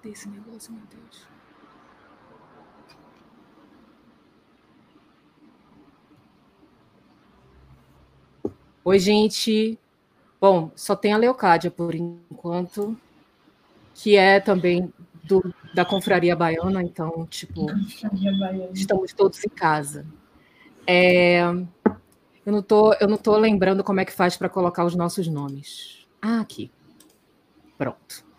Cadê esse negócio, meu Deus? Oi, gente. Bom, só tem a Leocádia por enquanto, que é também do, da Confraria Baiana, então, tipo, estamos todos em casa. É, eu não tô, eu não tô lembrando como é que faz para colocar os nossos nomes. Ah, aqui. Pronto.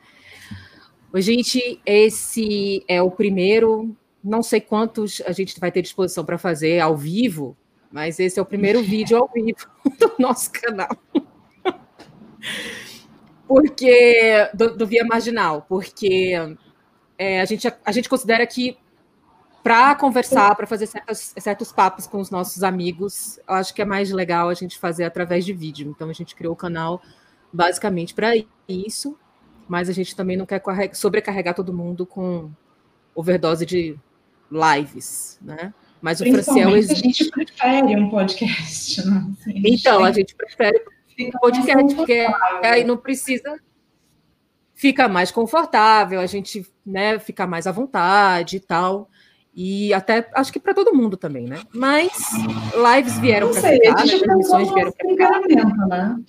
Oi, gente, esse é o primeiro, não sei quantos a gente vai ter disposição para fazer ao vivo, mas esse é o primeiro vídeo ao vivo do nosso canal. porque do, do Via Marginal, porque é, a, gente, a gente considera que para conversar, para fazer certos, certos papos com os nossos amigos, eu acho que é mais legal a gente fazer através de vídeo. Então a gente criou o canal basicamente para isso, mas a gente também não quer sobrecarregar todo mundo com overdose de lives, né? Mas o Franciel existe. A gente prefere um podcast, né? Assim, então, a gente prefere um podcast, porque aí não precisa. Fica mais confortável, a gente né, fica mais à vontade e tal. E até acho que para todo mundo também, né? Mas lives vieram para ficar, né? transmissões vieram para ficar. Né?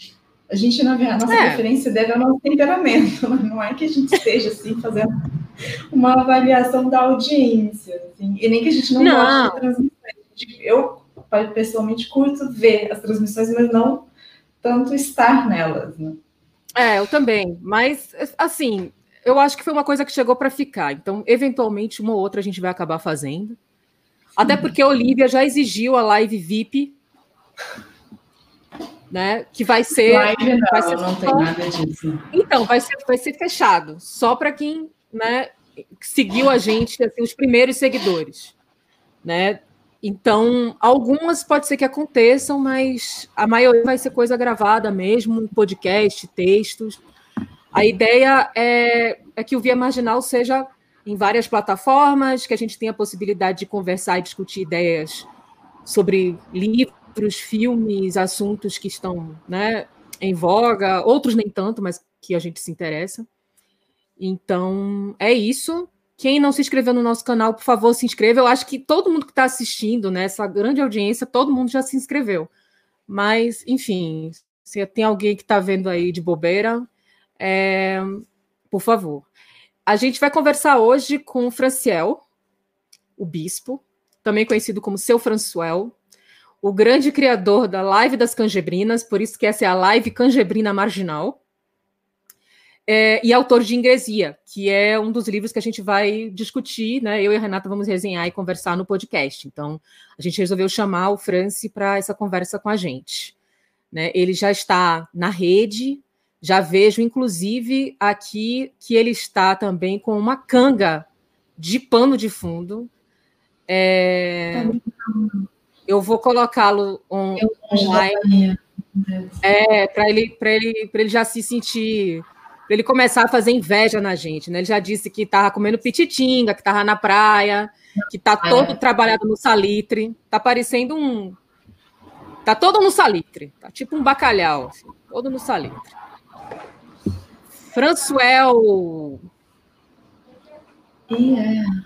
A gente, na verdade, nossa é. preferência deve ao nosso temperamento, não é que a gente esteja assim fazendo uma avaliação da audiência, assim, e nem que a gente não, não. goste de transmissões. Eu, pessoalmente, curto ver as transmissões, mas não tanto estar nelas, né? É, eu também, mas assim, eu acho que foi uma coisa que chegou para ficar. Então, eventualmente, uma ou outra a gente vai acabar fazendo. Até porque a Olivia já exigiu a live VIP né? Que vai ser. Live não, vai ser não tem nada disso. Então, vai ser, vai ser fechado, só para quem né, seguiu a gente, assim, os primeiros seguidores. Né? Então, algumas pode ser que aconteçam, mas a maioria vai ser coisa gravada mesmo, podcast, textos. A ideia é, é que o Via Marginal seja em várias plataformas, que a gente tenha a possibilidade de conversar e discutir ideias sobre livros outros filmes, assuntos que estão né, em voga, outros nem tanto, mas que a gente se interessa. Então, é isso. Quem não se inscreveu no nosso canal, por favor, se inscreva. Eu acho que todo mundo que está assistindo, né, grande audiência, todo mundo já se inscreveu. Mas, enfim, se tem alguém que está vendo aí de bobeira, é, por favor. A gente vai conversar hoje com o Franciel, o bispo, também conhecido como Seu Françoel, o grande criador da Live das Cangebrinas, por isso que essa é a Live Cangebrina Marginal, é, e autor de Ingresia, que é um dos livros que a gente vai discutir, né? Eu e a Renata vamos resenhar e conversar no podcast. Então, a gente resolveu chamar o Franci para essa conversa com a gente. Né? Ele já está na rede, já vejo, inclusive, aqui que ele está também com uma canga de pano de fundo. É... Eu vou colocá-lo on, online. É, para ele, ele, ele já se sentir. Para ele começar a fazer inveja na gente, né? Ele já disse que estava comendo pititinga, que estava na praia, que está é. todo trabalhado no salitre. Está parecendo um. Tá todo no salitre. Tá tipo um bacalhau, assim, todo no salitre. Françoel.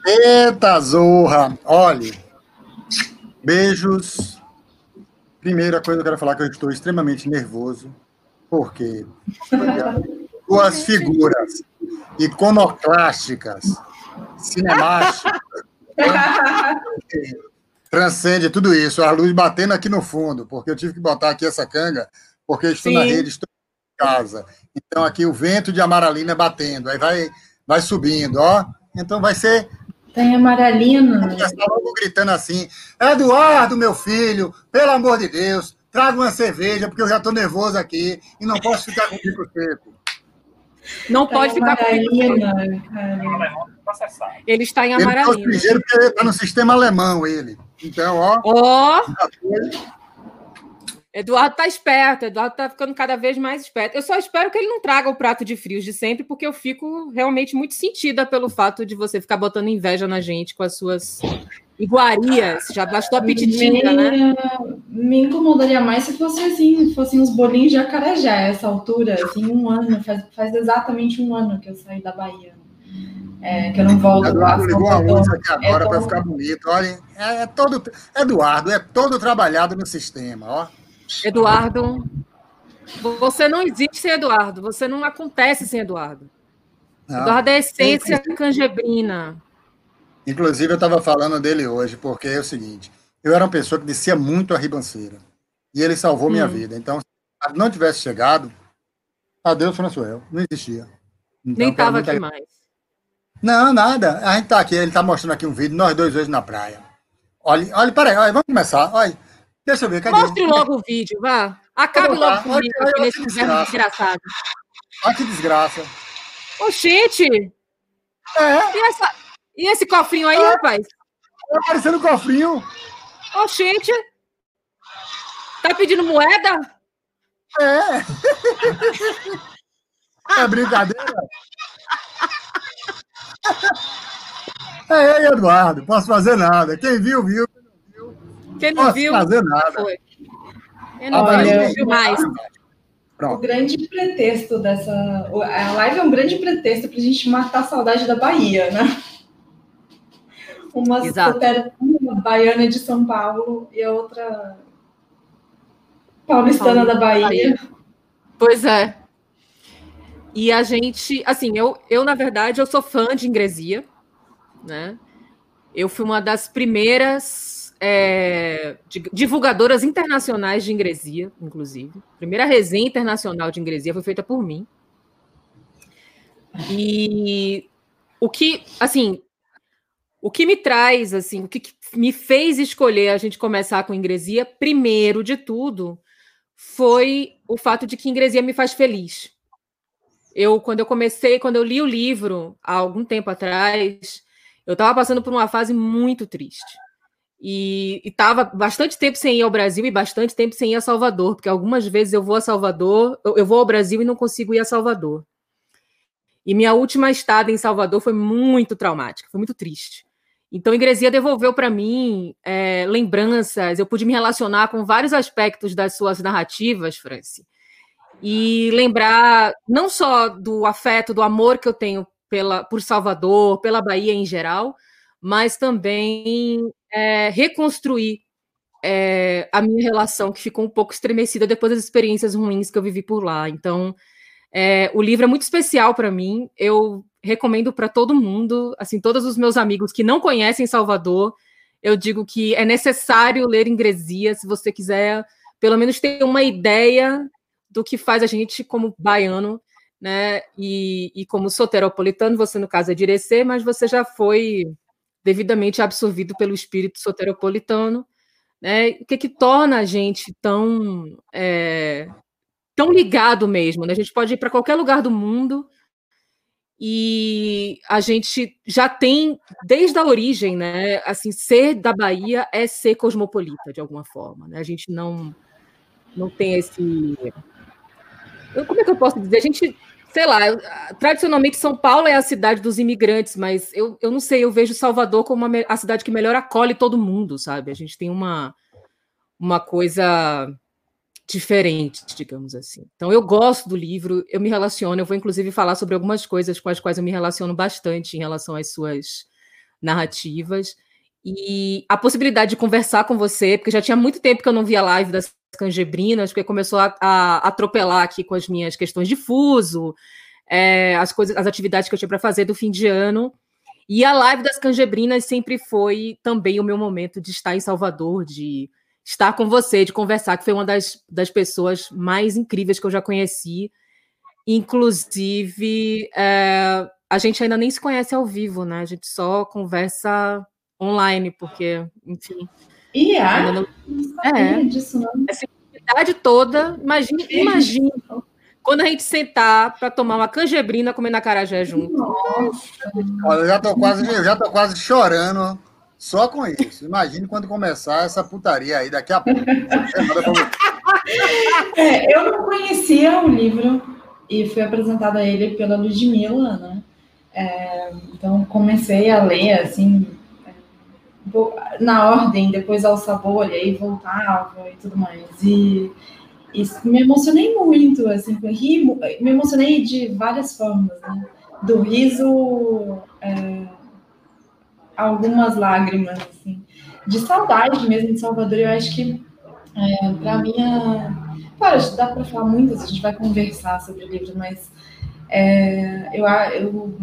Eita, zorra! Olha. Beijos. Primeira coisa que eu quero falar é que eu estou extremamente nervoso, porque duas figuras iconoclásticas, cinemáticas, transcende tudo isso. A luz batendo aqui no fundo, porque eu tive que botar aqui essa canga, porque estou Sim. na rede, estou em casa. Então aqui o vento de amaralina batendo, aí vai, vai subindo, ó. Então vai ser tem amarelino. Já está logo gritando assim: Eduardo, meu filho, pelo amor de Deus, traga uma cerveja, porque eu já estou nervoso aqui e não posso ficar com o bico seco. Não Tem pode ficar com o bico Ele está em amarelino. Ele está no sistema alemão, ele. Então, ó. Ó! Oh. Eduardo tá esperto, Eduardo tá ficando cada vez mais esperto. Eu só espero que ele não traga o prato de frios de sempre, porque eu fico realmente muito sentida pelo fato de você ficar botando inveja na gente com as suas iguarias. Já bastou a pititinga, né? Me incomodaria mais se fosse assim, fossem os bolinhos de acarajé, essa altura, assim, um ano, faz, faz exatamente um ano que eu saí da Bahia. É, que eu não volto. Eduardo ligou a luz aqui agora é para ficar bonito. Olha, é, é, todo. Eduardo, é todo trabalhado no sistema, ó. Eduardo, você não existe sem Eduardo. Você não acontece sem Eduardo. Não. Eduardo é a essência canjebrina. Inclusive, eu estava falando dele hoje, porque é o seguinte: eu era uma pessoa que descia muito a ribanceira. E ele salvou hum. minha vida. Então, se não tivesse chegado, adeus, Françoel. Não existia. Então, Nem estava aqui mais. Não, nada. A gente está aqui, ele está mostrando aqui um vídeo, nós dois hoje na praia. Olha, olha, peraí, olha, vamos começar. Olha, deixa eu ver. Cadê? Mostre logo o vídeo, vá. Acabe logo comigo nesse inverno desgraçado. Olha que desgraça. Oxente! É. E, essa, e esse cofrinho aí, é. rapaz? Tá aparecendo um cofrinho. Oxente! Tá pedindo moeda? É. É brincadeira? É, Eduardo, posso fazer nada. Quem viu, viu. Quem não posso viu, fazer nada. Foi. Quem não Olha, viu mais. Pronto. O grande pretexto dessa. A live é um grande pretexto para a gente matar a saudade da Bahia, né? Uma, uma baiana de São Paulo e a outra paulistana da Bahia. Pois é. E a gente, assim, eu, eu na verdade, eu sou fã de ingresia, né? Eu fui uma das primeiras é, divulgadoras internacionais de ingresia, inclusive. A primeira resenha internacional de ingresia foi feita por mim. E o que, assim, o que me traz, assim, o que me fez escolher a gente começar com ingresia, primeiro de tudo, foi o fato de que ingresia me faz feliz. Eu, quando eu comecei, quando eu li o livro há algum tempo atrás, eu estava passando por uma fase muito triste. E estava bastante tempo sem ir ao Brasil e bastante tempo sem ir a Salvador, porque algumas vezes eu vou a Salvador, eu, eu vou ao Brasil e não consigo ir a Salvador. E minha última estada em Salvador foi muito traumática, foi muito triste. Então, Ingresia devolveu para mim é, lembranças, eu pude me relacionar com vários aspectos das suas narrativas, Franci, e lembrar não só do afeto, do amor que eu tenho pela, por Salvador, pela Bahia em geral, mas também é, reconstruir é, a minha relação, que ficou um pouco estremecida depois das experiências ruins que eu vivi por lá. Então, é, o livro é muito especial para mim. Eu recomendo para todo mundo, assim, todos os meus amigos que não conhecem Salvador, eu digo que é necessário ler Ingresia se você quiser, pelo menos ter uma ideia do que faz a gente como baiano, né? E, e como soteropolitano, você no caso é de mas você já foi devidamente absorvido pelo espírito soteropolitano, né? O que, que torna a gente tão é, tão ligado mesmo? Né? A gente pode ir para qualquer lugar do mundo e a gente já tem desde a origem, né? Assim, ser da Bahia é ser cosmopolita de alguma forma, né? A gente não não tem esse como é que eu posso dizer? A gente, sei lá, tradicionalmente São Paulo é a cidade dos imigrantes, mas eu, eu não sei, eu vejo Salvador como a cidade que melhor acolhe todo mundo, sabe? A gente tem uma, uma coisa diferente, digamos assim. Então, eu gosto do livro, eu me relaciono, eu vou inclusive falar sobre algumas coisas com as quais eu me relaciono bastante em relação às suas narrativas. E a possibilidade de conversar com você, porque já tinha muito tempo que eu não via live das canjebrinas, porque começou a, a atropelar aqui com as minhas questões de fuso, é, as coisas, as atividades que eu tinha para fazer do fim de ano. E a live das canjebrinas sempre foi também o meu momento de estar em Salvador, de estar com você, de conversar, que foi uma das, das pessoas mais incríveis que eu já conheci. Inclusive, é, a gente ainda nem se conhece ao vivo, né? A gente só conversa online, porque, enfim. E é? Não... é. disso, não. Essa intimidade toda, imagine, imagine quando a gente sentar para tomar uma canjebrina comendo acarajé junto. Nossa. Olha, eu já tô quase, já tô quase chorando só com isso. Imagine quando começar essa putaria aí daqui a pouco. é, eu não conhecia o livro e fui apresentado a ele pela Ludmilla, né? É, então comecei a ler assim na ordem, depois ao sabor, e aí voltava e tudo mais. E, e me emocionei muito, assim, ri, me emocionei de várias formas, né? do riso é, algumas lágrimas, assim, de saudade mesmo de Salvador. Eu acho que, é, para mim, claro, dá para falar muitas, a gente vai conversar sobre o livro, mas é, eu, eu,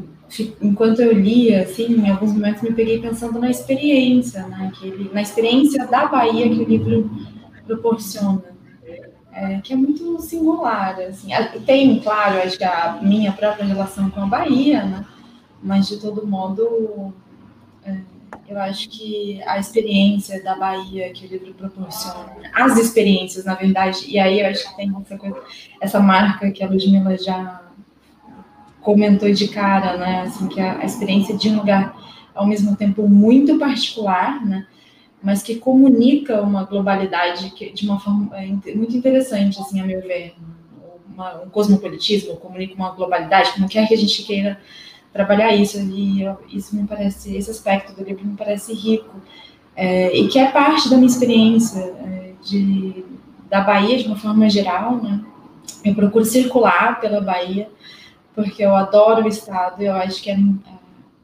enquanto eu lia, assim, em alguns momentos me peguei pensando na experiência, né, ele, na experiência da Bahia que o livro proporciona. É, que é muito singular, assim. Tem, claro, acho que a minha própria relação com a Bahia, né? Mas, de todo modo, é, eu acho que a experiência da Bahia que o livro proporciona, as experiências, na verdade, e aí eu acho que tem essa, coisa, essa marca que a Ludmilla já comentou de cara, né? Assim, que a, a experiência de um lugar, ao mesmo tempo, muito particular, né? mas que comunica uma globalidade que, de uma forma é, muito interessante, assim, a meu ver. Uma, um cosmopolitismo comunica uma globalidade, como quer que a gente queira trabalhar isso, e eu, isso me parece, esse aspecto do livro me parece rico, é, e que é parte da minha experiência é, de, da Bahia de uma forma geral, né? Eu procuro circular pela Bahia, porque eu adoro o estado, eu acho que é, é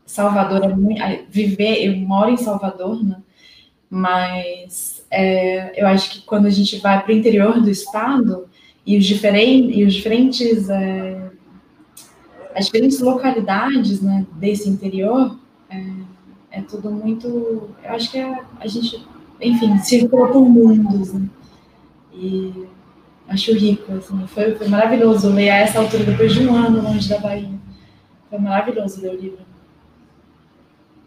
Salvador é muito, viver, eu moro em Salvador, né? mas é, eu acho que quando a gente vai para o interior do estado e os, e os diferentes é, as diferentes localidades né, desse interior é, é, tudo muito eu acho que é, a gente enfim circula por mundos né? e acho rico assim, foi, foi maravilhoso ler a essa altura depois de um ano longe da Bahia foi maravilhoso ler o livro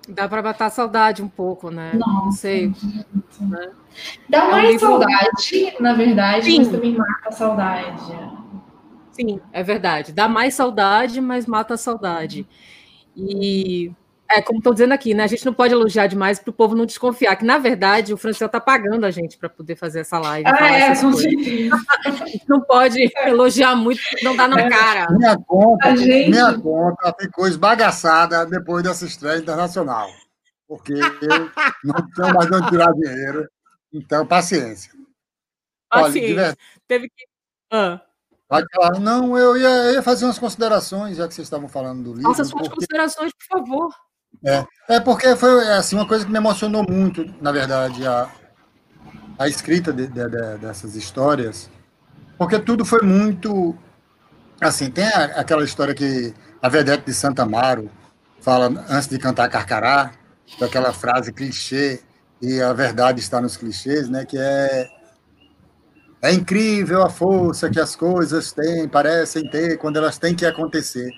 Dá para matar a saudade um pouco, né? Nossa, não sei. Né? Dá é mais um livro... saudade, na verdade, Sim. mas também mata a saudade. Sim, é verdade. Dá mais saudade, mas mata a saudade. E é, como estou dizendo aqui, né? A gente não pode elogiar demais para o povo não desconfiar, que na verdade o Franciel está pagando a gente para poder fazer essa live. Ah, é, a gente não pode elogiar muito, não dá na é. cara. Minha conta, gente... minha conta ficou esbagaçada depois dessa estreia internacional. Porque eu não tenho mais de onde tirar dinheiro. Então, paciência. Paciência. Olha, Teve que. Ah. Falar, não, eu ia, eu ia, fazer umas considerações, já que vocês estavam falando do livro. Faça suas porque... considerações, por favor. É, é porque foi assim, uma coisa que me emocionou muito, na verdade, a, a escrita de, de, de, dessas histórias, porque tudo foi muito. Assim, tem a, aquela história que a Vedete de Santa Amaro fala antes de cantar Carcará, daquela frase clichê, e a verdade está nos clichês, né? Que é. É incrível a força que as coisas têm, parecem ter quando elas têm que acontecer.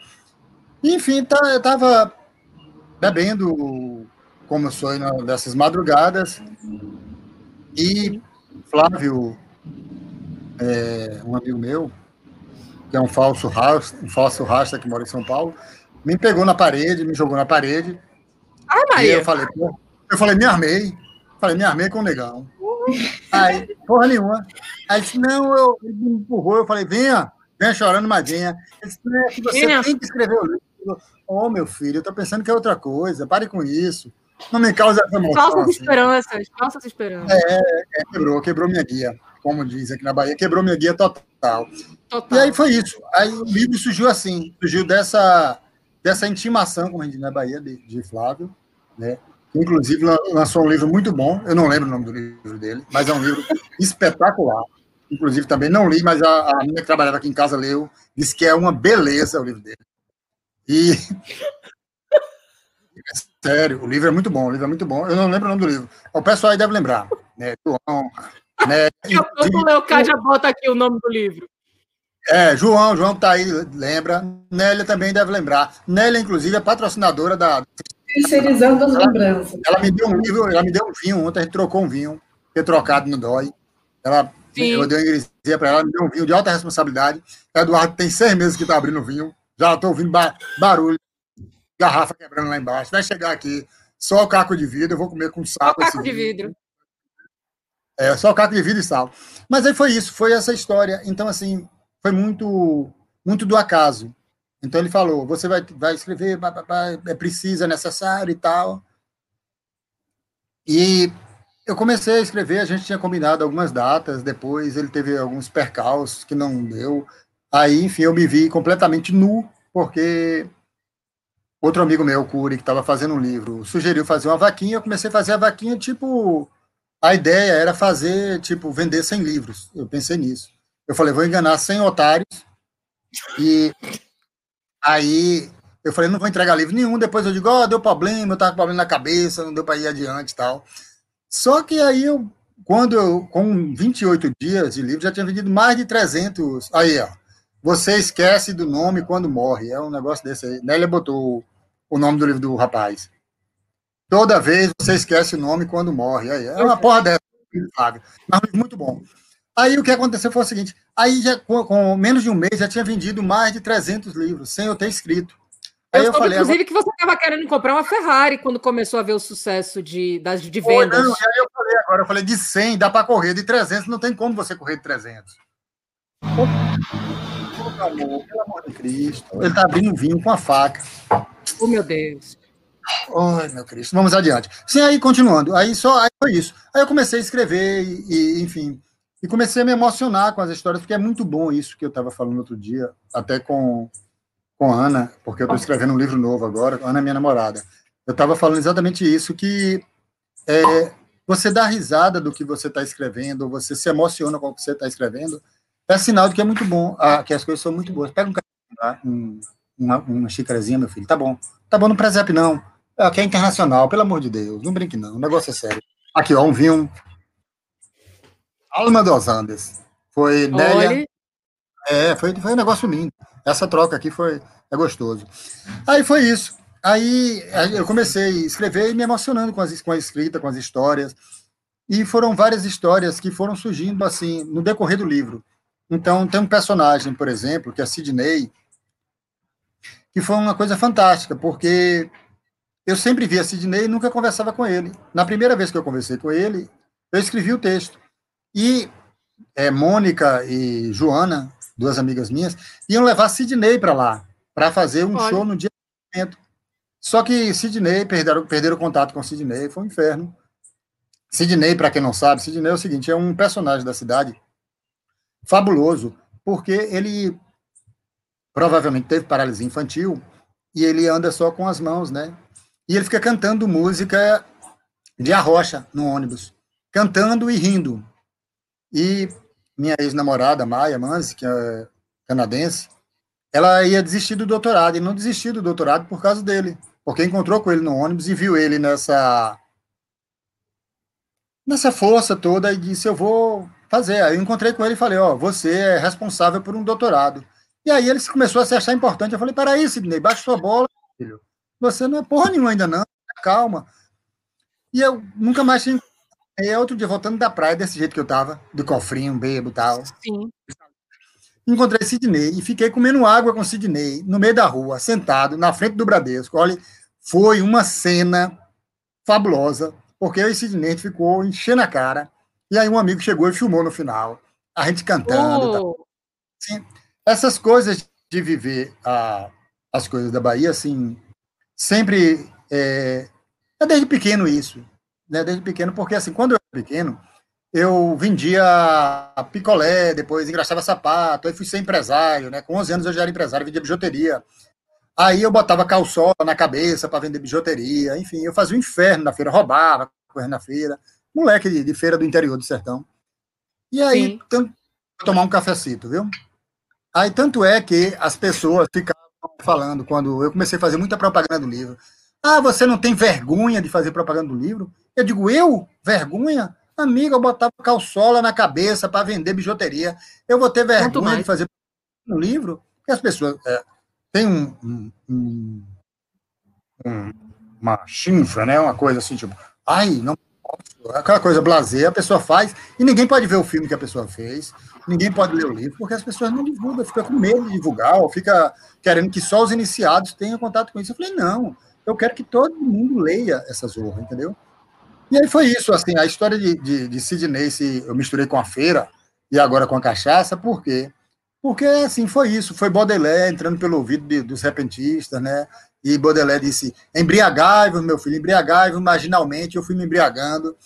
Enfim, tá, estava bebendo, como eu sou dessas madrugadas, e Flávio, é, um amigo meu, que é um falso rasta, um falso rasta que mora em São Paulo, me pegou na parede, me jogou na parede. Ah, Maria. Eu falei, pô, eu falei, me armei. Falei, me armei com o negão. Aí, porra nenhuma. Aí disse, não, eu, ele me empurrou, eu falei, venha, venha chorando, Madinha. Ele disse, é que você tem que escrever o livro. Ô, oh, meu filho, eu tô pensando que é outra coisa, pare com isso. Não me causa essa emoção. Falsas assim. esperanças, falsas esperanças. É, é, quebrou, quebrou minha guia, como diz aqui na Bahia, quebrou minha guia total. total. E aí foi isso. Aí o livro surgiu assim, surgiu dessa, dessa intimação, como a gente diz na Bahia, de, de Flávio, né? Inclusive lançou um livro muito bom, eu não lembro o nome do livro dele, mas é um livro espetacular. Inclusive também não li, mas a, a minha que trabalhava aqui em casa leu, disse que é uma beleza o livro dele. E. Sério, o livro é muito bom, o livro é muito bom. Eu não lembro o nome do livro. O pessoal aí deve lembrar. Né? João. Né? E, o Leocádio já bota aqui o nome do livro. É, João, João tá aí, lembra. Nélia também deve lembrar. Nélia, inclusive, é patrocinadora da. Terceirizando as lembranças. Ela me deu um livro, ela me deu um vinho ontem, a gente trocou um vinho, ter trocado no DOI. Ela, Sim. eu dei uma ingresia para ela, ela me deu um vinho de alta responsabilidade. O Eduardo tem seis meses que está abrindo o vinho. Já estou ouvindo barulho, garrafa quebrando lá embaixo. Vai chegar aqui só o caco de vidro, eu vou comer com sal. Só o caco de vidro. É, só o caco de vidro e sal. Mas aí foi isso, foi essa história. Então, assim, foi muito, muito do acaso. Então ele falou: você vai, vai escrever, é preciso, é necessário e tal. E eu comecei a escrever, a gente tinha combinado algumas datas, depois ele teve alguns percalços que não deu. Aí, enfim, eu me vi completamente nu, porque outro amigo meu, o Curi, que estava fazendo um livro, sugeriu fazer uma vaquinha, eu comecei a fazer a vaquinha, tipo, a ideia era fazer, tipo, vender 100 livros. Eu pensei nisso. Eu falei, vou enganar 100 otários, e aí eu falei, não vou entregar livro nenhum, depois eu digo, ó, oh, deu problema, eu tava com problema na cabeça, não deu para ir adiante e tal. Só que aí eu, quando eu, com 28 dias de livro, já tinha vendido mais de 300. Aí, ó, você esquece do nome quando morre, é um negócio desse aí. Nélia botou o nome do livro do rapaz. Toda vez você esquece o nome quando morre. Aí, é uma porra dessa. Mas muito bom. Aí o que aconteceu foi o seguinte: aí já com, com, menos de um mês já tinha vendido mais de 300 livros, sem eu ter escrito. Aí eu, eu falei, inclusive, agora... que você estava querendo comprar uma Ferrari quando começou a ver o sucesso de, das, de vendas. Não, aí eu falei agora, eu falei de 100, dá para correr, de 300 não tem como você correr de 300. Pô, amor, pelo amor de Cristo. Ele está abrindo vinho com a faca. Oh, meu Deus. Ai, meu Cristo. Vamos adiante. Sim, aí continuando. Aí só aí foi isso. Aí eu comecei a escrever e, e, enfim, e comecei a me emocionar com as histórias, porque é muito bom isso que eu estava falando outro dia, até com, com a Ana, porque eu estou escrevendo um livro novo agora, a Ana é minha namorada. Eu estava falando exatamente isso, que é, você dá risada do que você está escrevendo, você se emociona com o que você está escrevendo, é sinal de que é muito bom, ah, que as coisas são muito boas. Pega um tá? um, uma, uma xícarazinha, meu filho. Tá bom. Tá bom, não presep, não. Aqui é internacional, pelo amor de Deus. Não brinque, não. O negócio é sério. Aqui, ó, um vinho. Alma dos Andes. Foi Nélia. É, foi, foi um negócio lindo. Essa troca aqui foi é gostoso. Aí foi isso. Aí, aí eu comecei a escrever e me emocionando com, as, com a escrita, com as histórias. E foram várias histórias que foram surgindo assim no decorrer do livro. Então, tem um personagem, por exemplo, que é Sidney, que foi uma coisa fantástica, porque eu sempre via Sidney e nunca conversava com ele. Na primeira vez que eu conversei com ele, eu escrevi o texto. E é, Mônica e Joana, duas amigas minhas, iam levar Sidney para lá, para fazer um Olha. show no dia do evento. Só que Sidney, perderam, perderam contato com Sidney, foi um inferno. Sidney, para quem não sabe, Sidney é o seguinte, é um personagem da cidade fabuloso, porque ele provavelmente teve paralisia infantil e ele anda só com as mãos, né? E ele fica cantando música de arrocha no ônibus, cantando e rindo. E minha ex-namorada, Maia Manzi, que é canadense, ela ia desistir do doutorado, e não desistiu do doutorado por causa dele, porque encontrou com ele no ônibus e viu ele nessa nessa força toda e disse, eu vou fazer. Aí eu encontrei com ele e falei, ó, oh, você é responsável por um doutorado. E aí ele começou a se achar importante. Eu falei, peraí, Sidney, baixa sua bola, filho. Você não é porra nenhuma ainda não, calma. E eu nunca mais tinha... Aí outro dia, voltando da praia, desse jeito que eu tava, do cofrinho, bebo e tal. Sim. Encontrei Sidney e fiquei comendo água com Sidney, no meio da rua, sentado, na frente do Bradesco. Olha, foi uma cena fabulosa, porque eu e Sidney ficou enchendo a cara e aí um amigo chegou e filmou no final, a gente cantando. Oh. Assim, essas coisas de viver a, as coisas da Bahia, assim, sempre é, é desde pequeno isso, né? Desde pequeno, porque assim, quando eu era pequeno, eu vendia picolé, depois engraxava sapato, aí fui ser empresário, né? Com 11 anos eu já era empresário, vendia bijuteria. Aí eu botava calçola na cabeça para vender bijuteria, enfim, eu fazia o um inferno na feira, roubava, correndo na feira moleque de, de, feira do interior do sertão. E aí, tanto, tomar um cafecito, viu? Aí, tanto é que as pessoas ficavam falando, quando eu comecei a fazer muita propaganda do livro, ah, você não tem vergonha de fazer propaganda do livro? Eu digo, eu? Vergonha? Amiga, eu botava calçola na cabeça para vender bijuteria. Eu vou ter vergonha de fazer um livro? Porque as pessoas é, têm um, um, um, uma chinfra, né? Uma coisa assim, tipo, ai, não aquela coisa blazer, a pessoa faz, e ninguém pode ver o filme que a pessoa fez, ninguém pode ler o livro, porque as pessoas não divulgam, fica com medo de divulgar, ou fica querendo que só os iniciados tenham contato com isso. Eu falei, não, eu quero que todo mundo leia essa zorra, entendeu? E aí foi isso, assim, a história de, de, de Sidney, se eu misturei com a feira, e agora com a cachaça, por quê? Porque, assim, foi isso, foi Baudelaire entrando pelo ouvido de, dos repentistas, né? E Baudelaire disse: embriagai-vos, meu filho, embriagai-vos marginalmente. Eu fui me embriagando.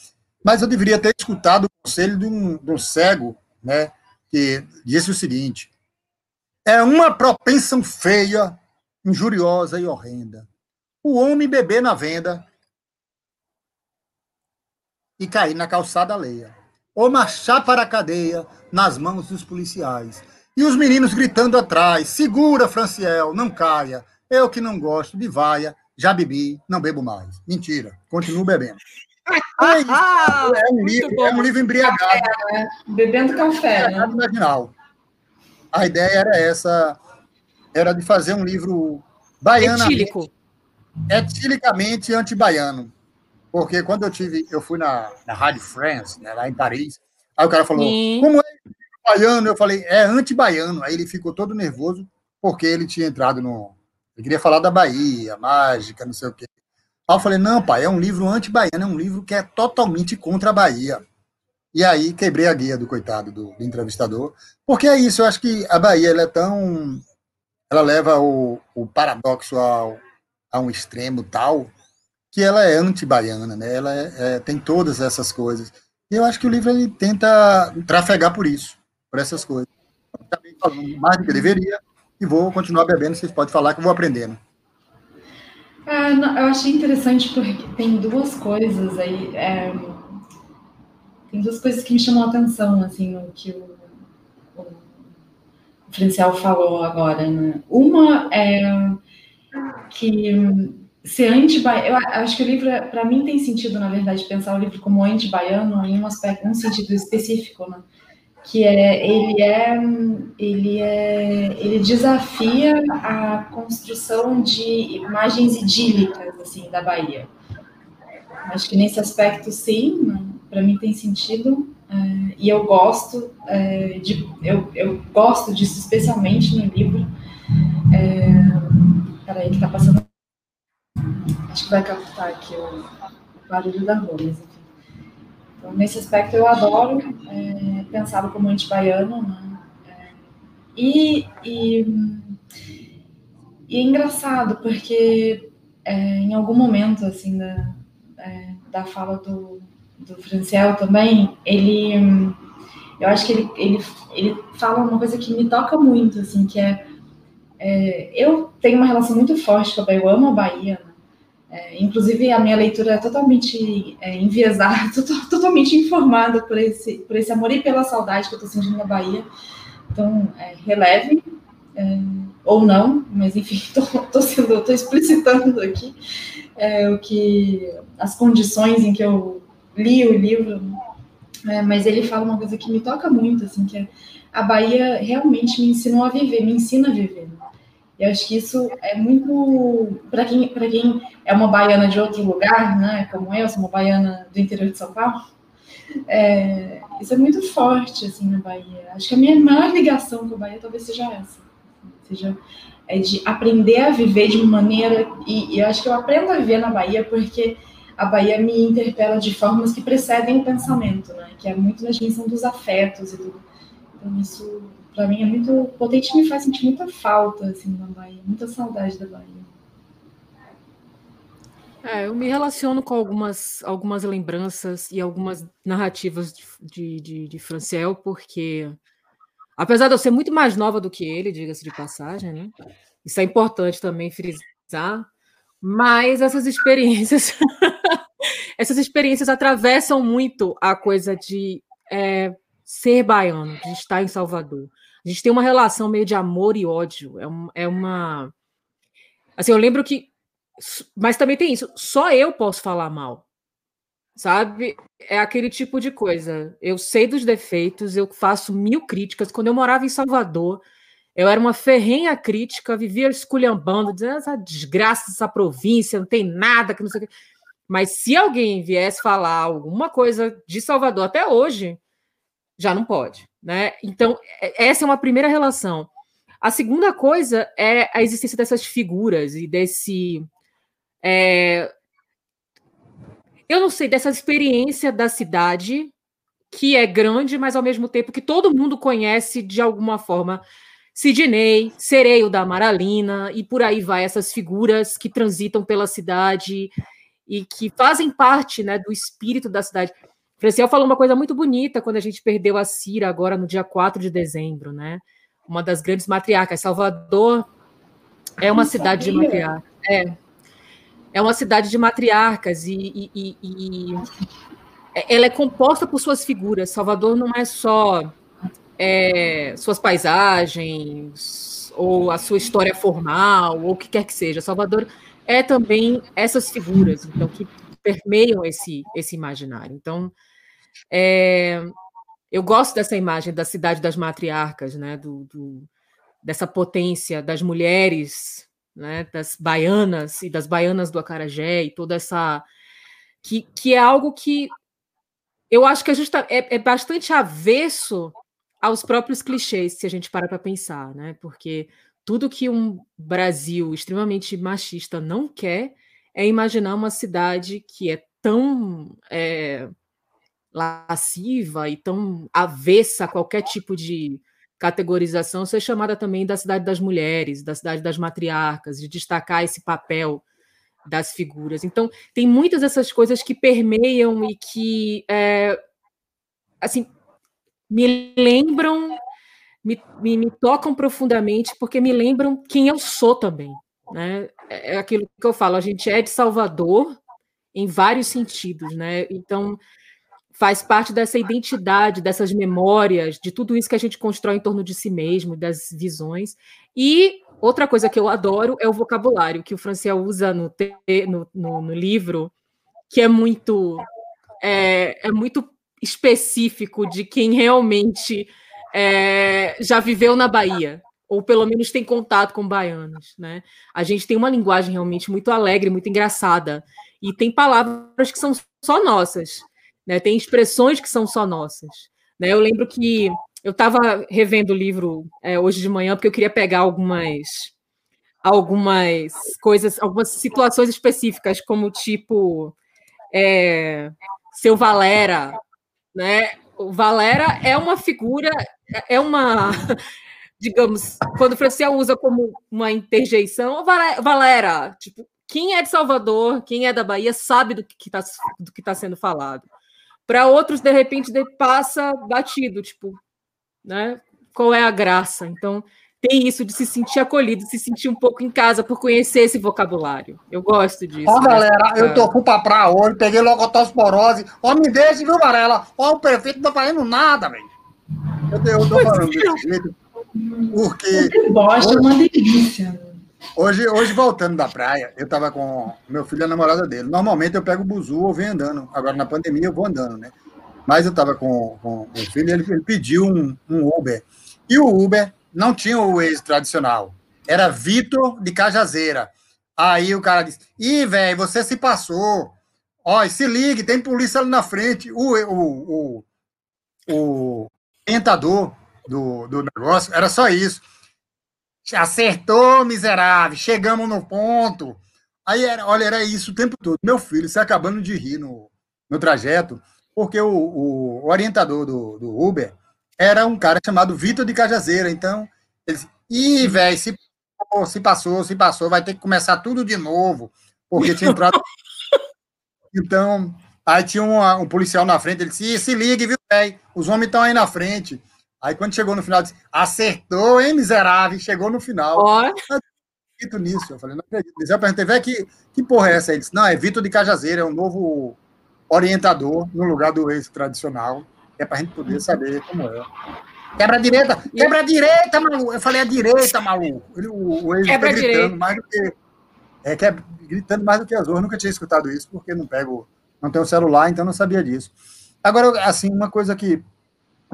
Mas eu deveria ter escutado o conselho de um, de um cego, né, que disse o seguinte: é uma propensão feia, injuriosa e horrenda. o homem beber na venda e cair na calçada alheia, ou marchar para a cadeia nas mãos dos policiais. E os meninos gritando atrás: segura, Franciel, não caia. Eu que não gosto de vaia, já bebi, não bebo mais. Mentira, continuo bebendo. É, isso, é, um, livro, é um livro embriagado. Café, né? Bebendo café. Né? Marginal. A ideia era essa, era de fazer um livro baiano. Etílico. Etilicamente anti-baiano. Porque quando eu tive, eu fui na, na Rádio France, né, lá em Paris, aí o cara falou, Sim. como é baiano? Eu falei, é anti-baiano. Aí ele ficou todo nervoso, porque ele tinha entrado no. Ele queria falar da Bahia, mágica, não sei o quê. Aí eu falei, não, pai, é um livro anti-baiano, é um livro que é totalmente contra a Bahia. E aí quebrei a guia do coitado do, do entrevistador, porque é isso, eu acho que a Bahia é tão. Ela leva o, o paradoxo ao, a um extremo tal que ela é anti-baiana, né? Ela é, é, tem todas essas coisas. E eu acho que o livro ele tenta trafegar por isso, por essas coisas. Acabei falando mais do que deveria e vou continuar bebendo. Vocês podem falar que eu vou aprendendo. É, eu achei interessante porque tem duas coisas aí. É, tem duas coisas que me chamam a atenção, assim, no que o, o, Franciel falou agora. Né? Uma é que ser anti-baiano, eu acho que o livro, para mim, tem sentido, na verdade, pensar o livro como anti-baiano em um aspecto, um sentido específico, né? Que é ele é ele é ele desafia a construção de imagens idílicas assim da Bahia. Acho que nesse aspecto sim, né? para mim tem sentido é, e eu gosto é, de eu, eu gosto disso especialmente no livro. É, peraí que está passando Acho que vai captar aqui o barulho da rua, mas enfim. Então, nesse aspecto, eu adoro é, pensá-lo como anti-baiano, né? É, e, e, e, é engraçado, porque é, em algum momento, assim, da, é, da fala do, do Franciel também, ele... Eu acho que ele, ele, ele fala uma coisa que me toca muito, assim, que é, é eu tenho uma relação muito forte com a Bahia, eu amo a Bahia, é, inclusive, a minha leitura é totalmente é, enviesada, totalmente informada por esse, por esse amor e pela saudade que eu estou sentindo na Bahia. Então, é, releve, é, ou não, mas enfim, estou explicitando aqui é, o que as condições em que eu li o livro. É, mas ele fala uma coisa que me toca muito, assim, que é a Bahia realmente me ensinou a viver, me ensina a viver. Eu acho que isso é muito para quem quem é uma baiana de outro lugar, né? Como eu, sou uma baiana do interior de São Paulo. É, isso é muito forte assim na Bahia. Acho que a minha maior ligação com a Bahia talvez seja essa, seja é de aprender a viver de uma maneira e, e eu acho que eu aprendo a viver na Bahia porque a Bahia me interpela de formas que precedem o pensamento, né? Que é muito na dimensão dos afetos e tudo. Então isso para mim é muito potente me faz sentir muita falta assim da Bahia, muita saudade da Bahia. É, eu me relaciono com algumas, algumas lembranças e algumas narrativas de, de, de, Franciel, porque, apesar de eu ser muito mais nova do que ele, diga-se de passagem, né? Isso é importante também frisar, mas essas experiências, essas experiências atravessam muito a coisa de é, ser baiano, de estar em Salvador. A gente tem uma relação meio de amor e ódio. É, um, é uma. Assim, eu lembro que. Mas também tem isso. Só eu posso falar mal. Sabe? É aquele tipo de coisa. Eu sei dos defeitos, eu faço mil críticas. Quando eu morava em Salvador, eu era uma ferrenha crítica, vivia esculhambando, dizendo essa desgraça dessa província, não tem nada que não sei o que. Mas se alguém viesse falar alguma coisa de Salvador até hoje, já não pode. Né? Então, é, essa é uma primeira relação. A segunda coisa é a existência dessas figuras e desse. É, eu não sei, dessa experiência da cidade, que é grande, mas ao mesmo tempo que todo mundo conhece de alguma forma. Sidney, Sereio da Amaralina, e por aí vai, essas figuras que transitam pela cidade e que fazem parte né, do espírito da cidade. Franciel falou uma coisa muito bonita quando a gente perdeu a Cira agora no dia 4 de dezembro, né? Uma das grandes matriarcas. Salvador é uma cidade de matriarca. É. é uma cidade de matriarcas e, e, e, ela é composta por suas figuras. Salvador não é só é, suas paisagens ou a sua história formal ou o que quer que seja. Salvador é também essas figuras, então que permeiam esse esse imaginário. Então, é, eu gosto dessa imagem da cidade das matriarcas, né? Do, do, dessa potência das mulheres, né? Das baianas e das baianas do acarajé e toda essa que, que é algo que eu acho que a gente tá, é, é bastante avesso aos próprios clichês, se a gente para para pensar, né? Porque tudo que um Brasil extremamente machista não quer é imaginar uma cidade que é tão é, lasciva e tão avessa a qualquer tipo de categorização ser chamada também da cidade das mulheres, da cidade das matriarcas, de destacar esse papel das figuras. Então, tem muitas dessas coisas que permeiam e que, é, assim, me lembram, me, me, me, tocam profundamente, porque me lembram quem eu sou também. Né? É, é aquilo que eu falo, a gente é de Salvador em vários sentidos, né? Então, faz parte dessa identidade, dessas memórias, de tudo isso que a gente constrói em torno de si mesmo, das visões. E outra coisa que eu adoro é o vocabulário que o Franciel usa no, no, no, no livro, que é muito é, é, muito específico de quem realmente é, já viveu na Bahia ou pelo menos tem contato com baianos, né? A gente tem uma linguagem realmente muito alegre, muito engraçada e tem palavras que são só nossas. Né? Tem expressões que são só nossas. Né? Eu lembro que eu estava revendo o livro é, hoje de manhã porque eu queria pegar algumas algumas coisas, algumas situações específicas, como tipo é, seu Valera, né? O Valera é uma figura, é uma, digamos, quando o Franciel usa como uma interjeição, Valera, tipo, quem é de Salvador, quem é da Bahia, sabe do que está do que tá sendo falado. Para outros, de repente, passa batido, tipo, né? Qual é a graça? Então, tem isso de se sentir acolhido, se sentir um pouco em casa por conhecer esse vocabulário. Eu gosto disso. Ó, galera, eu tô com paprá hoje, peguei logotosporose. Ó, me deixe, viu, Varela? Ó, o prefeito não tá fazendo nada, velho. Eu, eu tô falando desse é. jeito porque... Bosta é uma delícia. Hoje, hoje, voltando da praia, eu estava com meu filho e a namorada dele. Normalmente eu pego o buzu ou venho andando. Agora, na pandemia, eu vou andando, né? Mas eu estava com, com, o filho e ele, ele pediu um, um, Uber. E o Uber não tinha o ex tradicional. Era Vitor de Cajazeira. Aí o cara disse: Ih, velho, você se passou. Ó, se ligue, tem polícia ali na frente. O, o, o, o orientador do, do negócio era só isso. Acertou, miserável. Chegamos no ponto. Aí, era, olha, era isso o tempo todo. Meu filho se acabando de rir no, no trajeto, porque o, o, orientador do, do, Uber era um cara chamado Vitor de Cajazeira. Então, ele disse, ih, velho, se, se passou, se passou, vai ter que começar tudo de novo, porque tinha entrado. então, aí tinha um, um policial na frente, ele disse, se ligue, viu, velho? Os homens estão aí na frente. Aí quando chegou no final, disse, acertou, hein, miserável? Chegou no final. Olha. acredito nisso. Eu falei, não acredito nisso. Eu perguntei, velho, que, que porra é essa? Ele disse, não, é Vitor de Cajazeira, é um novo orientador no lugar do ex-tradicional. É para a gente poder saber como é. Quebra a direita, quebra a direita, maluco. Eu falei, a direita, maluco. Ele, o, o ex quebra tá gritando mais do que. É, que é, gritando mais do que as outras. Nunca tinha escutado isso, porque não pego, não tenho celular, então não sabia disso. Agora, assim, uma coisa que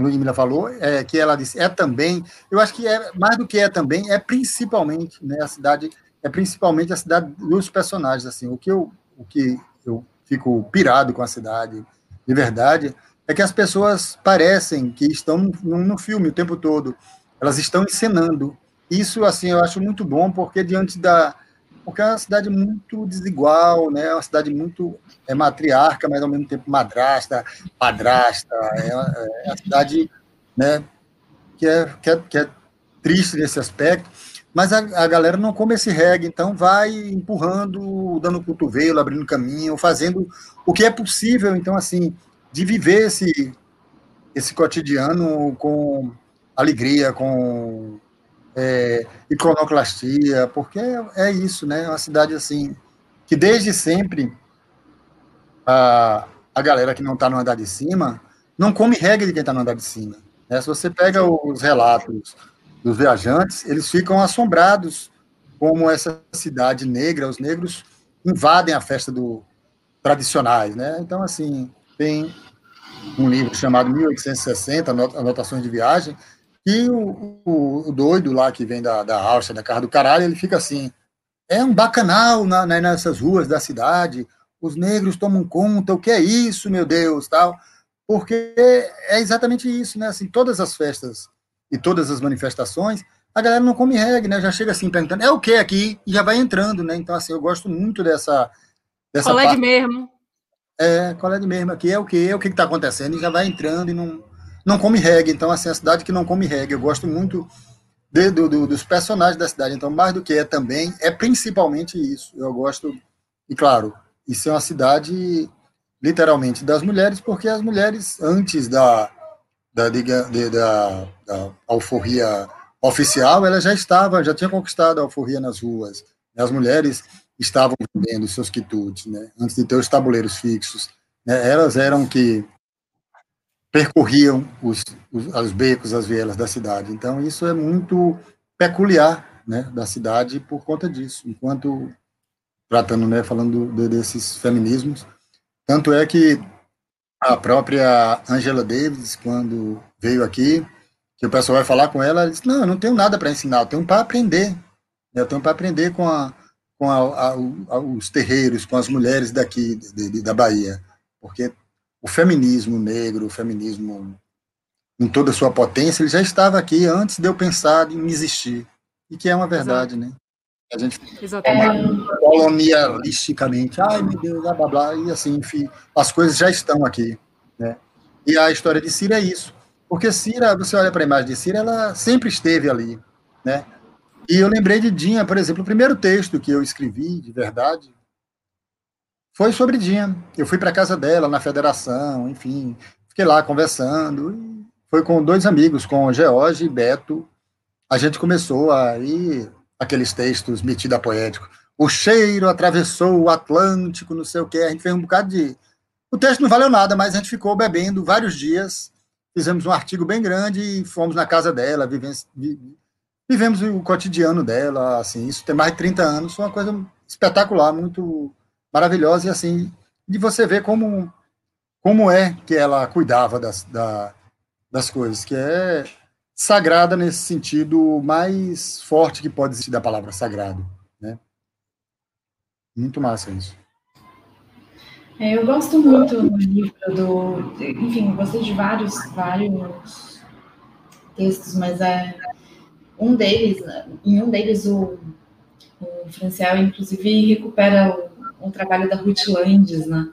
Ludmila falou, é, que ela disse, é também, eu acho que é mais do que é também, é principalmente, né, a cidade, é principalmente a cidade dos personagens, assim, o que eu, o que eu fico pirado com a cidade, de verdade, é que as pessoas parecem que estão no, no filme o tempo todo, elas estão encenando, isso, assim, eu acho muito bom, porque diante da, porque é uma cidade muito desigual, né? É uma cidade muito é matriarca, mas ao mesmo tempo madrasta, padrasta. É, é uma cidade, né? Que é, que é, que é triste nesse aspecto. Mas a, a, galera não come esse reggae, então vai empurrando, dando cotovelo, abrindo caminho, fazendo o que é possível, então, assim, de viver esse, esse cotidiano com alegria, com é, iconoclastia, porque é, é, isso, né? É uma cidade assim que desde sempre a, a galera que não está no andar de cima não come regra de quem está no andar de cima. Né? Se você pega os relatos dos viajantes, eles ficam assombrados como essa cidade negra, os negros invadem a festa do tradicionais, né? Então, assim, tem um livro chamado 1860, Anotações de Viagem, e o, o, o, doido lá que vem da, da Áustria, da casa do caralho, ele fica assim: é um bacanal na, na, nessas ruas da cidade, os negros tomam conta, o que é isso, meu Deus, tal. Porque é exatamente isso, né? Assim, todas as festas e todas as manifestações, a galera não come reggae, né? Já chega assim perguntando, é o que aqui? E já vai entrando, né? Então, assim, eu gosto muito dessa. dessa Colé de mesmo. É, colé de mesmo aqui, é o que? É o que está acontecendo? E já vai entrando e não não come reggae. Então, assim, a cidade que não come reggae. Eu gosto muito de, do, do, dos personagens da cidade. Então, mais do que é também, é principalmente isso. Eu gosto, e claro, isso é uma cidade literalmente das mulheres, porque as mulheres, antes da, da, de, da, da alforria oficial, ela já estava, já tinha conquistado a alforria nas ruas. As mulheres estavam vendendo seus quitutes, né? antes de ter os tabuleiros fixos. Né? Elas eram que percorriam os, os, os becos, as vielas da cidade. Então, isso é muito peculiar né, da cidade por conta disso. Enquanto, tratando, né, falando de, desses feminismos, tanto é que a própria Angela Davis, quando veio aqui, que o pessoal vai falar com ela, ela disse, não, eu não tenho nada para ensinar, eu tenho para aprender. Eu tenho para aprender com, a, com a, a, os terreiros, com as mulheres daqui, de, de, da Bahia. Porque o feminismo negro, o feminismo em toda a sua potência, ele já estava aqui antes de eu pensar em existir. E que é uma verdade, Exato. né? A gente Exatamente. colonialisticamente, ai meu Deus, blá blá blá, e assim, enfim, as coisas já estão aqui, né? E a história de Cira é isso. Porque Cira, você olha para a imagem de Cira, ela sempre esteve ali, né? E eu lembrei de Dinha, por exemplo, o primeiro texto que eu escrevi, de verdade, foi sobre Dinha. Eu fui para casa dela na federação, enfim, fiquei lá conversando. foi com dois amigos, com George e Beto. A gente começou aí aqueles textos metida poético. O cheiro atravessou o Atlântico, não sei o quê. A gente fez um bocado de. O texto não valeu nada, mas a gente ficou bebendo vários dias. Fizemos um artigo bem grande e fomos na casa dela, vivemos, vivemos o cotidiano dela. Assim, isso tem mais de 30 anos, foi uma coisa espetacular, muito maravilhosa e assim de você ver como como é que ela cuidava das, da, das coisas, que é sagrada nesse sentido mais forte que pode existir da palavra sagrado, né? Muito massa isso. É, eu gosto muito do livro do, enfim, gostei de vários, vários textos, mas é um deles, em um deles o, o Franciel inclusive recupera o um trabalho da Ruth Landes, né?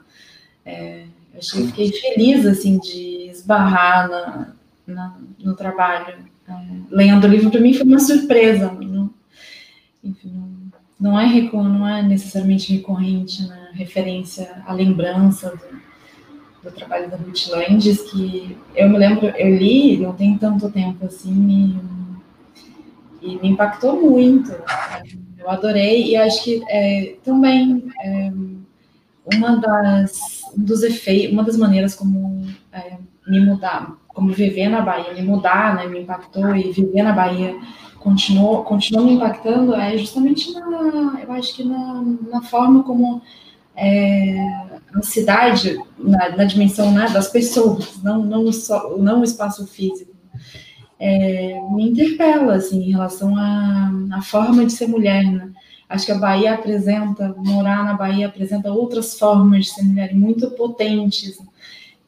É, eu achei, fiquei feliz, assim, de esbarrar na, na no trabalho. É, lendo o livro, para mim, foi uma surpresa. Não, enfim, não, é, não é necessariamente recorrente né? referência à lembrança do, do trabalho da Ruth Landes, que eu me lembro, eu li, não tem tanto tempo assim, e, e me impactou muito. Eu adorei e acho que é, também é, uma das um dos efeitos, uma das maneiras como é, me mudar, como viver na Bahia, me mudar, né, me impactou e viver na Bahia continuou, continuou me impactando é justamente na, eu acho que na, na forma como é, a cidade, na, na dimensão né, das pessoas, não, não, só, não o espaço físico, é, me interpela assim, em relação à, à forma de ser mulher. Né? Acho que a Bahia apresenta, morar na Bahia apresenta outras formas de ser mulher muito potentes,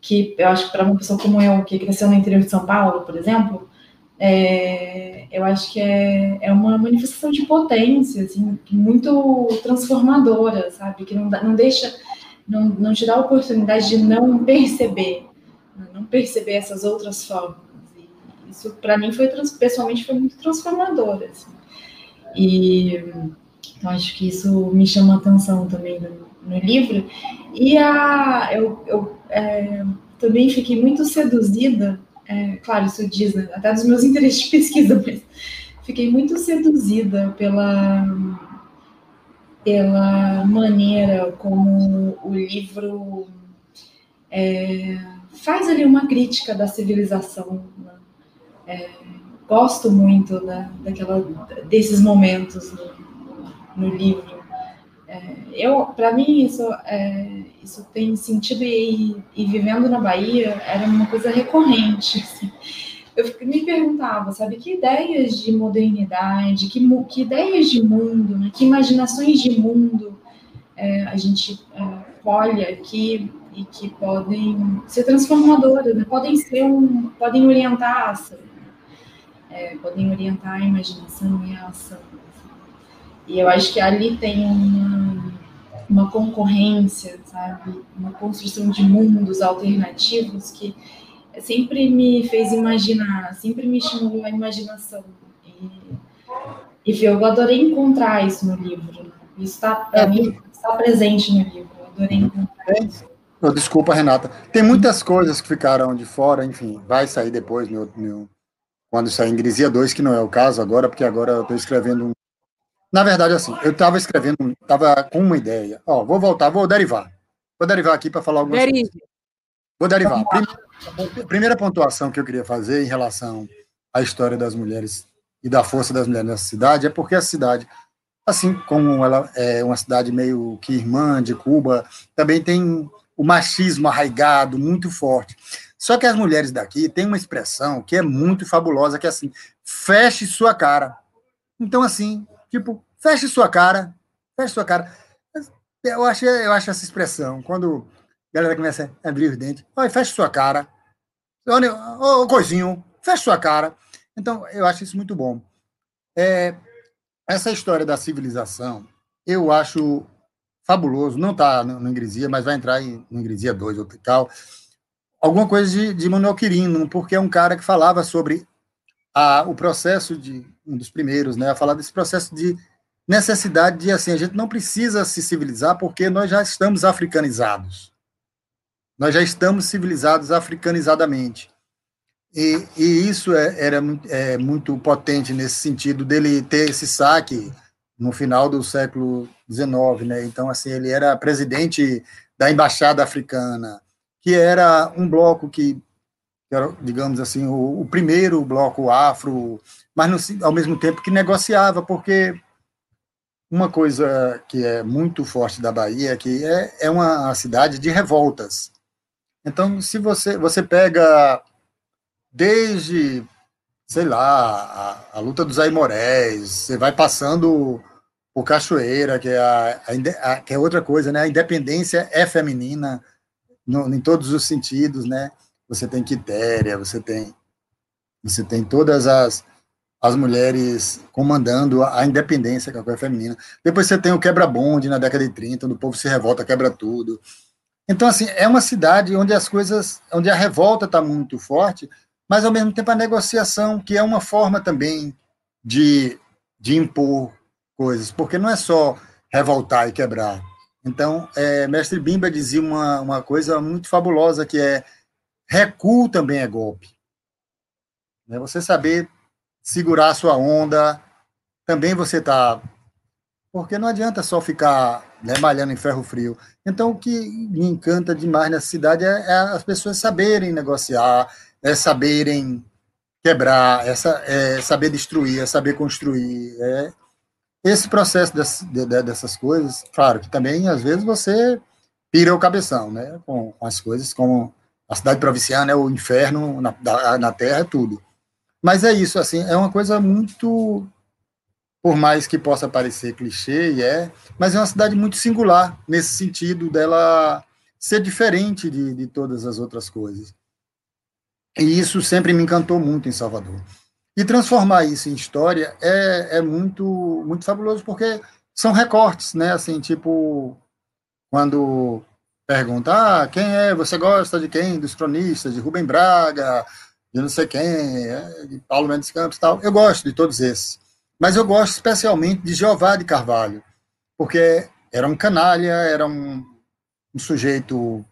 que eu acho que para uma pessoa como eu, que cresceu no interior de São Paulo, por exemplo, é, eu acho que é, é uma manifestação de potência, assim, muito transformadora, sabe? Que não, não deixa, não, não te dá a oportunidade de não perceber, não perceber essas outras formas. Isso, para mim, foi pessoalmente foi muito transformador. Assim. E então, acho que isso me chama atenção também no, no livro. E a, eu, eu é, também fiquei muito seduzida, é, claro, isso diz, né, até dos meus interesses de pesquisa, mas fiquei muito seduzida pela pela maneira como o livro é, faz ali uma crítica da civilização. Né? É, gosto muito né, daquela, desses momentos no, no livro. É, eu, para mim, isso, é, isso tem sentido e, e, vivendo na Bahia era uma coisa recorrente. Assim. Eu me perguntava, sabe, que ideias de modernidade, que, que ideias de mundo, né, que imaginações de mundo é, a gente é, colhe aqui e que podem ser transformadoras, né? podem ser um, podem orientar a ação, é, podem orientar a imaginação e a ação. E eu acho que ali tem uma, uma concorrência, sabe? Uma construção de mundos alternativos que sempre me fez imaginar, sempre me estimulou a imaginação. E, e eu adorei encontrar isso no livro. Isso está, para é. mim, está presente no livro. Eu adorei encontrar isso. Oh, desculpa, Renata. Tem muitas coisas que ficaram de fora, enfim, vai sair depois, meu, meu, quando sair em Grisia 2, que não é o caso agora, porque agora eu estou escrevendo um. Na verdade, assim, eu estava escrevendo, estava com uma ideia. Ó, vou voltar, vou derivar. Vou derivar aqui para falar algumas Derive. coisas. Vou derivar. Primeira, primeira pontuação que eu queria fazer em relação à história das mulheres e da força das mulheres nessa cidade é porque a cidade, assim como ela é uma cidade meio que irmã de Cuba, também tem o machismo arraigado, muito forte. Só que as mulheres daqui têm uma expressão que é muito fabulosa, que é assim, feche sua cara. Então, assim, tipo, feche sua cara, feche sua cara. Eu acho, eu acho essa expressão, quando a galera começa a abrir os dentes, oi, feche sua cara. Ô, ô, coisinho, feche sua cara. Então, eu acho isso muito bom. É, essa história da civilização, eu acho fabuloso, não está no Ingresia, mas vai entrar em, no Ingresia 2 ou tal. Alguma coisa de, de Manuel Quirino, porque é um cara que falava sobre a, o processo de, um dos primeiros, né, a falar desse processo de necessidade de, assim, a gente não precisa se civilizar porque nós já estamos africanizados. Nós já estamos civilizados africanizadamente. E, e isso é, era é, muito potente nesse sentido dele ter esse saque no final do século XIX, né? Então, assim, ele era presidente da embaixada africana, que era um bloco que, era, digamos assim, o, o primeiro bloco afro, mas ao mesmo tempo que negociava, porque uma coisa que é muito forte da Bahia é que é, é uma cidade de revoltas. Então, se você você pega desde sei lá, a, a luta dos Aimorés, você vai passando o Cachoeira, que é, a, a, que é outra coisa, né? A independência é feminina no, em todos os sentidos, né? Você tem Quitéria, você tem você tem todas as, as mulheres comandando a independência, que é a coisa feminina. Depois você tem o quebra-bonde na década de 30, onde o povo se revolta, quebra tudo. Então, assim, é uma cidade onde as coisas, onde a revolta está muito forte, mas ao mesmo tempo a negociação, que é uma forma também de, de impor coisas, porque não é só revoltar e quebrar. Então, é, mestre Bimba dizia uma, uma coisa muito fabulosa, que é recuo também é golpe. É você saber segurar a sua onda, também você está... Porque não adianta só ficar né, malhando em ferro frio. Então, o que me encanta demais nessa cidade é, é as pessoas saberem negociar, é saberem quebrar, é, é saber destruir, é saber construir. É esse processo dessas, de, dessas coisas, claro que também às vezes você pira o cabeção, né? Com, com as coisas, como a cidade provinciana é o inferno na, da, na terra, é tudo. Mas é isso, assim, é uma coisa muito, por mais que possa parecer clichê, e é, mas é uma cidade muito singular nesse sentido dela ser diferente de, de todas as outras coisas. E isso sempre me encantou muito em Salvador. E transformar isso em história é, é muito, muito fabuloso, porque são recortes, né? Assim, tipo, quando pergunta, ah, quem é, você gosta de quem? Dos cronistas, de Rubem Braga, de não sei quem, é, de Paulo Mendes Campos tal. Eu gosto de todos esses. Mas eu gosto especialmente de Jeová de Carvalho, porque era um canalha, era um, um sujeito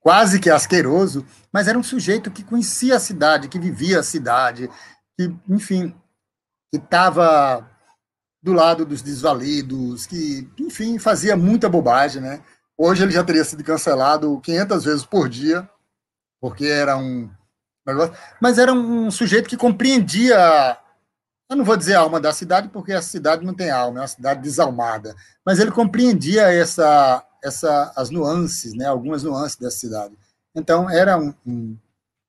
quase que asqueroso, mas era um sujeito que conhecia a cidade, que vivia a cidade, que, enfim, que estava do lado dos desvalidos, que, enfim, fazia muita bobagem, né? Hoje ele já teria sido cancelado 500 vezes por dia, porque era um negócio. Mas era um sujeito que compreendia. Eu não vou dizer a alma da cidade, porque a cidade não tem alma, é uma cidade desalmada. Mas ele compreendia essa, essa, as nuances, né? algumas nuances da cidade. Então, era um, um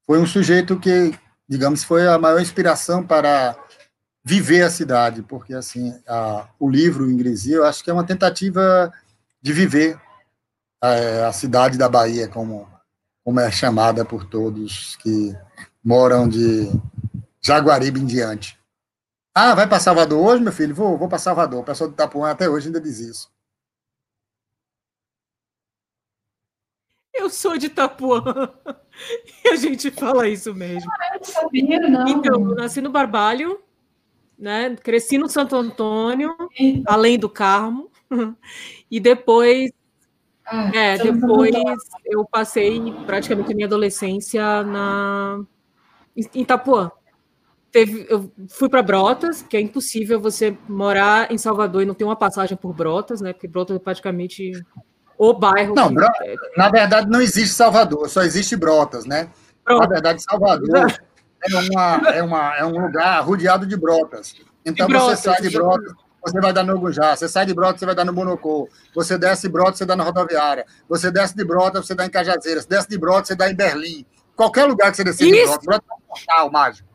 foi um sujeito que, digamos, foi a maior inspiração para viver a cidade, porque assim a, o livro Ingresia, eu acho que é uma tentativa de viver a, é, a, cidade da Bahia como como é chamada por todos que moram de Jaguaribe em diante. Ah, vai para Salvador hoje, meu filho? Vou, vou para Salvador. O pessoal de Itapuã até hoje ainda diz isso. Eu sou de Itapuã. E a gente fala isso mesmo. Ah, eu sabia, não. Então, eu nasci no Barbalho, né? Cresci no Santo Antônio, além do Carmo, e depois, ah, é, depois eu passei praticamente a minha adolescência na em Itapuã. Teve, eu fui para Brotas, que é impossível você morar em Salvador e não ter uma passagem por Brotas, né? Porque Brotas é praticamente o bairro. Não, que... na verdade não existe Salvador, só existe Brotas, né? Pronto. Na verdade, Salvador é, uma, é, uma, é um lugar rodeado de brotas. Então de brotas, você sai de brotas, você vai dar no Gujá, você sai de brotas, você vai dar no Bonocô, você desce de brotas, você dá na rodoviária, você desce de brotas, você dá em Cajazeiras, desce de brotas, você dá em Berlim. Qualquer lugar que você descer de brotas, brotas é um portal mágico.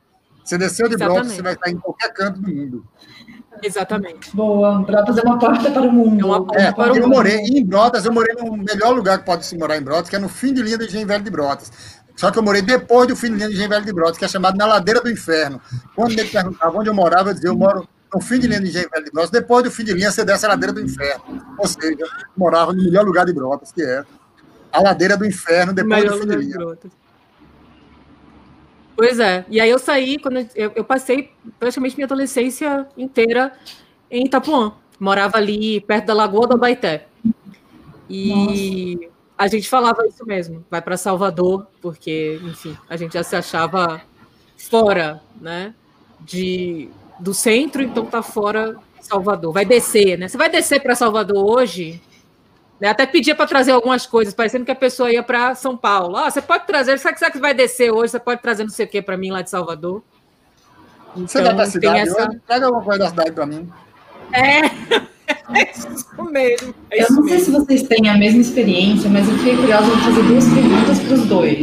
Você desceu de Exatamente. brotas, você vai estar em qualquer canto do mundo. Exatamente. Boa, Brotas é uma porta para o mundo. É uma porta é, para o eu mundo. morei em Brotas, eu morei no melhor lugar que pode se morar em Brotas, que é no fim de linha do Engenho Velho de Brotas. Só que eu morei depois do fim de linha de Engenho Velho de Brotas, que é chamado na Ladeira do Inferno. Quando ele perguntava onde eu morava, eu dizia, eu moro no fim de linha de Engenho Velho de Brotas. Depois do fim de linha, você desce a Ladeira do Inferno. Ou seja, eu morava no melhor lugar de Brotas, que é a Ladeira do Inferno, depois do fim de linha. De pois é. E aí eu saí, quando eu, eu passei praticamente minha adolescência inteira em Itapuã. Morava ali perto da Lagoa do Abaité. E... Nossa a gente falava isso mesmo, vai para Salvador, porque, enfim, a gente já se achava fora, né, de, do centro, então tá fora Salvador. Vai descer, né? Você vai descer para Salvador hoje? Né? Até pedia para trazer algumas coisas, parecendo que a pessoa ia para São Paulo. Ah, você pode trazer, sabe que você vai descer hoje? Você pode trazer não sei o que para mim lá de Salvador. Então, você vai para a cidade essa... hoje? Pega alguma coisa da cidade para mim. É. É isso mesmo. É eu não mesmo. sei se vocês têm a mesma experiência, mas eu fiquei curiosa de fazer duas perguntas para os dois.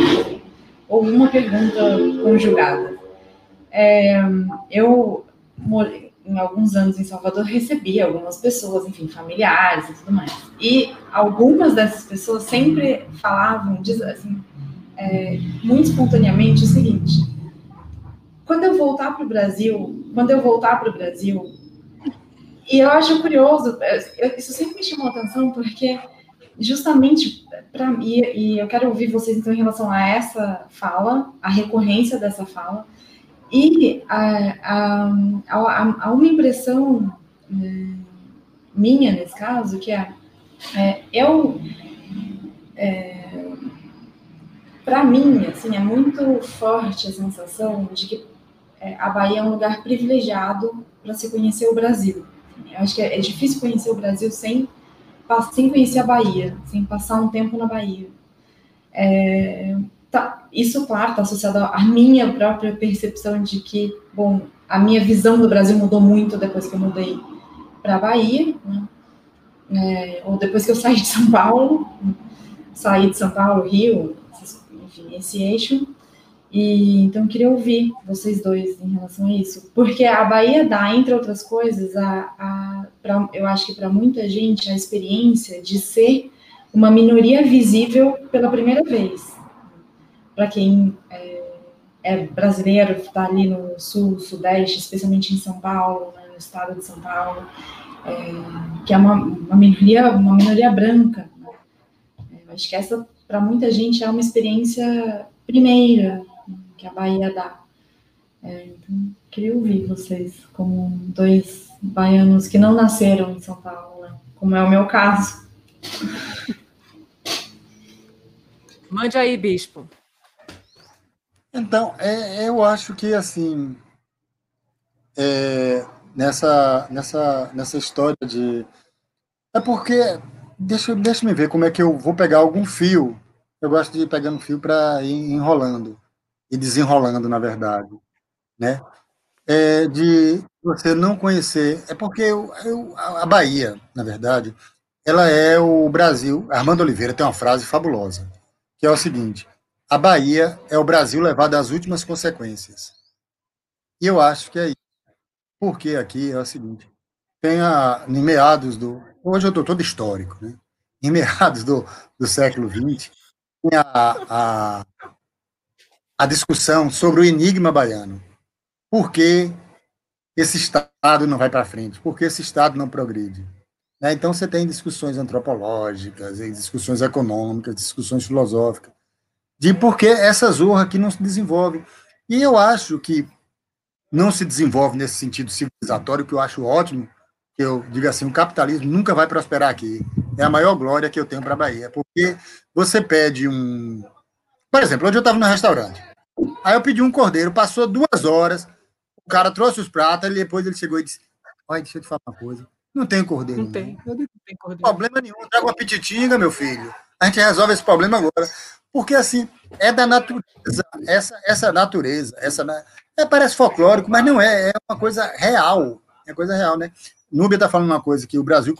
Ou uma pergunta conjugada. É, eu morei em alguns anos em Salvador, recebi algumas pessoas, enfim, familiares e tudo mais. E algumas dessas pessoas sempre falavam, assim, é, muito espontaneamente o seguinte: quando eu voltar para o Brasil, quando eu voltar para o Brasil, e eu acho curioso, é, isso sempre me chamou a atenção, porque justamente para mim, e eu quero ouvir vocês então em relação a essa fala, a recorrência dessa fala, e a uma impressão é, minha nesse caso, que é, é eu. É, para mim, assim, é muito forte a sensação de que é, a Bahia é um lugar privilegiado para se conhecer o Brasil. Eu acho que é, é, difícil conhecer o Brasil sem, sem conhecer a Bahia, sem passar um tempo na Bahia. É, tá, isso, claro, está associado à minha própria percepção de que, bom, a minha visão do Brasil mudou muito depois que eu mudei para a Bahia, né? é, ou depois que eu saí de São Paulo, saí de São Paulo, Rio, enfim, esse eixo. E então queria ouvir vocês dois em relação a isso, porque a Bahia dá, entre outras coisas, a, a pra, eu acho que para muita gente a experiência de ser uma minoria visível pela primeira vez. Para quem é, é brasileiro, está ali no sul, sudeste, especialmente em São Paulo, né, no estado de São Paulo, é, que é uma, uma, minoria, uma minoria branca. Né? É, acho que essa para muita gente é uma experiência primeira que a Bahia dá. É, então, queria ouvir vocês, como dois baianos que não nasceram em São Paulo, né? como é o meu caso. Mande aí, Bispo. Então, é, eu acho que, assim, é, nessa, nessa, nessa história de. É porque. Deixa, deixa me ver como é que eu vou pegar algum fio. Eu gosto de ir pegando fio para ir enrolando e desenrolando, na verdade. Né? É de você não conhecer. É porque eu, eu, a Bahia, na verdade, ela é o Brasil. Armando Oliveira tem uma frase fabulosa, que é o seguinte: a Bahia é o Brasil levado às últimas consequências. E eu acho que é isso. Porque aqui é o seguinte: tem a, em meados do. Hoje eu estou todo histórico, né? Em meados do, do século XX, tem a, a, a discussão sobre o enigma baiano. Por que esse Estado não vai para frente? Por que esse Estado não progride? Né? Então, você tem discussões antropológicas, discussões econômicas, discussões filosóficas, de por que essa zorra aqui não se desenvolve. E eu acho que não se desenvolve nesse sentido civilizatório, que eu acho ótimo, que eu diga assim, o capitalismo nunca vai prosperar aqui. É a maior glória que eu tenho para a Bahia, porque você pede um... Por exemplo, hoje eu estava no restaurante, aí eu pedi um cordeiro, passou duas horas, o cara trouxe os pratos, e depois ele chegou e disse, olha, deixa eu te falar uma coisa, não tem cordeiro. Não, não. tem. Não tem cordeiro. Problema nenhum. Traga uma pititinga, meu filho. A gente resolve esse problema agora. Porque, assim, é da natureza. Essa, essa natureza, essa é, parece folclórico, mas não é. É uma coisa real. É coisa real, né? Núbia está falando uma coisa que o Brasil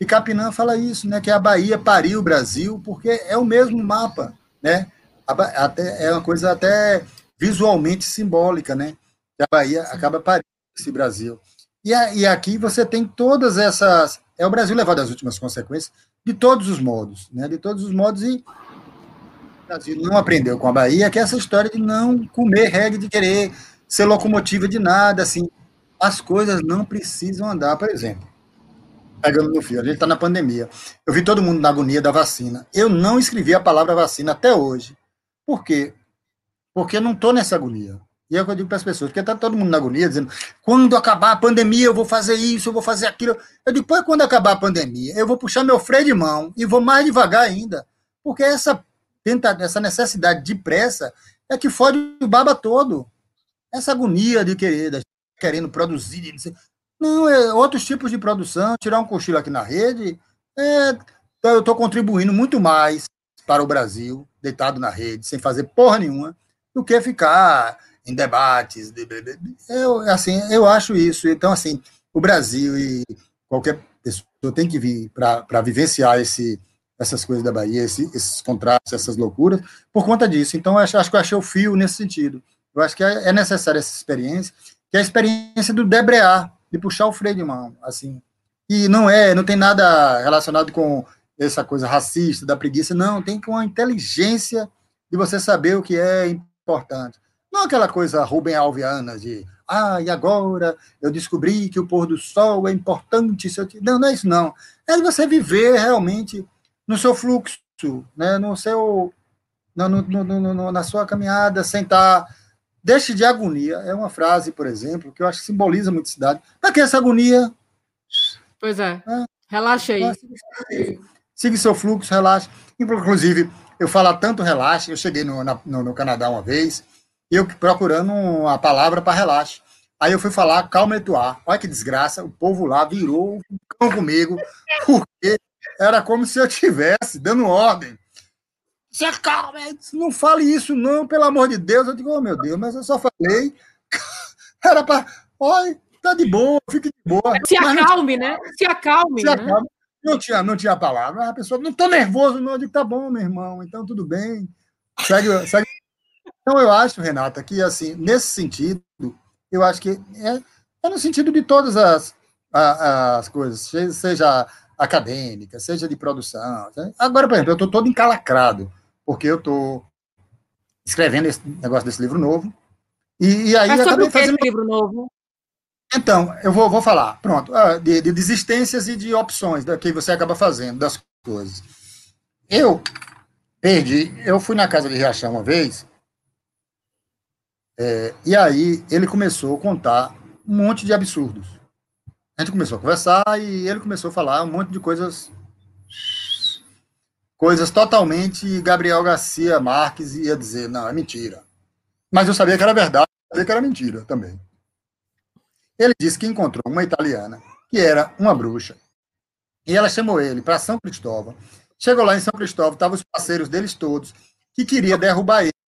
e Capinã fala isso, né? Que a Bahia pariu o Brasil, porque é o mesmo mapa, né? Até, é uma coisa até visualmente simbólica, né? Que a Bahia acaba parindo esse Brasil. E, e aqui você tem todas essas. É o Brasil levado às últimas consequências de todos os modos, né? De todos os modos, e o Brasil não aprendeu com a Bahia, que é essa história de não comer reggae, de querer ser locomotiva de nada, assim. As coisas não precisam andar, por exemplo. Pegando no fio, a gente está na pandemia. Eu vi todo mundo na agonia da vacina. Eu não escrevi a palavra vacina até hoje. Por quê? Porque eu não estou nessa agonia. E é o que eu digo para as pessoas, porque está todo mundo na agonia, dizendo, quando acabar a pandemia, eu vou fazer isso, eu vou fazer aquilo. Eu digo, depois, quando acabar a pandemia, eu vou puxar meu freio de mão e vou mais devagar ainda. Porque essa, tenta, essa necessidade de pressa é que fode o baba todo. Essa agonia de querer, querendo produzir. Não, é outros tipos de produção, tirar um cochilo aqui na rede. É, então eu estou contribuindo muito mais para o Brasil, deitado na rede, sem fazer porra nenhuma, do que ficar em debates. De, de, de, eu, assim, eu acho isso. Então, assim, o Brasil e qualquer pessoa tem que vir para vivenciar esse, essas coisas da Bahia, esse, esses contrastes, essas loucuras, por conta disso. Então, acho, acho que eu achei o fio nesse sentido. Eu acho que é, é necessária essa experiência, que é a experiência do debrear, de puxar o freio de mão, assim. E não é, não tem nada relacionado com essa coisa racista, da preguiça, não, tem com a inteligência de você saber o que é importante. Não aquela coisa Rubem Alviana de ah, e agora eu descobri que o pôr do sol é importante. Não, não é isso, não. É você viver realmente no seu fluxo, né? no seu, no, no, no, na sua caminhada, sentar. Deixe de agonia. É uma frase, por exemplo, que eu acho que simboliza muito a cidade. Para que essa agonia? Pois é. é. Relaxa aí. Siga seu fluxo, relaxa. Inclusive, eu falo tanto relaxa. Eu cheguei no, na, no, no Canadá uma vez eu procurando uma palavra para relaxo. Aí eu fui falar calma e tuar. Olha que desgraça, o povo lá virou um cão comigo, porque era como se eu tivesse dando ordem. Se acalma, não fale isso não, pelo amor de Deus. Eu digo, oh meu Deus, mas eu só falei. Era para, olha, tá de boa, fique de boa. Se acalme, né? Se acalme. Se né? acalme. Não tinha, não tinha palavra. A pessoa, não tô nervoso, não. Eu digo, tá bom, meu irmão, então tudo bem. Segue, segue então, eu acho, Renata, que, assim, nesse sentido, eu acho que é, é no sentido de todas as, as coisas, seja acadêmica, seja de produção. Agora, por exemplo, eu estou todo encalacrado, porque eu estou escrevendo esse negócio desse livro novo, e, e aí Mas acabei fazendo esse livro novo. Então, eu vou, vou falar, pronto, ah, de, de desistências e de opções da que você acaba fazendo das coisas. Eu perdi, eu fui na casa de Riachão uma vez, é, e aí ele começou a contar um monte de absurdos. A gente começou a conversar e ele começou a falar um monte de coisas coisas totalmente Gabriel Garcia Marques ia dizer, não, é mentira. Mas eu sabia que era verdade, eu sabia que era mentira também. Ele disse que encontrou uma italiana, que era uma bruxa, e ela chamou ele para São Cristóvão. Chegou lá em São Cristóvão, estavam os parceiros deles todos, que queria derrubar ele.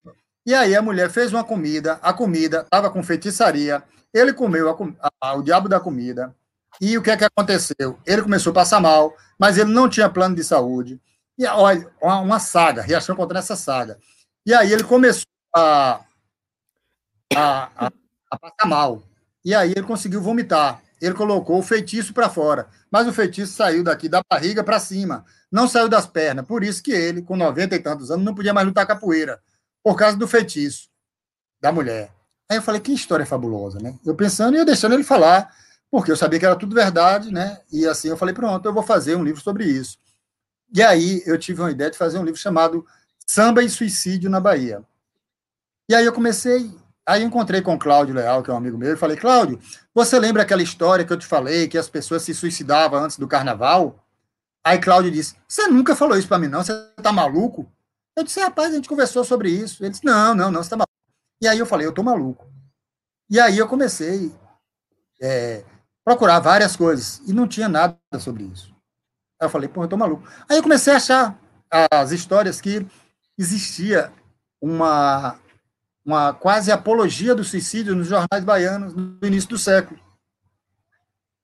E aí a mulher fez uma comida, a comida estava com feitiçaria, ele comeu a, a, o diabo da comida, e o que é que aconteceu? Ele começou a passar mal, mas ele não tinha plano de saúde. E olha, uma, uma saga, Riachão contando essa saga. E aí ele começou a, a, a, a passar mal. E aí ele conseguiu vomitar. Ele colocou o feitiço para fora, mas o feitiço saiu daqui da barriga para cima, não saiu das pernas. Por isso que ele, com 90 e tantos anos, não podia mais lutar capoeira, por causa do feitiço da mulher. Aí eu falei, que história fabulosa, né? Eu pensando e eu deixando ele falar, porque eu sabia que era tudo verdade, né? E assim eu falei, pronto, eu vou fazer um livro sobre isso. E aí eu tive uma ideia de fazer um livro chamado Samba e Suicídio na Bahia. E aí eu comecei Aí encontrei com o Cláudio Leal, que é um amigo meu, e falei, Cláudio, você lembra aquela história que eu te falei, que as pessoas se suicidavam antes do carnaval? Aí Cláudio disse, você nunca falou isso para mim, não? Você tá maluco? Eu disse, rapaz, a gente conversou sobre isso. Ele disse, não, não, não, você tá maluco. E aí eu falei, eu tô maluco. E aí eu comecei a é, procurar várias coisas, e não tinha nada sobre isso. Aí eu falei, pô, eu tô maluco. Aí eu comecei a achar as histórias que existia uma uma quase apologia do suicídio nos jornais baianos no início do século.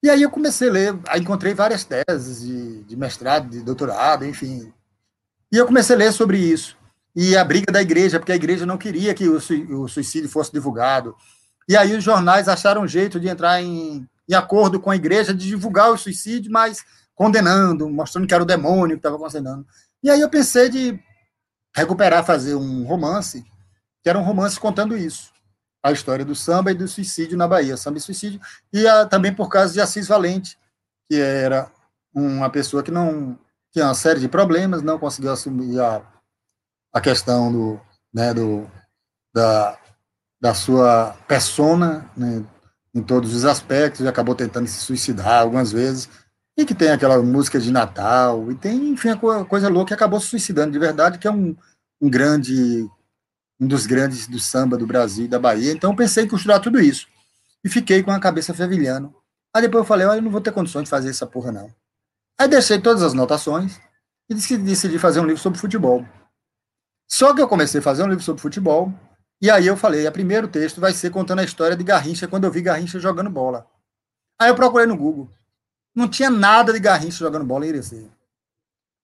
E aí eu comecei a ler, encontrei várias teses de, de mestrado, de doutorado, enfim. E eu comecei a ler sobre isso. E a briga da igreja, porque a igreja não queria que o, suicídio fosse divulgado. E aí os jornais acharam um jeito de entrar em, em acordo com a igreja de divulgar o suicídio, mas condenando, mostrando que era o demônio que estava condenando. E aí eu pensei de recuperar, fazer um romance que era um romance contando isso. A história do samba e do suicídio na Bahia, samba e suicídio, e a, também por causa de Assis Valente, que era uma pessoa que não tinha uma série de problemas, não conseguiu assumir a, a questão do, né, do, da, da sua persona né, em todos os aspectos, e acabou tentando se suicidar algumas vezes, e que tem aquela música de Natal, e tem, enfim, a coisa louca, que acabou se suicidando de verdade, que é um, um grande um dos grandes do samba do Brasil e da Bahia. Então pensei em costurar tudo isso. E fiquei com a cabeça fervilhando. Aí depois eu falei, olha, eu não vou ter condições de fazer essa porra, não. Aí deixei todas as anotações e decidi fazer um livro sobre futebol. Só que eu comecei a fazer um livro sobre futebol, e aí eu falei, o primeiro texto vai ser contando a história de Garrincha, quando eu vi Garrincha jogando bola. Aí eu procurei no Google. Não tinha nada de Garrincha jogando bola em Irecê.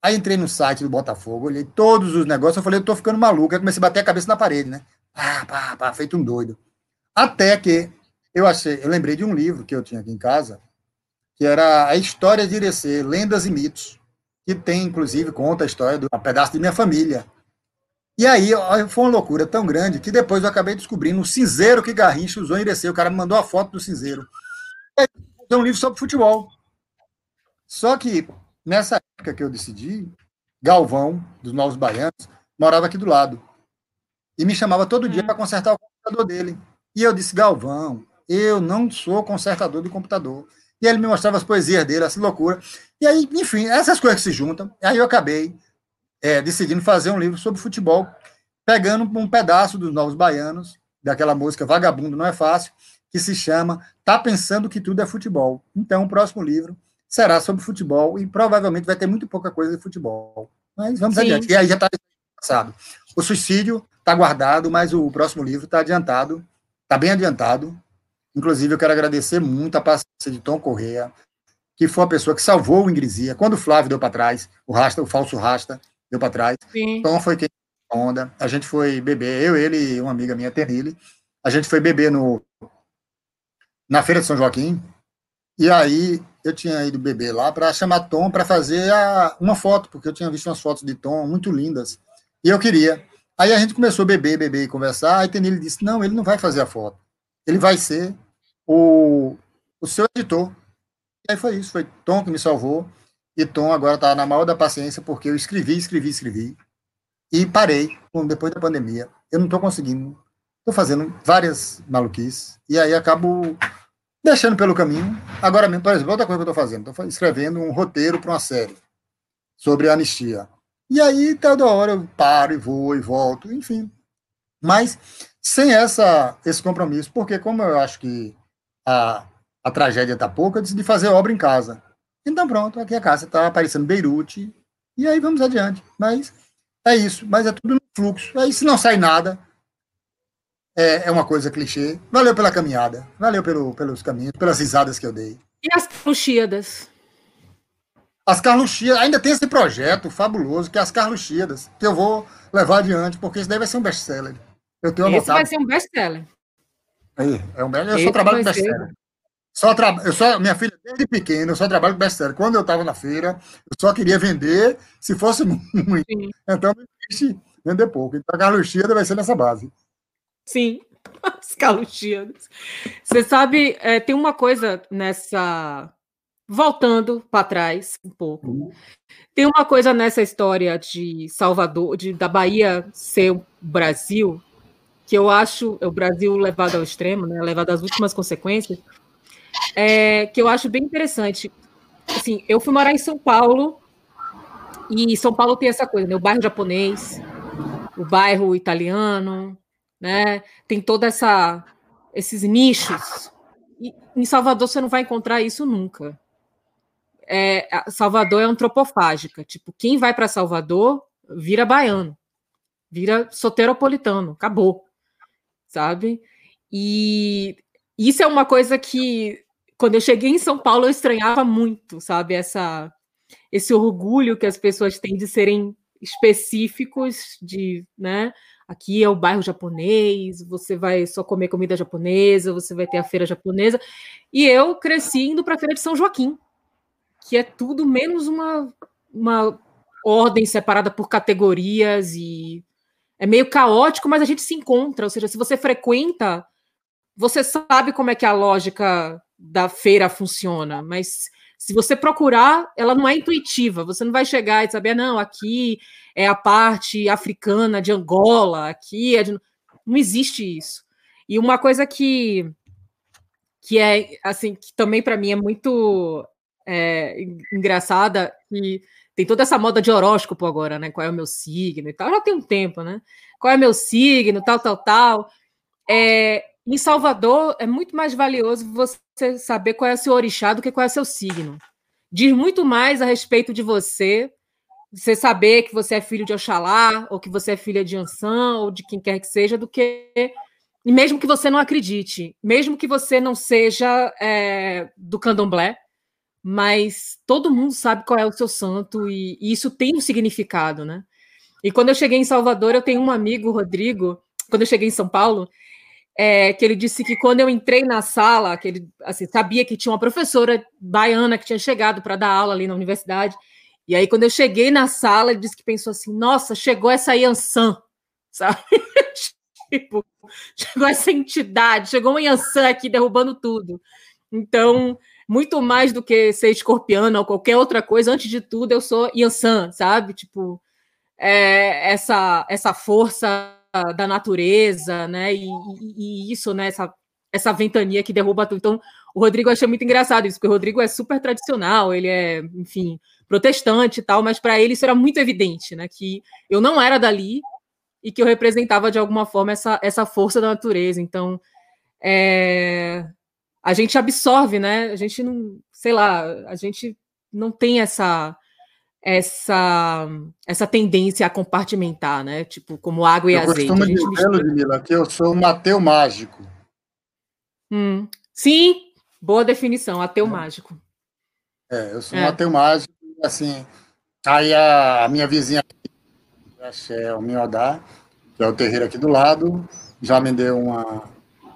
Aí entrei no site do Botafogo, olhei todos os negócios, eu falei, eu tô ficando maluco. Aí comecei a bater a cabeça na parede, né? Pá, pá, pá, feito um doido. Até que eu achei, eu lembrei de um livro que eu tinha aqui em casa, que era A História de Irecê, Lendas e Mitos, que tem, inclusive, conta a história de um pedaço de minha família. E aí foi uma loucura tão grande que depois eu acabei descobrindo o cinzeiro que Garrincha usou em Irecê. O cara me mandou a foto do cinzeiro. Tem um livro sobre futebol. Só que Nessa época que eu decidi, Galvão, dos Novos Baianos, morava aqui do lado. E me chamava todo dia hum. para consertar o computador dele. E eu disse, Galvão, eu não sou consertador de computador. E ele me mostrava as poesias dele, essa loucura. E aí, enfim, essas coisas que se juntam. Aí eu acabei é, decidindo fazer um livro sobre futebol, pegando um pedaço dos Novos Baianos, daquela música Vagabundo Não é Fácil, que se chama Tá Pensando que Tudo é Futebol. Então, o próximo livro será sobre futebol e provavelmente vai ter muito pouca coisa de futebol. Mas vamos Sim. adiante. E aí já está passado. O suicídio está guardado, mas o próximo livro está adiantado, está bem adiantado. Inclusive, eu quero agradecer muito a paciência de Tom Correia, que foi a pessoa que salvou o Ingresia. Quando o Flávio deu para trás, o rasta, o falso rasta, deu para trás. Sim. Tom foi quem onda. A gente foi beber, eu, ele e uma amiga minha, Ternile. A gente foi beber no, na Feira de São Joaquim. E aí eu tinha ido beber lá para chamar Tom para fazer a, uma foto, porque eu tinha visto umas fotos de Tom muito lindas. E eu queria. Aí a gente começou a beber, beber e conversar. Aí Tenille disse: Não, ele não vai fazer a foto. Ele vai ser o, o seu editor. E aí foi isso. Foi Tom que me salvou. E Tom agora está na maior da paciência, porque eu escrevi, escrevi, escrevi. E parei depois da pandemia. Eu não estou conseguindo. Estou fazendo várias maluquices. E aí acabo deixando pelo caminho. Agora mesmo, por exemplo, outra coisa que eu estou fazendo, estou escrevendo um roteiro para uma série sobre anistia. E aí, toda hora eu paro e vou e volto, enfim. Mas sem essa, esse compromisso, porque como eu acho que a, a tragédia está pouca, eu decidi fazer obra em casa. Então pronto, aqui a casa está aparecendo Beirute, e aí vamos adiante. Mas é isso, mas é tudo no fluxo. Aí se não sai nada, é, é uma coisa clichê. Valeu pela caminhada, valeu pelo, pelos caminhos, pelas risadas que eu dei. E as Carluxíadas? As Carluxíadas, ainda tem esse projeto fabuloso, que é as Carluxíadas, que eu vou levar adiante, porque isso daí vai ser um best-seller. Eu tenho esse anotado. vai ser um best-seller. Aí, é um, eu só trabalho com best-seller. Só tra... eu só, minha filha, desde pequena, eu só trabalho com best-seller. Quando eu estava na feira, eu só queria vender se fosse muito. Sim. Então, não existe vender pouco. Então, a Carluxíada vai ser nessa base. Sim, as Carluxíadas. Você sabe, é, tem uma coisa nessa. Voltando para trás um pouco. Uhum. Tem uma coisa nessa história de Salvador, de, da Bahia ser o Brasil, que eu acho, o Brasil levado ao extremo, né, levado às últimas consequências, é, que eu acho bem interessante. Assim, eu fui morar em São Paulo, e São Paulo tem essa coisa, né, o bairro japonês, o bairro italiano, né, tem toda essa esses nichos. E em Salvador você não vai encontrar isso nunca. É, Salvador é antropofágica, tipo, quem vai para Salvador vira baiano, vira soteropolitano, acabou, sabe? E isso é uma coisa que quando eu cheguei em São Paulo, eu estranhava muito, sabe? Essa, esse orgulho que as pessoas têm de serem específicos, de, né? Aqui é o bairro japonês, você vai só comer comida japonesa, você vai ter a feira japonesa. E eu cresci indo para a feira de São Joaquim, que é tudo menos uma, uma ordem separada por categorias e é meio caótico, mas a gente se encontra. Ou seja, se você frequenta, você sabe como é que a lógica da feira funciona, mas se você procurar, ela não é intuitiva. Você não vai chegar e saber, não, aqui é a parte africana de Angola, aqui é de... não existe isso. E uma coisa que que é assim que também para mim é muito é, engraçada e tem toda essa moda de horóscopo agora, né? Qual é o meu signo e tal. Já tem um tempo, né? Qual é o meu signo, tal, tal, tal. É, em Salvador, é muito mais valioso você saber qual é o seu orixá do que qual é o seu signo. Diz muito mais a respeito de você, você saber que você é filho de Oxalá, ou que você é filha de Ansan, ou de quem quer que seja, do que. E mesmo que você não acredite, mesmo que você não seja é, do candomblé, mas todo mundo sabe qual é o seu santo, e, e isso tem um significado, né? E quando eu cheguei em Salvador, eu tenho um amigo, Rodrigo, quando eu cheguei em São Paulo, é, que ele disse que quando eu entrei na sala, que ele assim, sabia que tinha uma professora baiana que tinha chegado para dar aula ali na universidade. E aí, quando eu cheguei na sala, ele disse que pensou assim: nossa, chegou essa Yansan, sabe? tipo, chegou essa entidade, chegou uma Yansan aqui derrubando tudo. Então, muito mais do que ser escorpiano ou qualquer outra coisa, antes de tudo, eu sou Yansan, sabe? Tipo, é, essa, essa força da natureza, né? E, e, e, isso, né? Essa, essa ventania que derruba tudo. Então, o Rodrigo achei muito engraçado isso, porque o Rodrigo é super tradicional, ele é, enfim, protestante e tal, mas para ele isso era muito evidente, né? Que eu não era dali e que eu representava de alguma forma essa, essa força da natureza. Então, é, a gente absorve, né? A gente não, sei lá, a gente não tem essa essa essa tendência a compartimentar, né? Tipo, como água e eu azeite. Eu costumo dizer. Ludmila, que eu sou um ateu mágico. Hum. Sim, boa definição, ateu é. mágico. É, eu sou é. um ateu mágico, assim, aí a, a minha vizinha, é o Miodá, que é o terreiro aqui do lado, já me deu uma,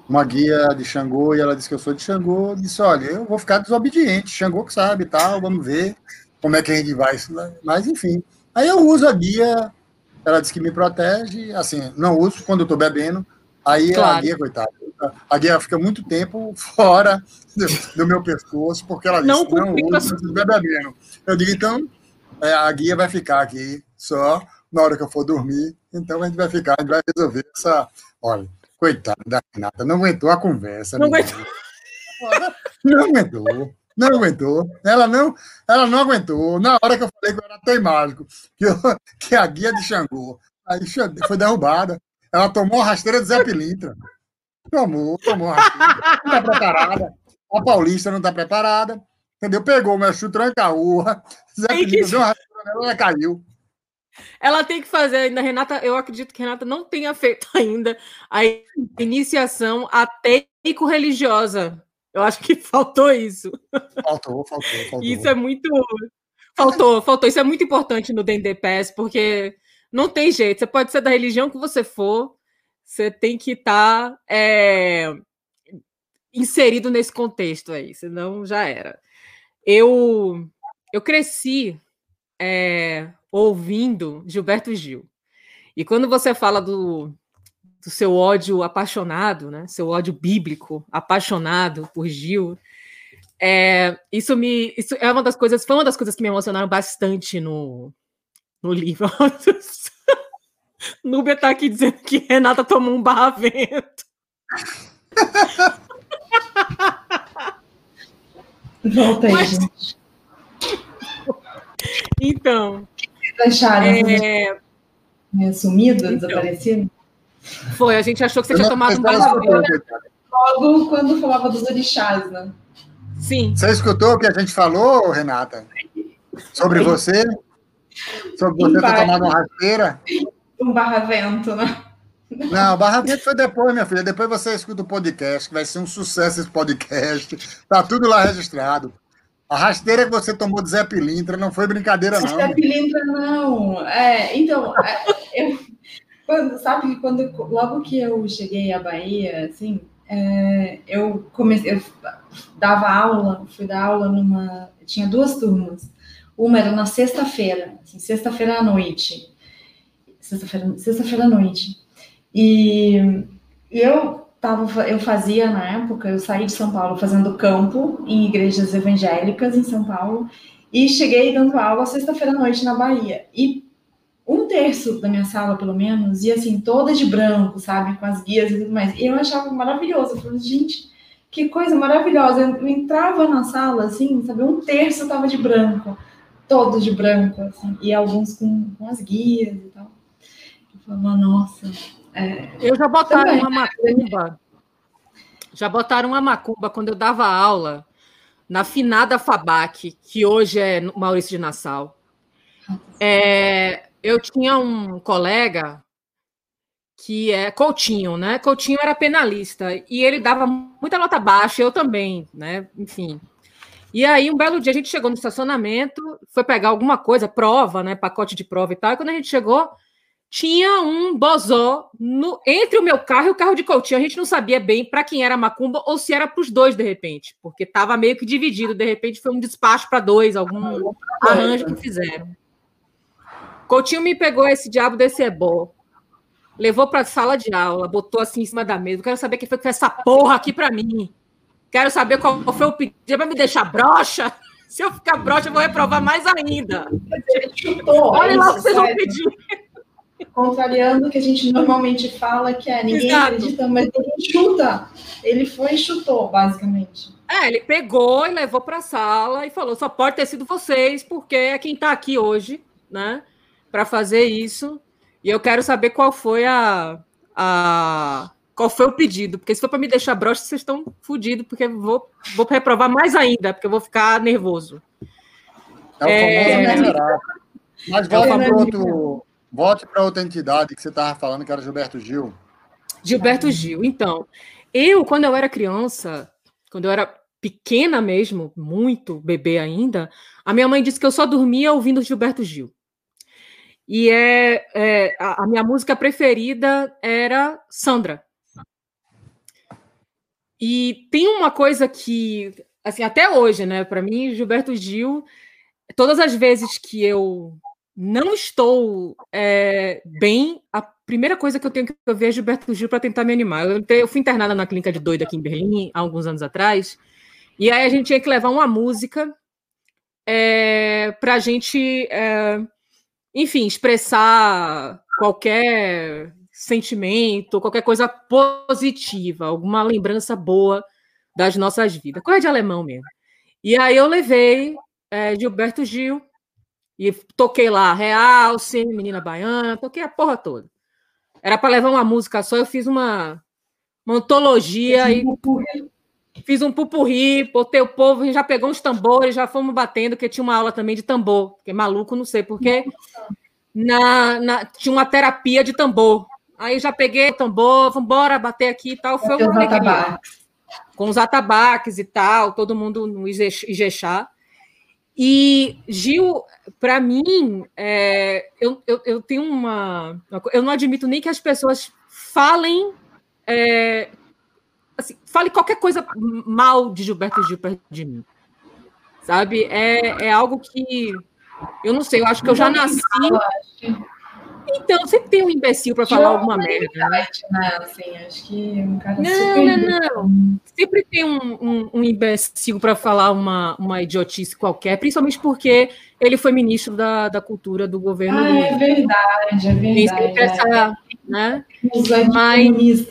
uma guia de Xangô, e ela disse que eu sou de Xangô, disse, olha, eu vou ficar desobediente, Xangô que sabe tal, vamos ver como é que a gente vai. Mas, enfim. Aí eu uso a guia, ela diz que me protege, assim, não uso quando eu estou bebendo. Aí claro. a guia, coitada, a guia fica muito tempo fora do, do meu pescoço, porque ela diz não, não uso quando bebendo. Eu digo, então, é, a guia vai ficar aqui só na hora que eu for dormir. Então a gente vai ficar, a gente vai resolver essa. Olha, coitada da Renata, não aguentou a conversa. Não aguentou. Não aguentou. Não aguentou. Ela não, ela não aguentou. Na hora que eu falei que eu era tão mágico, que, eu, que a guia de Xangô aí foi derrubada. Ela tomou a rasteira de Zé Pilintra. Tomou, tomou a rasteira. Tá preparada. a Paulista não está preparada, entendeu? Pegou o meu chute, tranca-urra, Zé Pilintra deu uma nela, ela caiu. Ela tem que fazer ainda, Renata. Eu acredito que Renata não tenha feito ainda a iniciação ateico-religiosa. Eu acho que faltou isso. Faltou, faltou, faltou. Isso é muito. Faltou, faltou. Isso é muito importante no DNDPS, porque não tem jeito. Você pode ser da religião que você for, você tem que estar tá, é, inserido nesse contexto aí, senão já era. Eu, eu cresci é, ouvindo Gilberto Gil. E quando você fala do, do seu ódio apaixonado, né? Seu ódio bíblico apaixonado por Gil, é, isso me, isso é uma das coisas, foi uma das coisas que me emocionaram bastante no, no livro. Núbia está aqui dizendo que Renata tomou um barravento. Volta aí, Mas... gente. Então, acharam? É... Sumido, então, desaparecido? Foi, a gente achou que você tinha tomado um banho. Logo quando falava dos orixás, né? Sim. Você escutou o que a gente falou, Renata? Sobre você? Sobre você ter tomado uma rasteira? Um barra-vento, né? Não, barra-vento foi depois, minha filha. Depois você escuta o podcast, que vai ser um sucesso esse podcast. Tá tudo lá registrado. A rasteira que você tomou de Zé Pilintra não foi brincadeira, não. Zé Pilintra, não. É, então, é, eu, quando, sabe, quando, logo que eu cheguei à Bahia, assim, é, eu comecei, eu dava aula, fui dar aula numa, tinha duas turmas. Uma era na sexta-feira, assim, sexta-feira à noite. Sexta-feira sexta à noite. E eu tava, eu fazia na época, eu saí de São Paulo fazendo campo em igrejas evangélicas em São Paulo e cheguei dando aula sexta-feira à noite na Bahia. E um terço da minha sala, pelo menos, ia assim, toda de branco, sabe? Com as guias e tudo mais. E eu achava maravilhoso. Eu falei, gente, que coisa maravilhosa. Eu entrava na sala, assim, sabe? Um terço tava de branco, todo de branco, assim, e alguns com, com as guias e tal. Eu falava, nossa, é, eu já botaram também. uma macumba. Já botaram uma macumba quando eu dava aula na finada Fabac, que hoje é Maurício de Nassau. É, eu tinha um colega que é Coutinho, né? Coutinho era penalista e ele dava muita nota baixa, eu também, né? Enfim. E aí, um belo dia, a gente chegou no estacionamento, foi pegar alguma coisa, prova, né? Pacote de prova e tal. E quando a gente chegou, tinha um bozó no, entre o meu carro e o carro de Coutinho. A gente não sabia bem para quem era Macumba ou se era para os dois, de repente, porque estava meio que dividido. De repente foi um despacho para dois, algum arranjo que fizeram. Coutinho me pegou esse diabo desse ebó, levou para a sala de aula, botou assim em cima da mesa. quero saber quem foi que fez essa porra aqui para mim. Quero saber qual foi o pedido. Vai me deixar broxa? Se eu ficar broxa, eu vou reprovar mais ainda. Olha lá o que vocês vão pedir contrariando o que a gente normalmente fala, que é ninguém Exato. acredita, mas ele chuta. Ele foi e chutou, basicamente. É, ele pegou e levou para a sala e falou: só pode ter sido vocês, porque é quem está aqui hoje, né, para fazer isso. E eu quero saber qual foi a, a qual foi o pedido, porque se for para me deixar broxa, vocês estão fodidos, porque vou, vou reprovar mais ainda, porque eu vou ficar nervoso. É, é... Mas volta é para outro, Volte para outra entidade que você estava falando, que era Gilberto Gil. Gilberto Gil. Então, eu, quando eu era criança, quando eu era pequena mesmo, muito bebê ainda, a minha mãe disse que eu só dormia ouvindo Gilberto Gil. E é, é a, a minha música preferida era Sandra. E tem uma coisa que, assim, até hoje, né, para mim, Gilberto Gil, todas as vezes que eu não estou é, bem, a primeira coisa que eu tenho que ver é Gilberto Gil para tentar me animar. Eu, eu, fui internada na clínica de doida aqui em Berlim, há alguns anos atrás, e aí a gente tinha que levar uma música é, para a gente, é, enfim, expressar qualquer sentimento, qualquer coisa positiva, alguma lembrança boa das nossas vidas. Coisa de alemão mesmo. E aí eu levei é, Gilberto Gil e toquei lá Realce, Menina Baiana, toquei a porra toda. Era para levar uma música só, eu fiz uma, uma antologia. Um e... fiz um pupurri, botei o povo, já pegou uns tambores, já fomos batendo, porque tinha uma aula também de tambor, porque maluco, não sei porquê. Na, na, tinha uma terapia de tambor. Aí já peguei o tambor, vamos embora bater aqui e tal. Foi uma alegria. Com os atabaques e tal, todo mundo no Ijexá. E, Gil, para mim, é, eu, eu, eu, tenho uma. Eu não admito nem que as pessoas falem. É, assim, fale qualquer coisa mal de Gilberto Gil perto de mim. Sabe? É, é algo que. Eu não sei, eu acho que eu já nasci. Então, sempre tem um imbecil para falar alguma merda. Né? né? Assim, acho que um cara não, não, não. Sempre tem um, um, um imbecil para falar uma, uma idiotice qualquer, principalmente porque ele foi ministro da, da cultura do governo. Ah, é verdade, é verdade. Essa, é. né? Mas,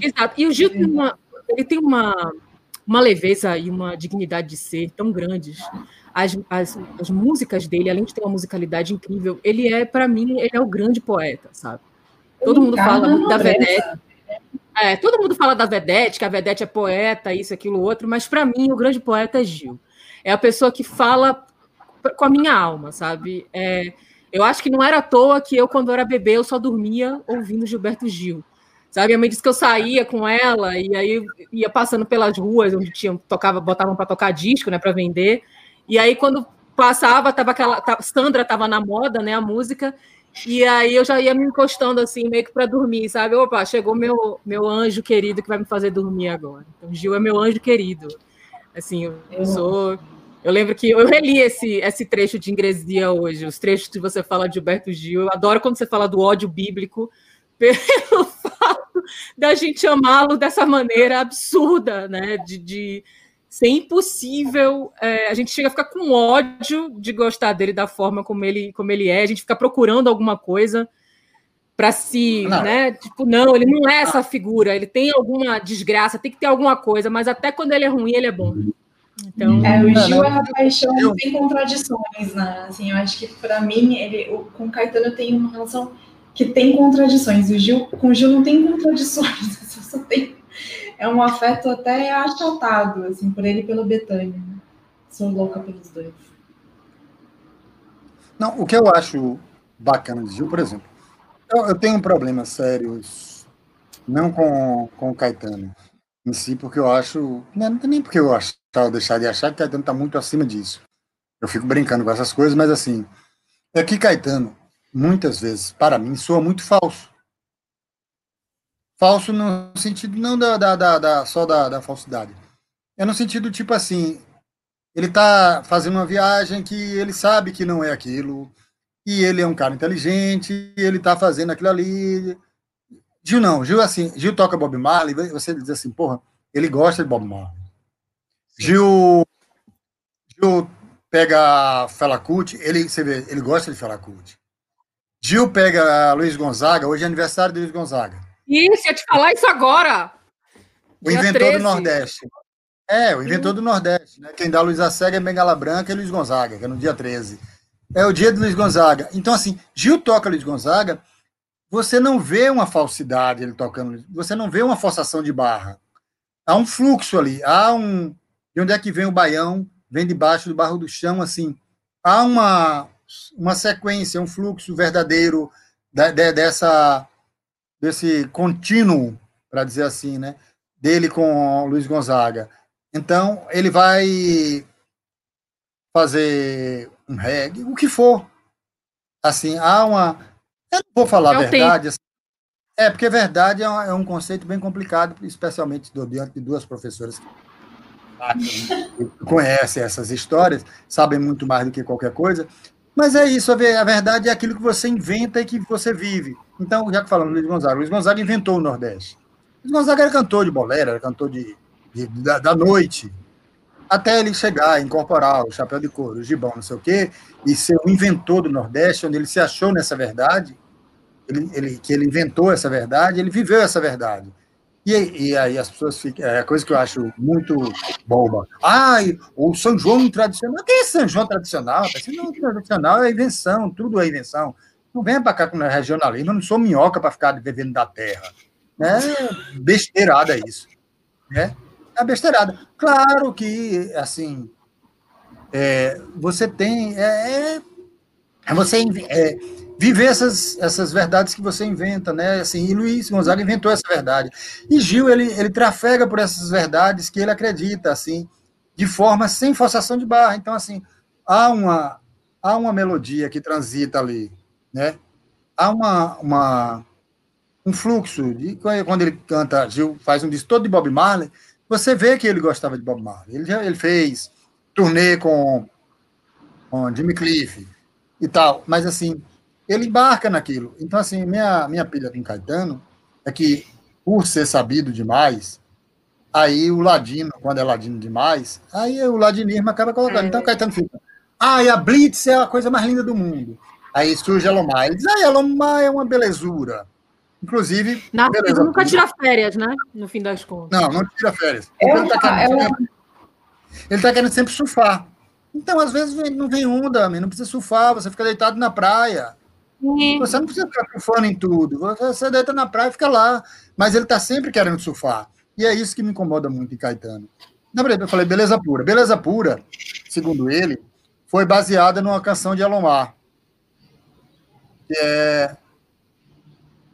Exato. E o Gil tem uma, ele tem uma, uma leveza e uma dignidade de ser tão grandes as, as, as, músicas dele, além de ter uma musicalidade incrível, ele é, para mim, ele é o grande poeta, sabe? Todo mundo fala da Vedete. É, todo mundo fala da Vedete, que a Vedete é poeta, isso, aquilo, outro, mas para mim o grande poeta é Gil. É a pessoa que fala com a minha alma, sabe? É, eu acho que não era à toa que eu, quando era bebê, eu só dormia ouvindo Gilberto Gil. Sabe, a mãe disse que eu saía com ela e aí ia passando pelas ruas onde tinha tocava, botavam para tocar disco, né, para vender. E aí, quando passava, tava aquela. Tava, Sandra estava na moda, né? A música. E aí eu já ia me encostando assim, meio que para dormir, sabe? Opa, chegou meu, meu anjo querido que vai me fazer dormir agora. Então, Gil é meu anjo querido. Assim, eu, eu sou. Eu lembro que eu reli esse, esse trecho de Ingresia hoje, os trechos que você fala de Gilberto Gil. Eu adoro quando você fala do ódio bíblico, pelo fato da gente amá-lo dessa maneira absurda, né? De, de, ser impossível. É, a gente chega a ficar com ódio de gostar dele da forma como ele, como ele é, a gente fica procurando alguma coisa para se, não. né? Tipo, não, ele não é essa figura, ele tem alguma desgraça, tem que ter alguma coisa, mas até quando ele é ruim, ele é bom. Então, é, o Gil é a paixão eu... sem contradições, né? Assim, eu acho que para mim, ele, com o Caetano tem uma relação que tem contradições. O Gil, com o Gil não tem contradições, só tem é um afeto até achatado, assim, por ele e pelo Betânia. Sou louca pelos dois. Não, o que eu acho bacana de Gil, por exemplo, eu, eu tenho um problema sério, não com, com o Caetano em si, porque eu acho, não é nem porque eu achar deixar de achar que Caetano está muito acima disso. Eu fico brincando com essas coisas, mas assim, é que Caetano, muitas vezes, para mim, soa muito falso. Falso no sentido não da, da, da, da só da, da, falsidade. É no sentido tipo assim, ele está fazendo uma viagem que ele sabe que não é aquilo, e ele é um cara inteligente, ele está fazendo aquilo ali. Gil não, Gil assim, Gil toca Bob Marley, você diz assim, porra, ele gosta de Bob Marley. Gil, Gil pega Fela Kuti, ele, você vê, ele gosta de Fela Kuti. Gil pega Luiz Gonzaga, hoje é aniversário de Luiz Gonzaga. Isso, ia te falar isso agora. O inventor 13. do Nordeste. É, o inventor do Nordeste. Né? Quem dá Luiz Acega é Bengala Branca e Luiz Gonzaga, que é no dia 13. É o dia de Luiz Gonzaga. Então, assim, Gil toca Luiz Gonzaga, você não vê uma falsidade ele tocando, você não vê uma forçação de barra. Há um fluxo ali, há um. De onde é que vem o baião? Vem debaixo do barro do chão, assim. Há uma, uma sequência, um fluxo verdadeiro de, de, dessa desse contínuo, para dizer assim, né, dele com Luiz Gonzaga. Então, ele vai fazer um reggae, o que for. Assim, há uma. Eu não vou falar a verdade. Assim, é, porque verdade é um, é um, conceito bem complicado, especialmente do, diante de duas professoras que conhecem essas histórias, sabem muito mais do que qualquer coisa. Mas é isso, a verdade é aquilo que você inventa e que você vive. Então, já que falamos Luiz Gonzaga, Luiz Gonzaga inventou o Nordeste. Luiz Gonzaga era cantor de bolero, era cantor de, de da, da, noite, até ele chegar, incorporar o chapéu de couro, o gibão, não sei o quê, e ser o inventor do Nordeste, onde ele se achou nessa verdade, ele, ele, que ele inventou essa verdade, ele viveu essa verdade. E, e, aí as pessoas ficam. É a coisa que eu acho muito boba. Ai, o São João tradicional. Quem é São João tradicional? São João tradicional é invenção, tudo é invenção. Não venha para cá com regionalismo, eu não sou minhoca para ficar vivendo da terra. É besteirada isso. Né? é besteirada. Claro que, assim, é, você tem. É, é você é, viver essas, essas verdades que você inventa, né? Assim, e Luiz Gonzaga inventou essa verdade. E Gil, ele, ele trafega por essas verdades que ele acredita, assim, de forma sem forçação de barra. Então, assim, há uma, há uma melodia que transita ali, né? Há uma, uma, um fluxo. De, quando ele canta, Gil faz um disco todo de Bob Marley, você vê que ele gostava de Bob Marley. Ele, já, ele fez turnê com, com Jimmy Cliff e tal, mas assim, ele embarca naquilo. Então, assim, minha, minha pilha com Caetano é que, por ser sabido demais, aí o ladino, quando é ladino demais, aí o ladinismo acaba colocando. Então, Caetano fica, ah, e a Blitz é a coisa mais linda do mundo. Aí surge a Lomar. Ele diz, ah, a Lomar é uma belezura. Inclusive. Narciso nunca tira férias, né? No fim das contas. Não, não tira férias. É ele está querendo, é tá querendo sempre surfar. Então, às vezes, não vem onda, não precisa surfar, você fica deitado na praia. Você não precisa ficar surfando em tudo. Você deita na praia e fica lá. Mas ele está sempre querendo surfar. E é isso que me incomoda muito em Caetano. Na verdade, eu falei beleza pura. Beleza pura, segundo ele, foi baseada numa canção de Alomar. Que é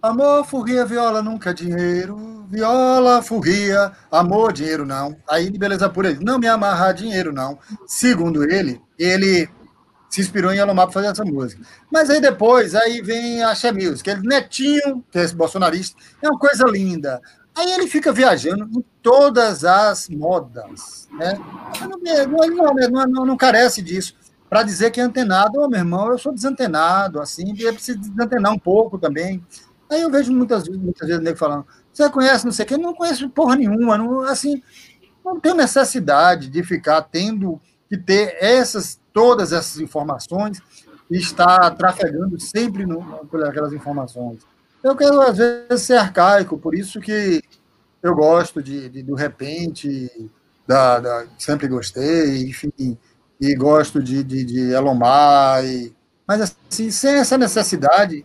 Amor, furria, viola, nunca dinheiro. Viola, furria, amor, dinheiro não. Aí, de beleza pura, ele não me amarrar dinheiro não. Segundo ele, ele se inspirou em Alomar para fazer essa música. Mas aí depois, aí vem a Xé Music. Ele, Netinho, que é esse bolsonarista, é uma coisa linda. Aí ele fica viajando em todas as modas. Né? Não, não, não, não, não carece disso. Para dizer que é antenado, oh, meu irmão, eu sou desantenado, assim, e preciso desantenar um pouco também. Aí eu vejo muitas vezes, muitas vezes o nego falando, você conhece não sei quê? Não conheço porra nenhuma, não, assim, não tenho necessidade de ficar tendo que ter essas, todas essas informações e estar trafegando sempre no, por aquelas informações. Eu quero, às vezes, ser arcaico, por isso que eu gosto de, de do repente, da, da, sempre gostei, enfim, e gosto de, de, de Elomar, e, mas assim, sem essa necessidade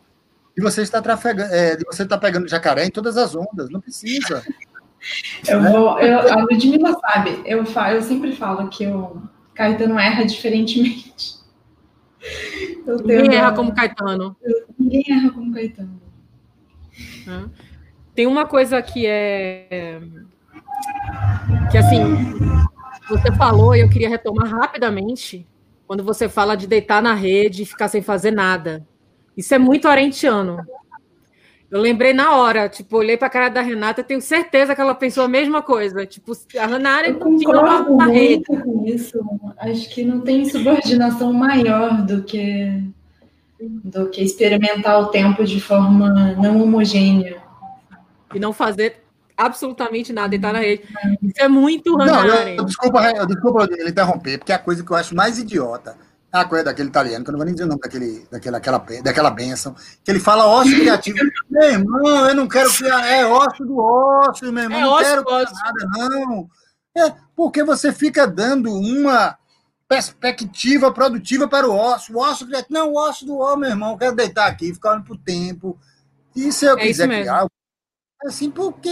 e você está trafegando, é, você está pegando jacaré em todas as ondas, não precisa. Eu vou, eu, a Ludmilla sabe, eu, falo, eu sempre falo que o Caetano erra diferentemente. ninguém erra como Caetano. ninguém erra como Caetano. Tem uma coisa que é que assim você falou e eu queria retomar rapidamente quando você fala de deitar na rede e ficar sem fazer nada. Isso é muito arentiano. Eu lembrei na hora, tipo, olhei para a cara da Renata, tenho certeza que ela pensou a mesma coisa. Tipo, a Renata tinha uma rede. Com isso. Acho que não tem subordinação maior do que do que experimentar o tempo de forma não homogênea. E não fazer absolutamente nada, e tá na rede. Isso é muito Hannah Não, eu, desculpa, desculpa ele interromper, porque é a coisa que eu acho mais idiota a coisa daquele italiano, que eu não vou nem dizer o nome daquele, daquela, aquela, daquela benção, que ele fala ócio criativo. meu irmão, eu não quero criar, é ócio do ócio, meu irmão, é não quero criar nada, não. É, porque você fica dando uma perspectiva produtiva para o ócio. O ócio criativo, não, o ócio do ó, meu irmão, eu quero deitar aqui, ficar olhando para o tempo. E se eu é quiser criar, assim, porque.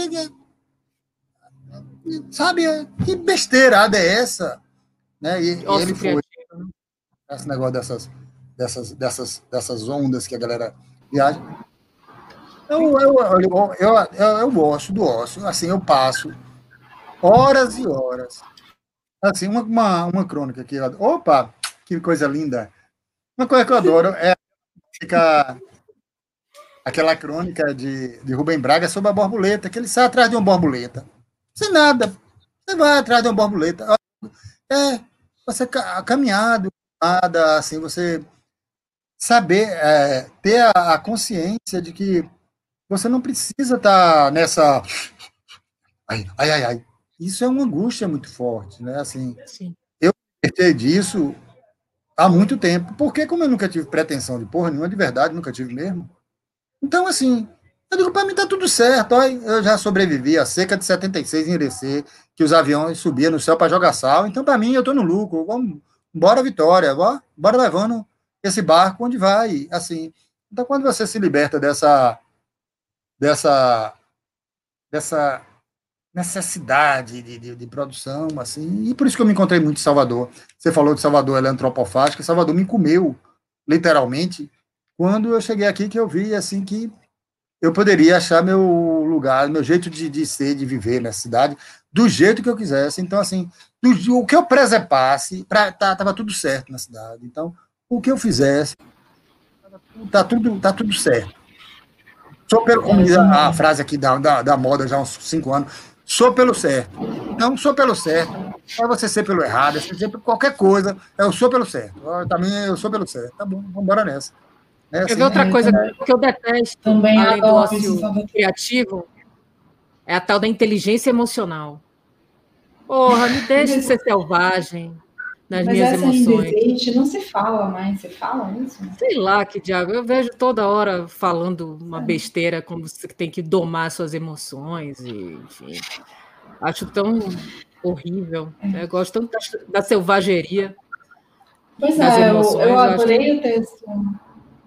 Sabe, que besteirada é essa? Né? E, e ele foi esse negócio dessas, dessas, dessas, dessas ondas que a galera viaja. Eu, eu, eu, eu, eu, gosto do ócio, assim, eu passo horas e horas. Assim, uma, uma, uma crônica aqui. Opa, que coisa linda! Uma coisa que eu adoro é fica aquela crônica de, de Rubem Braga sobre a borboleta, que ele sai atrás de uma borboleta. Sem nada. Você vai atrás de uma borboleta. É, você caminhado, nada, assim, você saber, é, ter a, a, consciência de que você não precisa estar tá nessa. Ai, ai, ai, ai. Isso é uma angústia muito forte, né? Assim, Sim. eu perdi disso há muito tempo, porque como eu nunca tive pretensão de porra nenhuma, de verdade, nunca tive mesmo. Então, assim, eu digo, para mim tá tudo certo. Olha, eu já sobrevivi a seca de 76 em Irecê, que os aviões subiam no céu para jogar sal. Então, para mim, eu tô no lucro. Vamos, bora Vitória, bora, bora levando esse barco onde vai, assim. Então, quando você se liberta dessa dessa dessa necessidade de, de, de, produção, assim, e por isso que eu me encontrei muito em Salvador. Você falou de Salvador, ela é antropofágica, Salvador me comeu, literalmente, quando eu cheguei aqui que eu vi, assim, que eu poderia achar meu lugar, meu jeito de, de ser, de viver nessa cidade, do jeito que eu quisesse. Então, assim, o que eu preservasse, pra, tá, tava tudo certo na cidade. Então, o que eu fizesse, tá tudo, tá tudo certo. Sou pelo, como diz a, a frase aqui da, da, da moda já há uns cinco anos, sou pelo certo. Não sou pelo certo. É você ser pelo errado, é você ser qualquer coisa. Eu sou pelo certo. Eu, também eu sou pelo certo. Tá bom, vamos embora nessa. É assim, Quer outra coisa que eu detesto, também além do ócio criativo, é a tal da inteligência emocional. Porra, me deixe ser selvagem nas Mas minhas emoções. não se fala mais, você fala isso? Sei lá que diabo, eu vejo toda hora falando uma é. besteira como você tem que domar suas emoções e, enfim. Acho tão horrível. É. Gosto tanto da, da selvageria. Pois é, eu, eu adorei eu o texto.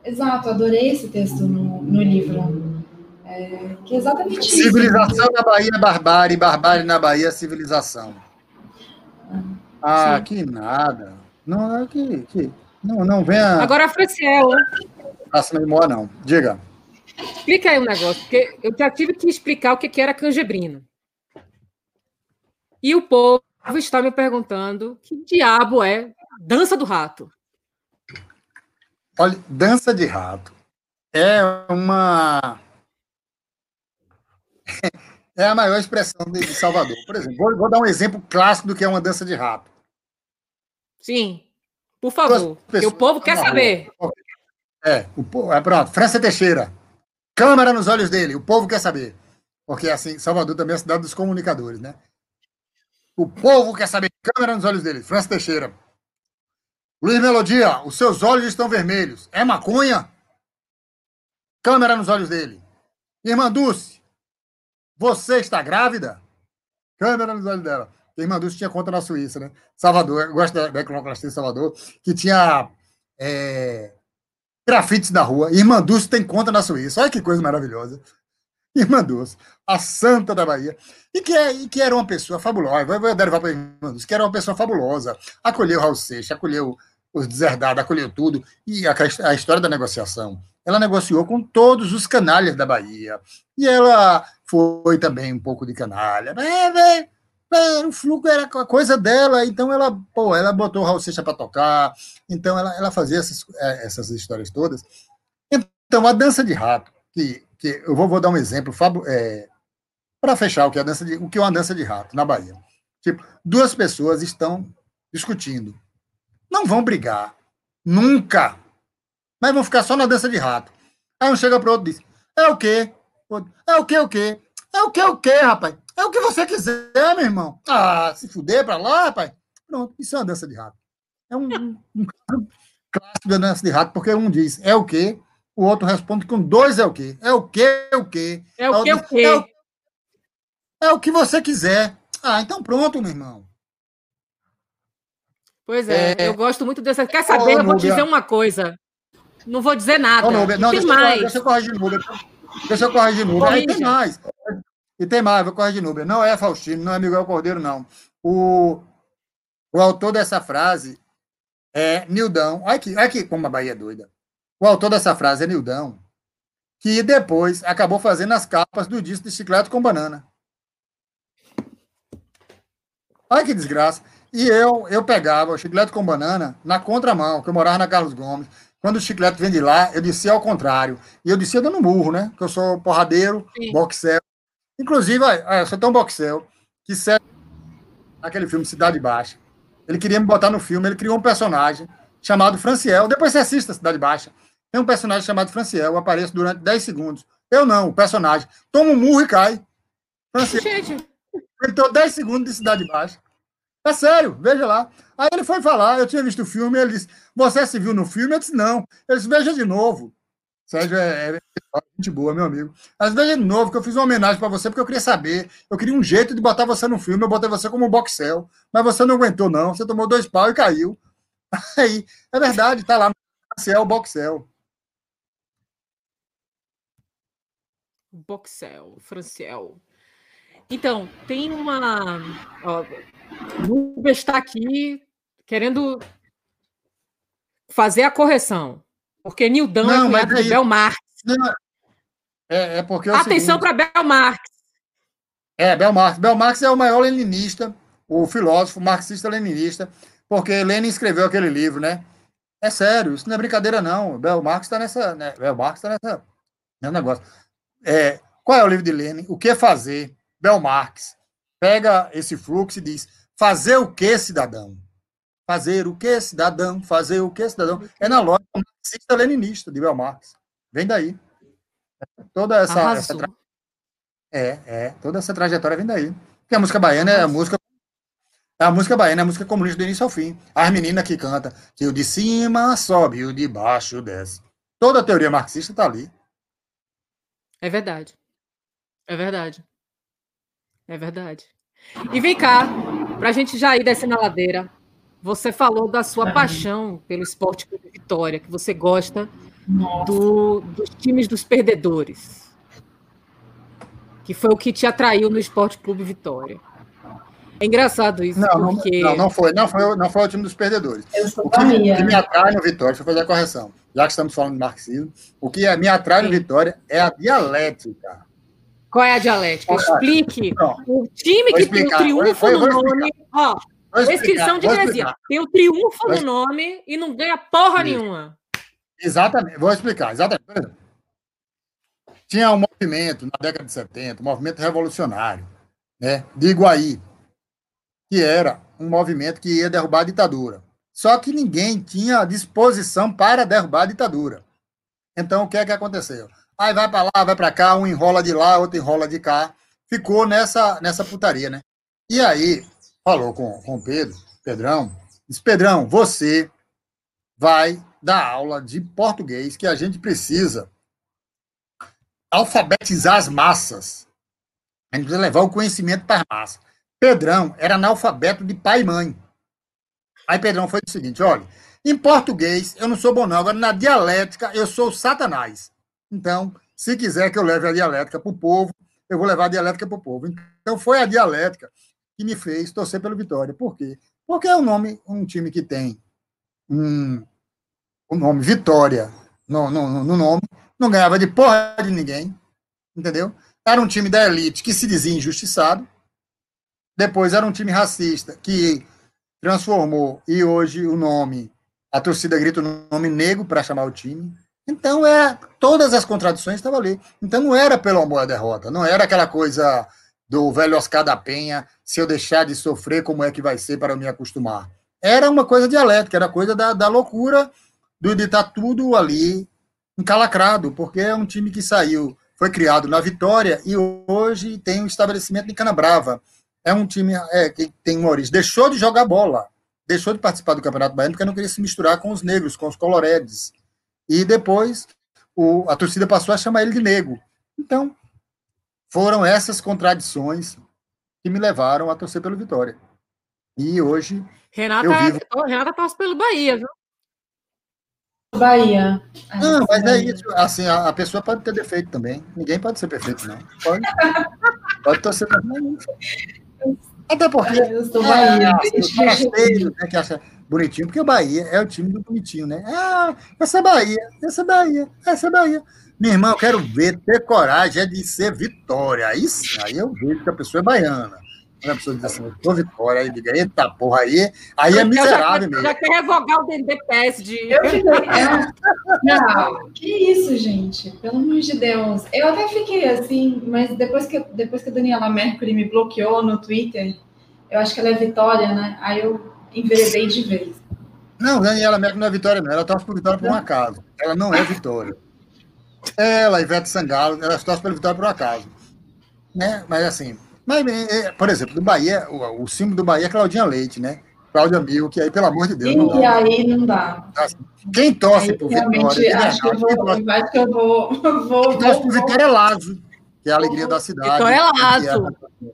Exato, adorei esse texto no, no livro. É, que é exatamente isso. Civilização na Bahia, barbárie, barbárie na Bahia, civilização. Ah, Sim. que nada. Não, é que, que não, não venha. Agora, Franciel. Faça memória, não. Diga. Explica aí um negócio, porque eu já tive que explicar o que era canjebrino. E o povo está me perguntando que diabo é dança do rato. Olha, dança de rato é uma é a maior expressão de Salvador. Por exemplo, vou, vou, dar um exemplo clássico do que é uma dança de rato. Sim, por favor, porque o povo quer saber. É, o povo, é pronto. França Teixeira, câmera nos olhos dele, o povo quer saber. Porque assim, Salvador também é a cidade dos comunicadores, né? O povo quer saber, câmera nos olhos dele. França Teixeira. Luiz Melodia, os seus olhos estão vermelhos. É maconha? Câmera nos olhos dele. Irmã Dulce, você está grávida? Câmera nos olhos dela. Irmã Dulce tinha conta na Suíça, né? Salvador, eu gosto da, da em Salvador, que tinha é, grafites na rua. Irmã Dulce tem conta na Suíça. Olha que coisa maravilhosa. Irmã Dulce, a santa da Bahia. E que, é, e que era uma pessoa fabulosa. Vou, vou derivar para Irmã Dulce, que era uma pessoa fabulosa. Acolheu Raul Seixas, acolheu os deserdados, acolheu tudo. E a, a, história da negociação. Ela negociou com todos os canalhas da Bahia. E ela foi também um pouco de canalha. É, é, é, o fluxo era a coisa dela, então ela, pô, ela botou o Raul Seixas para tocar. Então ela, ela fazia essas, é, essas histórias todas. Então, a dança de rato, que, que eu vou, vou dar um exemplo é, para fechar o que, é a dança de, o que é uma dança de rato na Bahia. Tipo, duas pessoas estão discutindo não vão brigar. Nunca. Mas vão ficar só na dança de rato. Aí um chega pro outro e diz: É o quê? É o quê, o quê? É o quê, o quê, rapaz? É o que você quiser, meu irmão. Ah, se fuder pra lá, rapaz. Pronto, isso é uma dança de rato. É um, um, um clássico da dança de rato, porque um diz é o quê, o outro responde com dois é o quê. É o quê, o quê? É o quê, o quê? É o, é o que você quiser. Ah, então pronto, meu irmão. Pois é, é, eu gosto muito dessa. Quer saber? Oh, eu vou te dizer uma coisa. Não vou dizer nada. Oh, não, tem deixa mais. Eu, deixa eu corrigir Núbia. Deixa eu corrigir Núbia. Aí tem mais. E tem mais, vou corrigir Núbia. Não é Faustino, não é Miguel Cordeiro, não. O, o autor dessa frase é Nildão. Olha aqui, olha aqui como a Bahia é doida. O autor dessa frase é Nildão, que depois acabou fazendo as capas do disco de Chiclete com Banana. Olha que desgraça. E eu, eu pegava o chiclete com banana na contramão, que eu morava na Carlos Gomes. Quando o chiclete vem de lá, eu descia ao contrário. E eu descia dando murro, né? Que eu sou porradeiro, Sim. boxel. Inclusive, eu sou tão boxel que naquele filme Cidade Baixa, ele queria me botar no filme, ele criou um personagem chamado Franciel. Depois você assista Cidade Baixa. Tem um personagem chamado Franciel, eu apareço durante 10 segundos. Eu não, o personagem. Toma um murro e cai. Franciel. Gente. Ele 10 segundos de Cidade Baixa. É sério, veja lá. Aí ele foi falar, eu tinha visto o filme, ele disse, você se viu no filme? Eu disse, não. Ele disse, veja de novo. Sérgio é, é, é gente boa, meu amigo. Mas veja de novo, que eu fiz uma homenagem para você, porque eu queria saber. Eu queria um jeito de botar você no filme, eu botei você como boxel, mas você não aguentou, não. Você tomou dois pau e caiu. Aí, é verdade, tá lá no Franciel, boxel. Boxel, Franciel. Então, tem uma. Ó, o Rubens está aqui querendo fazer a correção. Porque Nildão é cunhado de Bel Marx. Não, é, é porque é Atenção para Bel Marx. É, Bel Marx. Bel Marx é o maior leninista, o filósofo marxista-leninista, porque Lenin escreveu aquele livro, né? É sério, isso não é brincadeira, não. Bel Marx está nessa. Né? Bel Marx está nessa. É um negócio. É, qual é o livro de Lenin? O que fazer? Bel Marx pega esse fluxo e diz: fazer o que, cidadão? Fazer o que, cidadão? Fazer o que, cidadão? É na lógica marxista-leninista de Bel Marx. Vem daí. Toda essa, essa tra... é, é, toda essa trajetória vem daí. Porque a música baiana é a música a música baiana é a música comunista do início ao fim. As meninas que canta que o de cima sobe o de baixo desce. Toda a teoria marxista está ali. É verdade. É verdade. É verdade. E vem cá, para a gente já ir descendo a ladeira, você falou da sua paixão pelo esporte Vitória, que você gosta do, dos times dos perdedores. Que foi o que te atraiu no Esporte Clube Vitória. É engraçado isso, não, porque... Não, não foi, não foi, não foi o time dos perdedores. o que, que, me atrai no Vitória, deixa eu fazer a correção, já que estamos falando de marxismo, o que me atrai no Vitória é a dialética. Qual é a dialética? Explique. Não, o time que tem o triunfo no nome. Ó, descrição de Grecia. Tem o triunfo no nome e não ganha porra nenhuma. Exatamente, vou explicar. Exatamente. Tinha um movimento na década de 70, um movimento revolucionário, né, de Iguaí, que era um movimento que ia derrubar a ditadura. Só que ninguém tinha disposição para derrubar a ditadura. Então, o que é que aconteceu? Aí vai para lá, vai para cá, um enrola de lá, outro enrola de cá. Ficou nessa, nessa putaria, né? E aí, falou com, com o Pedro, Pedrão, disse, Pedrão, você vai dar aula de português que a gente precisa alfabetizar as massas. A gente precisa levar o conhecimento para as massas. Pedrão era analfabeto de pai e mãe. Aí Pedrão foi o seguinte: olha, em português eu não sou bom, não. Agora, na dialética, eu sou Satanás. Então, se quiser que eu leve a dialética para o povo, eu vou levar a dialética para o povo. Então, foi a dialética que me fez torcer pelo Vitória. Por quê? Porque é um nome, um time que tem um, um nome Vitória no, no, no nome, não ganhava de porra de ninguém, entendeu? Era um time da elite que se dizia injustiçado, depois era um time racista que transformou e hoje o nome, a torcida grita o nome negro para chamar o time. Então é todas as contradições estavam ali. Então não era pelo amor à derrota, não era aquela coisa do velho Oscar da Penha, se eu deixar de sofrer, como é que vai ser para eu me acostumar? Era uma coisa dialética, era coisa da, da loucura de estar tudo ali encalacrado, porque é um time que saiu, foi criado na Vitória e hoje tem um estabelecimento em Canabrava é um time é, que tem uma origem. Deixou de jogar bola, deixou de participar do Campeonato Baiano porque não queria se misturar com os negros, com os coloredes. E depois o, a torcida passou a chamar ele de negro. Então, foram essas contradições que me levaram a torcer pelo Vitória. E hoje. Renata, eu vivo... Renata torce pelo Bahia, viu? Bahia. Não, mas é isso. Assim, a, a, pessoa pode ter defeito também. Ninguém pode ser perfeito, não. Pode, pode torcer também. Até porque. Eu sou Bahia. É, os né, que acha bonitinho, porque o Bahia é o time do bonitinho, né? Ah, essa é Bahia, essa é Bahia, essa é Bahia. Minha irmã, eu quero ver ter coragem de ser vitória. Aí sim, aí eu vejo que a pessoa é baiana. Quando a pessoa diz assim, eu sou vitória, aí diga, eita porra, aí, aí é miserável mesmo. Já quer revogar o DDPS de. Eu Não, que isso, gente, pelo amor de Deus. Eu até fiquei assim, mas depois que, depois que a Daniela Mercury me bloqueou no Twitter, eu acho que ela é Vitória, né? Aí eu enveredei de vez. Não, Daniela Mercury não é Vitória, não. Ela torce por Vitória por um acaso. Ela não é Vitória. Ela, Ivete Sangalo, ela torce pela Vitória por um acaso. Né? Mas assim, mas, é, por exemplo, do Bahia, o, o símbolo do Bahia é Claudinha Leite, né? Cláudia Mil, que aí, pelo amor de Deus, e não dá. E aí não dá. Assim, quem torce aí, por Vitória... Acho que eu vou, torce, acho que eu vou... vou quem torce por Vitória é Lazo, que é a alegria da cidade. Vitória é Lazo. É,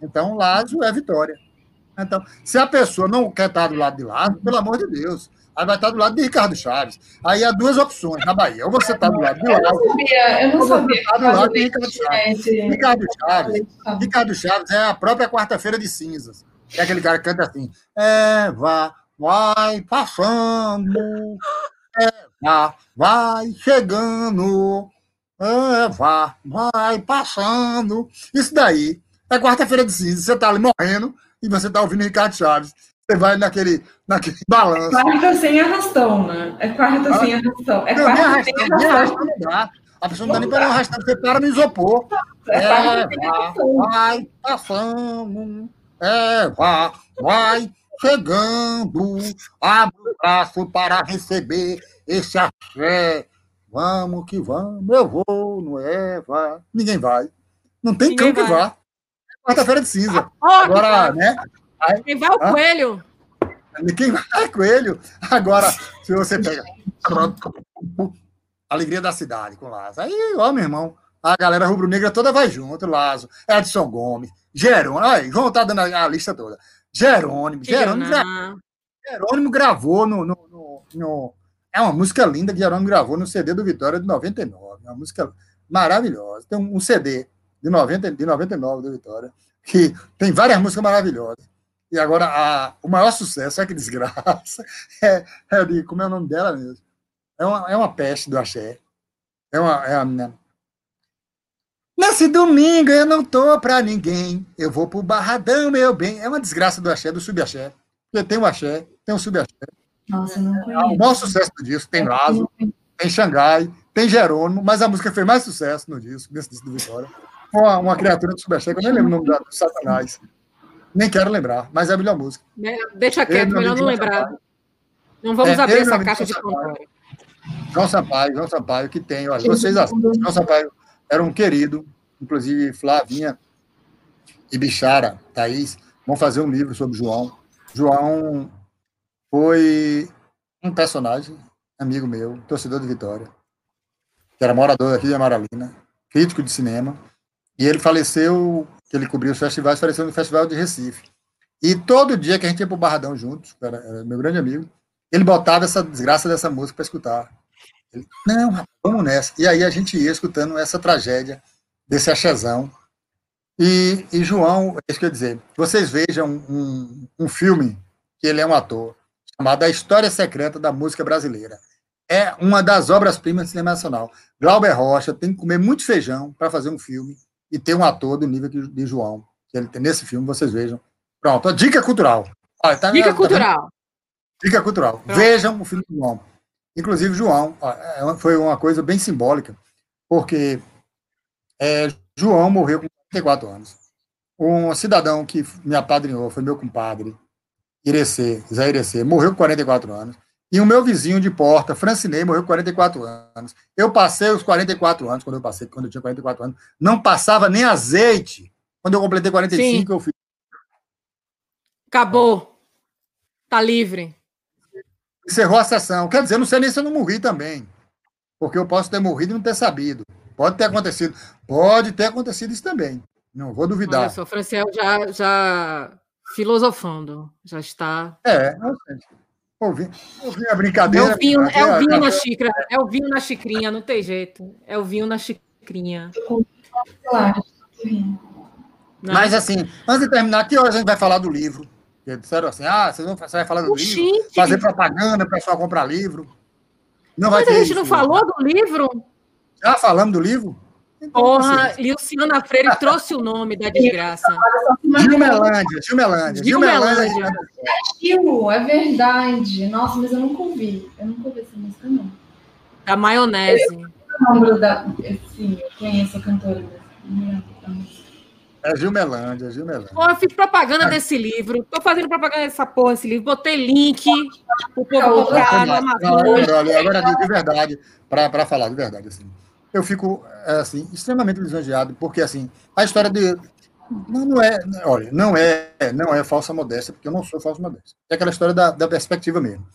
então, Lazo é Vitória. Então, se a pessoa não quer estar do lado de lá, pelo amor de Deus, aí vai estar do lado de Ricardo Chaves. Aí há duas opções na Bahia. Ou você está do lado de lá. Eu não sabia, eu não sabia. Está do lado de Ricardo Chaves. Ricardo Chaves, Ricardo Chaves é a própria quarta-feira de cinzas. É aquele cara que canta assim. É, vai passando. É, vai chegando. É, vá, vai passando. Isso daí é quarta-feira de cinzas. Você está ali morrendo e você está ouvindo Ricardo Chaves. Você vai naquele, naquele balanço. É quarta sem arrastão, né? É quarta ah, sem arrastão. É quarta arrastão, sem arrastão. Não dá. A pessoa não dá nem para arrastar, você para no isopor. É, é vai, vai passando. É, vai, vai chegando. Abre o braço para receber esse axé. Vamos que vamos, eu vou, não é? Vai. Ninguém vai. Não tem Ninguém cão vai. que vá. Quarta-feira de cinza. Ah, Agora, né? Aí, Quem vai o ah, coelho? Quem vai é coelho. Agora, se você pega. Alegria da cidade com Lazo. Aí, ó, meu irmão, a galera rubro-negra toda vai junto, Lazo, Edson Gomes, Jerônimo. Aí, João tá dando a, lista toda. Jerônimo, Jerônimo, Jerônimo, Jerônimo gravou no, no, no, no, É uma música linda que Jerônimo gravou no CD do Vitória de 99. Uma música maravilhosa. Tem um CD de, 90, de 99 do Vitória, que tem várias músicas maravilhosas. E agora, a, o maior sucesso, é que desgraça, é, é de, como é o nome dela mesmo? É uma, é uma peste do axé. É uma, é uma, Nesse domingo eu não tô pra ninguém, eu vou pro Barradão, meu bem. É uma desgraça do axé, do subaxé. Porque tem o axé, tem o subaxé. Nossa, não conheço. É o maior sucesso do disco. Tem Lazo, tem Xangai, tem Jerônimo, mas a música fez mais sucesso no disco, nesse disco do Vitória, uma, uma criatura do subaxé, que eu nem lembro o nome do Satanás. Nem quero lembrar, mas é a melhor música. Deixa quieto, ele, melhor não lembrar. Não vamos é, abrir essa caixa de Pandora. João Sampaio, João Sampaio, que tem, olha, vocês assistem. João Sampaio era um querido, inclusive Flavinha e Bichara, Thaís, vão fazer um livro sobre João. João foi um personagem, amigo meu, torcedor de Vitória, que era morador aqui de Amaralina, crítico de cinema, e ele faleceu que ele cobriu os festivais, apareceu no Festival de Recife. E todo dia que a gente ia para o Barradão juntos, era, era, meu grande amigo, ele botava essa desgraça dessa música para escutar. Ele, não, vamos nessa. E aí a gente ia escutando essa tragédia desse achezão. E, e João, é isso que eu dizer, vocês vejam um, um filme que ele é um ator, chamado A História Secreta da Música Brasileira. É uma das obras-primas do cinema nacional. Glauber Rocha tem que comer muito feijão para fazer um filme e ter um ator do nível de João. Ele tem nesse filme, vocês vejam. Pronto, a dica cultural. Olha, tá dica cultural. Tá dica cultural. Pronto. Vejam o filme do João. Inclusive, João, é foi uma coisa bem simbólica, porque é, João morreu com 44 anos. Um cidadão que me apadrinhou, foi meu compadre, Irecê, Zé Irecê, morreu com 44 anos. E o meu vizinho de porta, Francinei, morreu com 44 anos. Eu passei os 44 anos, quando eu passei, quando eu tinha 44 anos, não passava nem azeite. Quando eu completei 45, Sim. eu fiz. Acabou. Tá livre. Encerrou a sessão. Quer dizer, não sei nem se eu não morri também. Porque eu posso ter morrido e não ter sabido. Pode ter acontecido. Pode ter acontecido isso também. Não vou duvidar. Olha só, o Franciel já, já filosofando. Já está. É, não sei. Ouvi, ouvi a brincadeira. É o vinho, é o vinho na xícara, é o vinho na xicrinha, não tem jeito. É o vinho na xicrinha. Mas assim, antes de terminar, que horas a gente vai falar do livro? Porque disseram assim, ah, você, você vai falar do livro, fazer propaganda, o pessoal comprar livro. Não Mas vai a gente isso, não falou do livro? Já falamos do livro? Porra, Luciana Freire trouxe o nome da desgraça. Gilmelândia, Gilmelândia. Gilmelândia. Gil, é verdade. Nossa, mas eu nunca ouvi. Eu nunca ouvi essa música, não. Da maionese. Eu lembro da. Sim, eu conheço a cantora. É Gilmelândia, Gilmelândia. Pô, eu fiz propaganda desse livro. Tô fazendo propaganda dessa porra desse livro. Botei link pro povo comprar no Amazon. Agora, de verdade, para falar de verdade, assim eu fico é, assim extremamente lisonjeado porque assim a história de não, é olha não é não é falsa modéstia porque eu não sou falsa modéstia é aquela história da, da perspectiva mesmo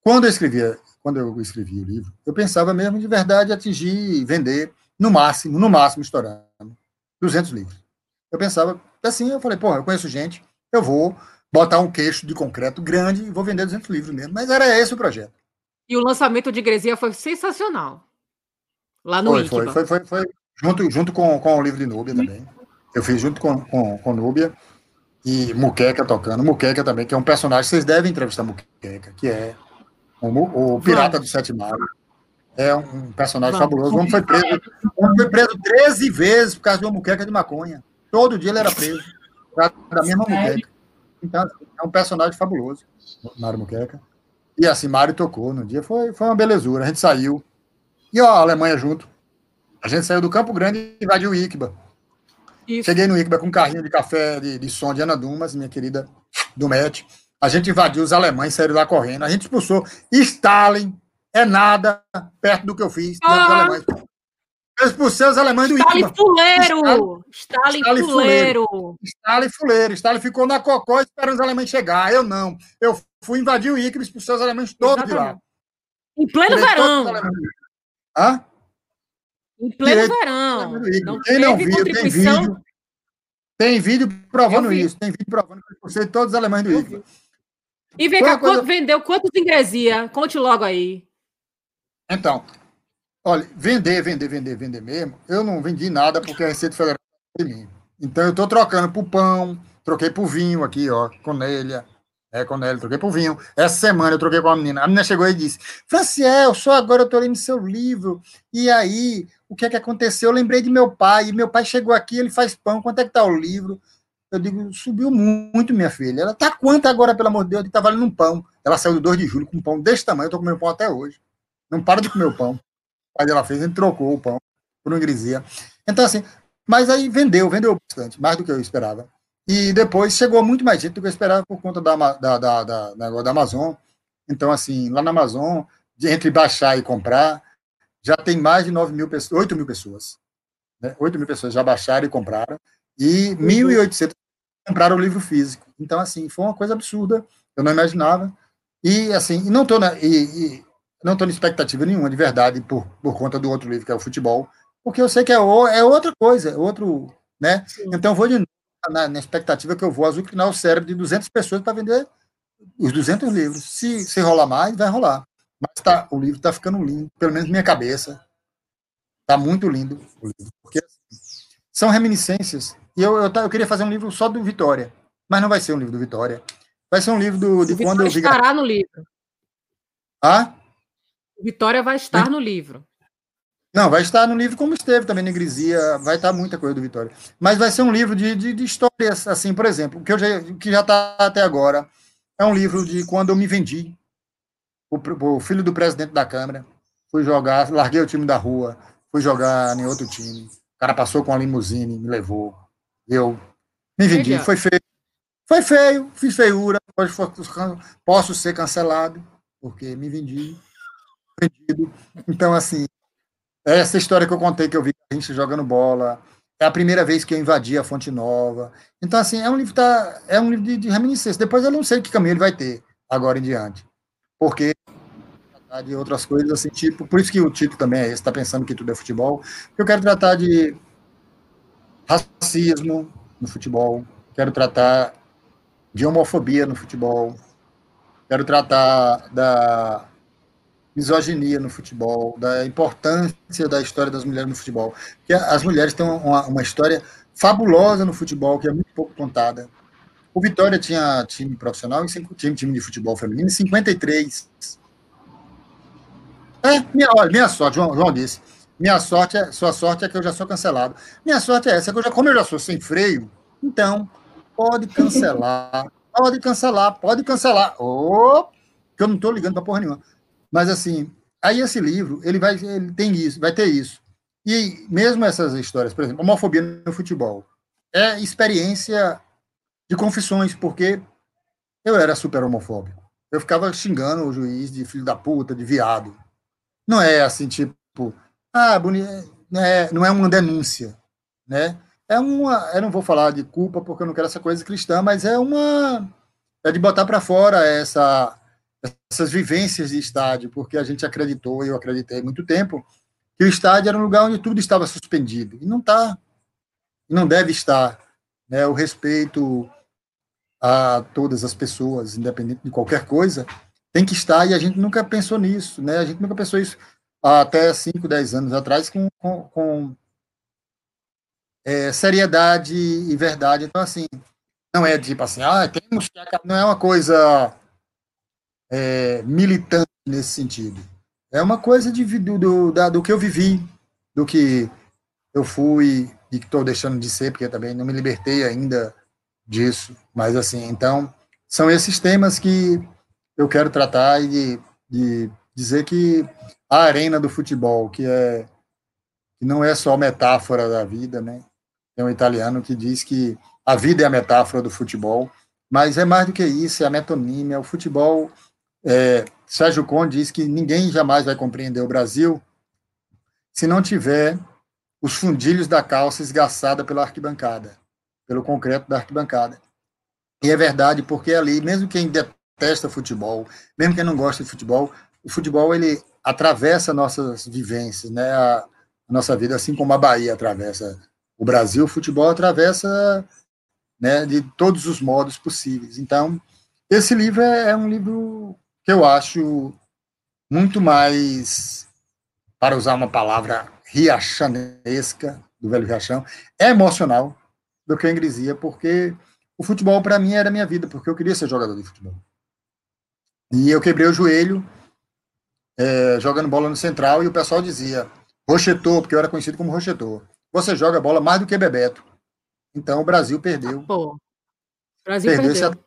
quando eu escrevia quando eu escrevi o livro eu pensava mesmo de verdade atingir vender no máximo no máximo estourando 200 livros eu pensava assim eu falei pô eu conheço gente eu vou botar um queixo de concreto grande e vou vender 200 livros mesmo. Mas era esse o projeto. E o lançamento de Igreja foi sensacional. Lá no foi, foi, foi, foi, foi, junto, junto com, com o livro de Núbia também. Eu fiz junto com, com, com Núbia e Muqueca tocando. Muqueca também, que é um personagem, vocês devem entrevistar Muqueca, que é o, o Pirata Vamos. do Sete Mares. É um personagem Vamos. fabuloso. O homem foi preso, homem foi preso 13 vezes por causa de uma muqueca de maconha. Todo dia ele era preso. Da mesma muqueca. Então, assim, é um personagem fabuloso, Mário Muqueca. E assim, Mário tocou no dia, foi, foi uma belezura. A gente saiu. E ó, a Alemanha junto. A gente saiu do Campo Grande e invadiu o Iquiba. Isso. Cheguei no Iquiba com um carrinho de café de, de som de Ana Dumas, minha querida do MET. A gente invadiu os alemães, saíram lá correndo. A gente expulsou. Stalin é nada perto do que eu fiz. Ah. Eu expulsei os alemães do Stalin Iquiba. Fuleiro! Stalin, Stalin fuleiro! Stalin fuleiro! Stalin ficou na cocó esperando os alemães chegar. Eu não. Eu fui invadir o Iquiba e expulsei os alemães todos Exatamente. de lá. Em pleno verão. Hã? Em pleno verão. Não Quem não viu, tem vídeo. Tem vídeo provando isso. Tem vídeo provando que eu expulsei todos os alemães do Iquiba. E vem cá, coisa... vendeu quantos ingresia? Conte logo aí. Então, olha, vender, vender, vender, vender mesmo, eu não vendi nada porque a Receita Federal de mim. Então eu estou trocando por pão, troquei por vinho aqui, ó, Conélia, é, Conélia, troquei por vinho. Essa semana eu troquei com a menina. A menina chegou e disse: Franciel, só agora eu estou lendo seu livro. E aí, o que é que aconteceu? Eu lembrei de meu pai, e meu pai chegou aqui, ele faz pão, quanto é que está o livro? Eu digo, subiu muito, minha filha. Ela tá quanto agora, pelo amor de Deus? Tá valendo um pão. Ela saiu do 2 de julho com um pão desse tamanho, eu tô comendo pão até hoje. Não para de comer o pão. O pai dela fez, ele trocou o pão por uma ingresia. Então, assim, mas aí vendeu, vendeu bastante, mais do que eu esperava. E depois chegou muito mais gente do que eu esperava por conta da, da, da, da, da, Amazon. Então, assim, lá na Amazon, entre baixar e comprar, já tem mais de 9 mil pessoas, 8 mil pessoas. Né? 8 mil pessoas já baixaram e compraram e 1.800 compraram o livro físico. Então, assim, foi uma coisa absurda, eu não imaginava. E, assim, não estou na, e, e, não tô na expectativa nenhuma, de verdade, por, por conta do outro livro, que é o futebol, porque eu sei que é, o, é outra coisa, é outro, né? Sim. Então, vou de novo na, na, expectativa que eu vou azucrinar o cérebro de 200 pessoas para vender os 200 livros. Se, se rolar mais, vai rolar. Mas tá, o livro está ficando lindo, pelo menos minha cabeça. Está muito lindo o livro, porque assim, são reminiscências e eu, eu, eu, queria fazer um livro só do Vitória, mas não vai ser um livro do Vitória. Vai ser um livro do, de quando eu vi. estará no livro. Ah? Vitória vai estar no livro. Não, vai estar no livro como esteve também na vai estar muita coisa do Vitória. Mas vai ser um livro de, de, de histórias, assim, por exemplo, que, eu já, que já está até agora. É um livro de quando eu me vendi. O, o filho do presidente da Câmara. Fui jogar, larguei o time da rua, fui jogar em outro time. O cara passou com a limusine, me levou eu me vendi, foi feio. Foi feio, fiz feiura, posso ser cancelado, porque me vendi, vendido. Então, assim, essa história que eu contei que eu vi a gente jogando bola, é a primeira vez que eu invadi a Fonte Nova. Então, assim, é um livro, tá, é um livro de, de reminiscência. Depois eu não sei que caminho ele vai ter, agora em diante. Porque de outras coisas, assim, tipo, por isso que o título também é esse, está pensando que tudo é futebol. Eu quero tratar de racismo no futebol, quero tratar de homofobia no futebol, quero tratar da misoginia no futebol, da importância da história das mulheres no futebol. Porque as mulheres têm uma, uma história fabulosa no futebol, que é muito pouco contada. O Vitória tinha time profissional e time, time de futebol feminino em 53. É, minha, olha, minha sorte, João, João disse. Minha sorte é, sua sorte é que eu já sou cancelado. Minha sorte é essa, que eu já, como eu já sou sem freio, então pode cancelar, pode cancelar, pode cancelar. Oh, que eu não estou ligando para porra nenhuma. Mas assim, aí esse livro, ele vai, ele tem isso, vai ter isso. E mesmo essas histórias, por exemplo, homofobia no futebol, é experiência de confissões, porque eu era super homofóbico. Eu ficava xingando o juiz de filho da puta, de viado. Não é assim, tipo, ah, não é, não é uma denúncia, né? É uma, eu não vou falar de culpa porque eu não quero essa coisa cristã, mas é uma é de botar para fora essa essas vivências de estádio, porque a gente acreditou, eu acreditei muito tempo, que o estádio era um lugar onde tudo estava suspendido. E não está. Não deve estar. Né? O respeito a todas as pessoas, independente de qualquer coisa, tem que estar, e a gente nunca pensou nisso, né? A gente nunca pensou isso até 5, 10 anos atrás com, com, com é, seriedade e verdade. Então, assim, não é tipo assim, ah, temos que não é uma coisa é, militante nesse sentido. É uma coisa de, do, da, do que eu vivi, do que eu fui e que estou deixando de ser, porque também não me libertei ainda disso. Mas, assim, então, são esses temas que eu quero tratar e de dizer que a arena do futebol, que é que não é só metáfora da vida, né? Tem um italiano que diz que a vida é a metáfora do futebol, mas é mais do que isso, é a metonímia. O futebol, é, Sérgio Conde diz que ninguém jamais vai compreender o Brasil se não tiver os fundilhos da calça esgaçada pela arquibancada, pelo concreto da arquibancada. E é verdade, porque ali, mesmo quem detesta futebol, mesmo quem não gosta de futebol, o futebol ele atravessa nossas vivências, né? A, nossa vida, assim como a Bahia atravessa o Brasil, o futebol atravessa né, de todos os modos possíveis. Então, esse livro é, é um livro que eu acho muito mais, para usar uma palavra riachanesca, do Velho Riachão, é emocional do que a ingresia, porque o futebol, para mim, era minha vida, porque eu queria ser jogador de futebol. E eu quebrei o joelho é, jogando bola no Central, e o pessoal dizia, Rochetor, porque eu era conhecido como Rochetor, você joga bola mais do que Bebeto. Então o Brasil perdeu. Pô, Brasil perdeu. Perdeu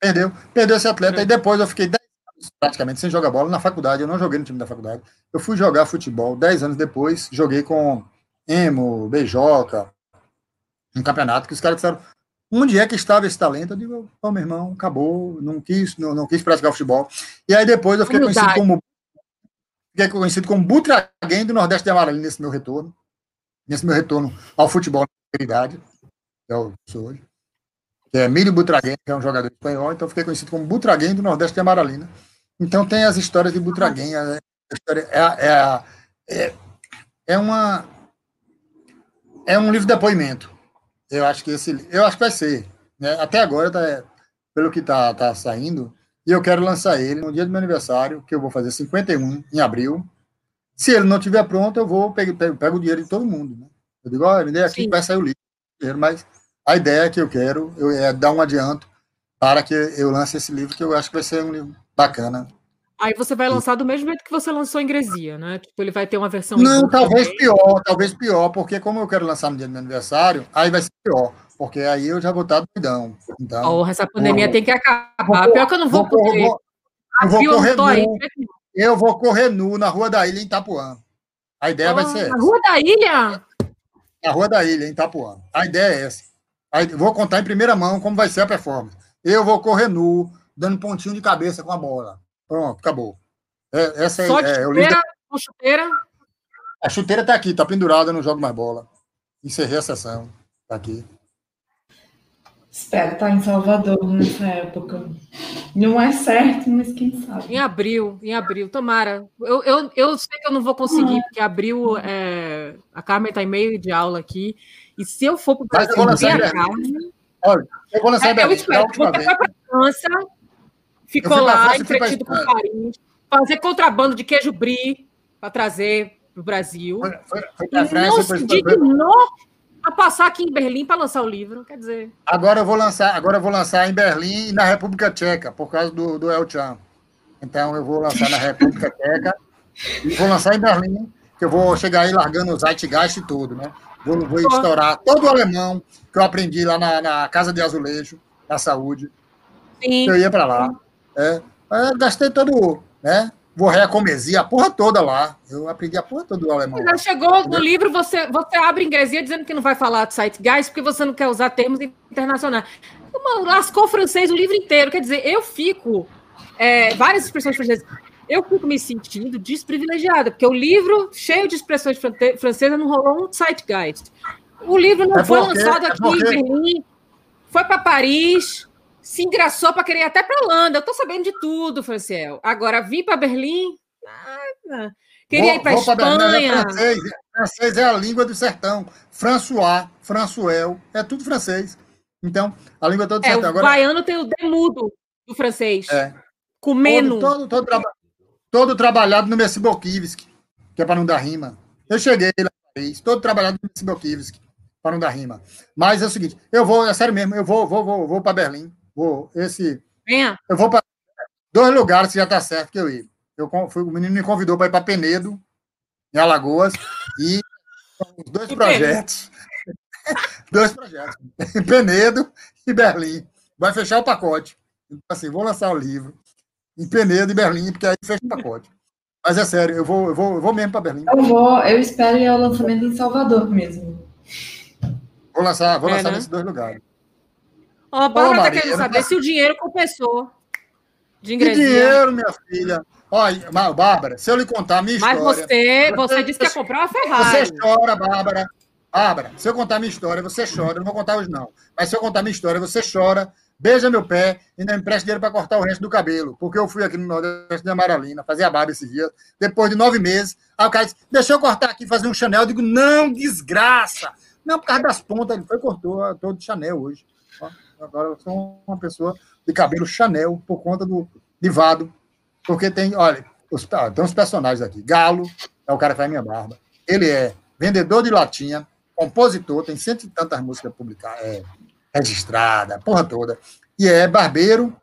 perdeu, perdeu esse atleta, é. e depois eu fiquei 10 anos praticamente sem jogar bola na faculdade, eu não joguei no time da faculdade. Eu fui jogar futebol 10 anos depois, joguei com Emo, Beijoca, um campeonato que os caras disseram, Onde é que estava esse talento? Eu digo, oh, meu irmão, acabou, não quis, não, não quis praticar futebol. E aí depois eu fiquei conhecido como fiquei conhecido como Butraguém do Nordeste de Amarelinho nesse meu retorno, nesse meu retorno ao futebol na idade, que eu sou hoje. Que é Milho Butraguém, que é um jogador espanhol, então fiquei conhecido como Butraguém do Nordeste de Amaralina. Então tem as histórias de Butraguém, a, história é, é, é, é uma é um livro de depoimento eu acho que esse, eu acho que vai ser. Né? Até agora, tá, pelo que está tá saindo, e eu quero lançar ele no dia do meu aniversário, que eu vou fazer 51 em abril. Se ele não estiver pronto, eu vou pego, pego, pego, o dinheiro de todo mundo. Né? Eu digo, olha, me aqui que vai sair o livro. Mas a ideia que eu quero eu, é dar um adianto para que eu lance esse livro, que eu acho que vai ser um livro bacana. Aí você vai lançar do mesmo jeito que você lançou em Gresia, né? Tipo, ele vai ter uma versão. Não, talvez também. pior, talvez pior, porque como eu quero lançar no dia do meu aniversário, aí vai ser pior, porque aí eu já vou estar doidão. Então, Porra, essa pandemia vou, tem que acabar. Vou, pior que eu não vou, vou poder. Vou, eu vou correr nu, aí. Eu vou correr nu na Rua da Ilha, em Itapuã. A ideia vai ser essa. Na Rua da Ilha? Na Rua da Ilha, em Itapuã. A ideia é essa. Aí, vou contar em primeira mão como vai ser a performance. Eu vou correr nu, dando pontinho de cabeça com a bola. Pronto, acabou. É, essa Só é, é, chuteira, com chuteira? A chuteira está aqui, está pendurada, não jogo mais bola. Encerrei a sessão. Está aqui. Espero estar tá em Salvador nessa época. Não é certo, mas quem sabe. Em abril, em abril, tomara. Eu, eu, eu sei que eu não vou conseguir, uhum. porque abril é... a Carmen está em meio de aula aqui. E se eu for para o Brasil, a. Olha, eu vou é, Eu espero, para a França, ficou lá, entretido com Paris fazer contrabando de queijo brie para trazer para o Brasil. Foi, foi, foi e França, não se dignou a passar aqui em Berlim para lançar o livro, quer dizer. Agora eu vou lançar, agora eu vou lançar em Berlim e na República Tcheca, por causa do, do El Chan. Então eu vou lançar na República Tcheca e vou lançar em Berlim, que eu vou chegar aí largando o Zeitgeist e tudo, né? Vou, vou estourar todo o alemão que eu aprendi lá na, na Casa de Azulejo, da Saúde. Sim. Eu ia para lá. É, gastei todo né? Vou recomezer a porra toda lá. Eu aprendi a porra toda do alemão. Já chegou no livro, você, você abre ingresia dizendo que não vai falar de site guys porque você não quer usar termos internacionais. Uma, lascou francês o livro inteiro. Quer dizer, eu fico. É, várias expressões francesas. Eu fico me sentindo desprivilegiada, porque o livro, cheio de expressões francesas, não rolou um site guide. O livro não é foi porque, lançado é aqui é em Berlim, foi para Paris, se engraçou para querer ir até para Holanda. Eu estou sabendo de tudo, Franciel. Agora, vir para Berlim, nada. Queria vou, ir para Espanha. É francês, francês é a língua do sertão. François, Françoel, é tudo francês. Então, a língua toda é, certa. O Agora, baiano tem o demudo do francês. É. Comendo. Todo, todo, todo, todo trabalhado no Messibokivski, que é para não dar rima. Eu cheguei lá todo trabalhado no Messibokivski, para não dar rima. Mas é o seguinte, eu vou, é sério mesmo, eu vou, vou, vou, vou para Berlim. Vou, esse. Venha. Eu vou para dois lugares que já está certo que eu ir. Eu, fui, o menino me convidou para ir para Penedo, em Alagoas, e os dois e projetos. dois projetos. Penedo e Berlim. Vai fechar o pacote. Então, assim, vou lançar o livro em Penedo e Berlim, porque aí fecha o pacote. Mas é sério, eu vou, eu vou, eu vou mesmo para Berlim. Eu vou, eu espero ir ao lançamento em Salvador mesmo. Vou lançar, vou é, lançar né? nesses dois lugares. Ó, a Bárbara está querendo saber se o dinheiro compensou de. Que dinheiro, minha filha? Olha, Bárbara, se eu lhe contar a minha Mas história... Mas você, você disse que ia comprar uma Ferrari. Você chora, Bárbara. Bárbara, se eu contar a minha história, você chora. Eu não vou contar hoje, não. Mas se eu contar a minha história, você chora, beija meu pé e ainda me empresta dinheiro para cortar o resto do cabelo. Porque eu fui aqui no Nordeste de Amaralina, fazer a barba esse dia, depois de nove meses. Aí o cara disse, deixa eu cortar aqui, fazer um Chanel. Eu digo, não, desgraça. Não, por causa das pontas, ele foi cortou todo de Chanel hoje. Agora eu sou uma pessoa de cabelo Chanel por conta do de Vado. Porque tem, olha, os, ah, tem uns personagens aqui. Galo é o cara que faz minha barba. Ele é vendedor de latinha, compositor, tem cento e tantas músicas publicadas, é, registrada, porra toda. E é barbeiro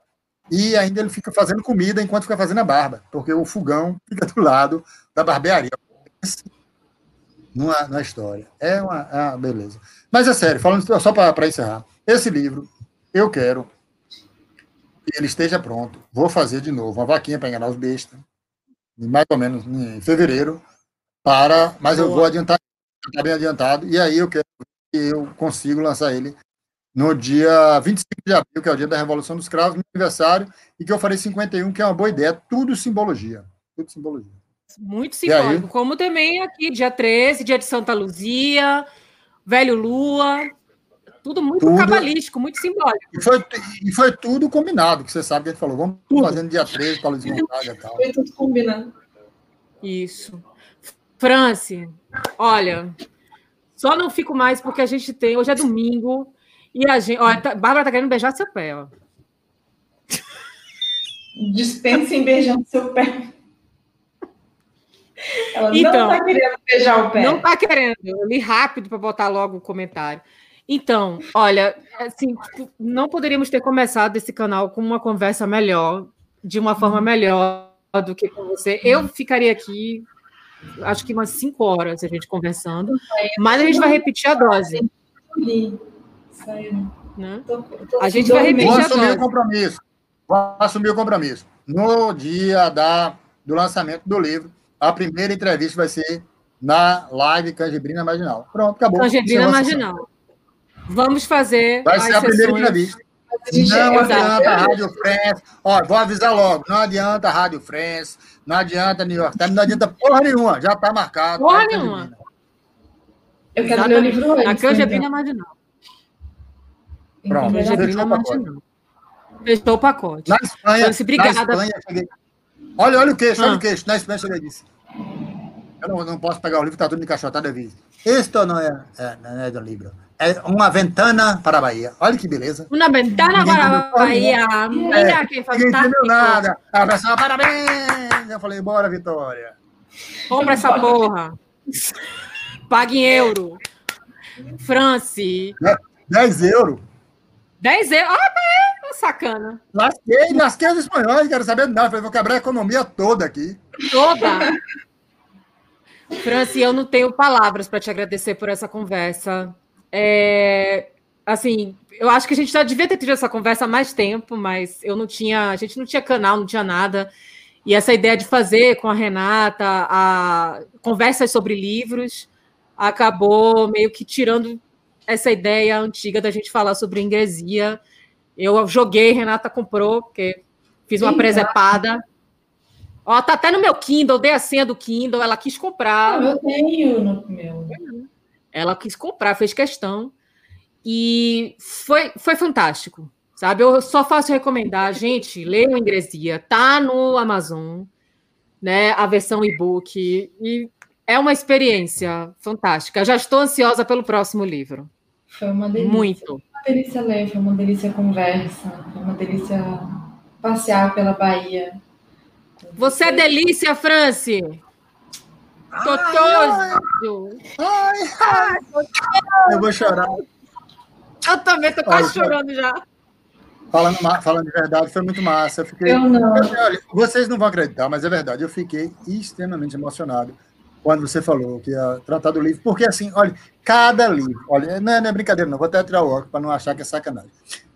e ainda ele fica fazendo comida enquanto fica fazendo a barba, porque o fogão fica do lado da barbearia. Numa, numa história. É uma, é uma beleza. Mas é sério, falando só para encerrar. Esse livro, eu quero que ele esteja pronto. Vou fazer de novo uma vaquinha para enganar os bestas, mais ou menos em fevereiro, para, mas eu vou adiantar, está bem adiantado, e aí eu quero que eu consigo lançar ele no dia 25 de abril, que é o dia da Revolução dos Cravos, meu aniversário, e que eu farei 51, que é uma boa ideia, tudo simbologia. Tudo simbologia. Muito simbólico, como também aqui, dia 13, dia de Santa Luzia, Velho Lua, tudo muito tudo, cabalístico, muito simbólico. E foi, e foi tudo combinado, que você sabe que a gente falou, vamos tudo. fazendo dia 13 para Gonzaga e tal. Foi tudo combinado. Isso. France, olha, só não fico mais porque a gente tem, hoje é domingo, e a gente. Olha, tá, Bárbara tá querendo beijar seu pé, ó. Dispensem beijando seu pé. Ela então, não está querendo beijar o pé. Não está querendo. Eu li rápido para botar logo o comentário. Então, olha, assim, não poderíamos ter começado esse canal com uma conversa melhor, de uma forma melhor do que com você. Eu ficaria aqui, acho que umas cinco horas a gente conversando, mas a gente vai repetir a dose. Né? A gente vai repetir Vou assumir o compromisso. Vou assumir o compromisso. No dia da, do lançamento do livro, a primeira entrevista vai ser na live Canjibrina Marginal. Pronto, acabou. Canjibrina Marginal. Vamos fazer. Vai ser a primeira entrevista. Não adianta a Rádio France. Ó, vou avisar logo. Não adianta a Rádio France, não adianta New York Times, não adianta porra nenhuma. Já está marcado. Porra nenhuma. Eu quero Exatamente. ler o livro hoje. A Marginal. Pronto, Canjibrina Marginal. Fechou o pacote. Na Espanha, na Espanha cheguei... Olha, olha o queixo, olha o ah. queixo. Na Espanha cheguei disse. Eu não, não posso pegar o livro, está tudo encaixotado, eu vi. Isto não é, é, não é do livro. É uma ventana para a Bahia. Olha que beleza. Uma ventana para a Bahia. Mira é, que fantástico. Não entendeu nada. A pessoa, parabéns. Eu falei, bora, Vitória. Compra essa porra. Pague em euro. France. 10 euros. 10 euros? Ah, é, sacana. Lasquei, lasquei os espanhóis, quero saber nada. Falei, vou quebrar a economia toda aqui. Toda? Franci, eu não tenho palavras para te agradecer por essa conversa. É, assim, eu acho que a gente já devia ter tido essa conversa há mais tempo, mas eu não tinha, a gente não tinha canal, não tinha nada. E essa ideia de fazer com a Renata a conversas sobre livros acabou meio que tirando essa ideia antiga da gente falar sobre ingresia. Eu joguei, Renata comprou, porque fiz uma Sim, presepada. Ó, tá até no meu Kindle, dei a senha do Kindle, ela quis comprar. eu tenho no meu. Ela quis comprar, fez questão. E foi, foi fantástico, sabe? Eu só faço recomendar, gente, leiam Ingresia, tá no Amazon, né? A versão e-book. E é uma experiência fantástica. Já estou ansiosa pelo próximo livro. Foi uma delícia. Muito. delícia ler, foi uma delícia conversa, foi uma delícia passear pela Bahia. Você é delícia, Franci! Totoso! Ai, ai, eu vou chorar. Eu também tô quase chorando já. Falando, falando de verdade, foi muito massa. Eu, fiquei, eu não. olha, vocês não vão acreditar, mas é verdade. Eu fiquei extremamente emocionado quando você falou que ia tratar do livro, porque assim, olha, cada livro, olha, não é, não é brincadeira, não, vou até tirar o óculos para não achar que é sacanagem.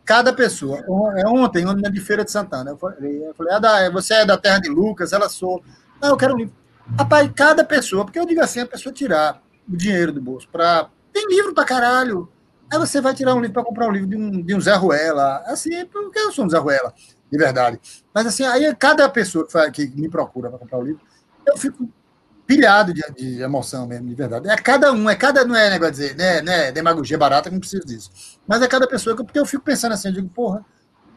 Cada pessoa, é ontem, ontem de Feira de Santana, eu falei, eu falei ah, você é da terra de Lucas, ela sou. Não, eu quero um livro. Rapaz, cada pessoa, porque eu digo assim, a pessoa tirar o dinheiro do bolso para. Tem livro pra caralho. Aí você vai tirar um livro para comprar um livro de um, de um Zé Ruela. Assim, porque eu sou um Zé Ruela, de verdade. Mas assim, aí cada pessoa que, que me procura para comprar o um livro, eu fico pilhado de, de, emoção mesmo, de verdade. É cada um, é cada, não é negócio dizer, né, né, demagogia barata, que não precisa disso. Mas é cada pessoa, porque eu fico pensando assim, eu digo, porra,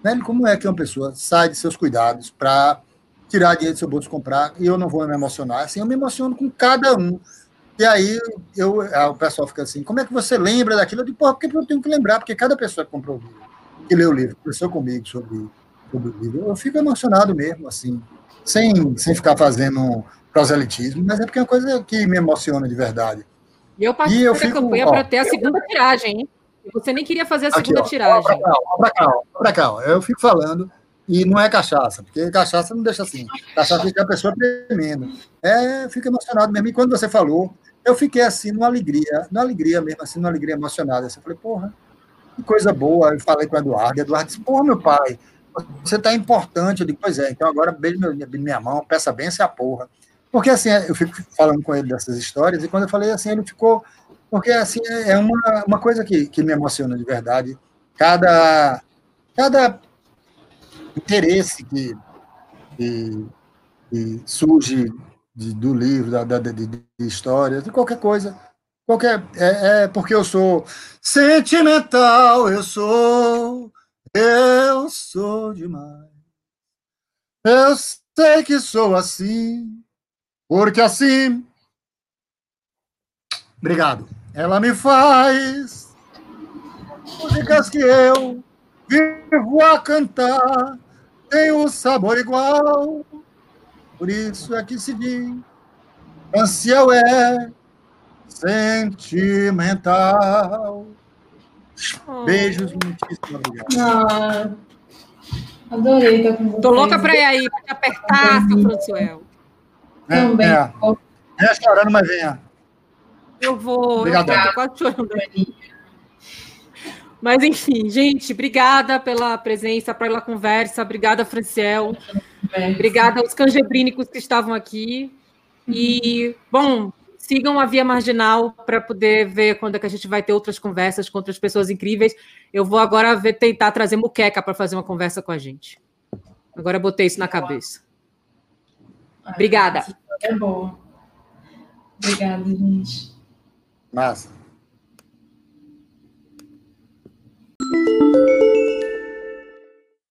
velho, como é que uma pessoa sai de seus cuidados para tirar dinheiro do seu bolso comprar e eu não vou me emocionar? Assim, eu me emociono com cada um. E aí eu, o pessoal fica assim, como é que você lembra daquilo? Eu digo, porra, porque eu tenho que lembrar, porque cada pessoa que comprou o livro, que leu o livro, conversou comigo sobre, sobre o livro, eu fico emocionado mesmo, assim, sem, sem ficar fazendo proselitismo, mas é porque é uma coisa que me emociona de verdade. E eu participei da campanha para ter a segunda eu, tiragem, hein? Você nem queria fazer a segunda aqui, ó, tiragem. Para cá, para cá, eu fico falando, e não é cachaça, porque cachaça não deixa assim. Cachaça deixa a pessoa tremendo. É, fico emocionado mesmo. E quando você falou, eu fiquei assim, numa alegria, numa alegria mesmo, assim, numa alegria emocionada. Assim, eu falei, porra, que coisa boa. Eu falei com o Eduardo, Eduardo disse, porra, meu pai, você tá importante. Eu digo, pois é, então agora beijo minha mão, peça bem a porra. Porque assim, eu fico falando com ele dessas histórias, e quando eu falei assim, ele ficou. Porque assim, é uma, uma coisa que, que me emociona de verdade. Cada, cada interesse que, que, que surge de, do livro, da, da, de, de histórias, de qualquer coisa. Qualquer, é, é porque eu sou sentimental, eu sou, eu sou demais. Eu sei que sou assim, porque assim. Obrigado. Ela me faz músicas que eu vivo a cantar, tem um sabor igual. Por isso é que se diz: Ancião é sentimental. Oh. Beijos, muitíssimo obrigado. Ah, adorei estar com você. Tô louca para ir aí, para te apertar, seu Fransuel. É, Também. É. Venha chorando, mas venha. Eu vou. Obrigado. Eu tô quase chorando. Mas, enfim, gente, obrigada pela presença, pela conversa. Obrigada, Franciel. Obrigada aos cangebrínicos que estavam aqui. E, bom, sigam a Via Marginal para poder ver quando é que a gente vai ter outras conversas com outras pessoas incríveis. Eu vou agora ver, tentar trazer Muqueca para fazer uma conversa com a gente. Agora botei isso na cabeça. Obrigada. É boa. Obrigada, gente. Massa.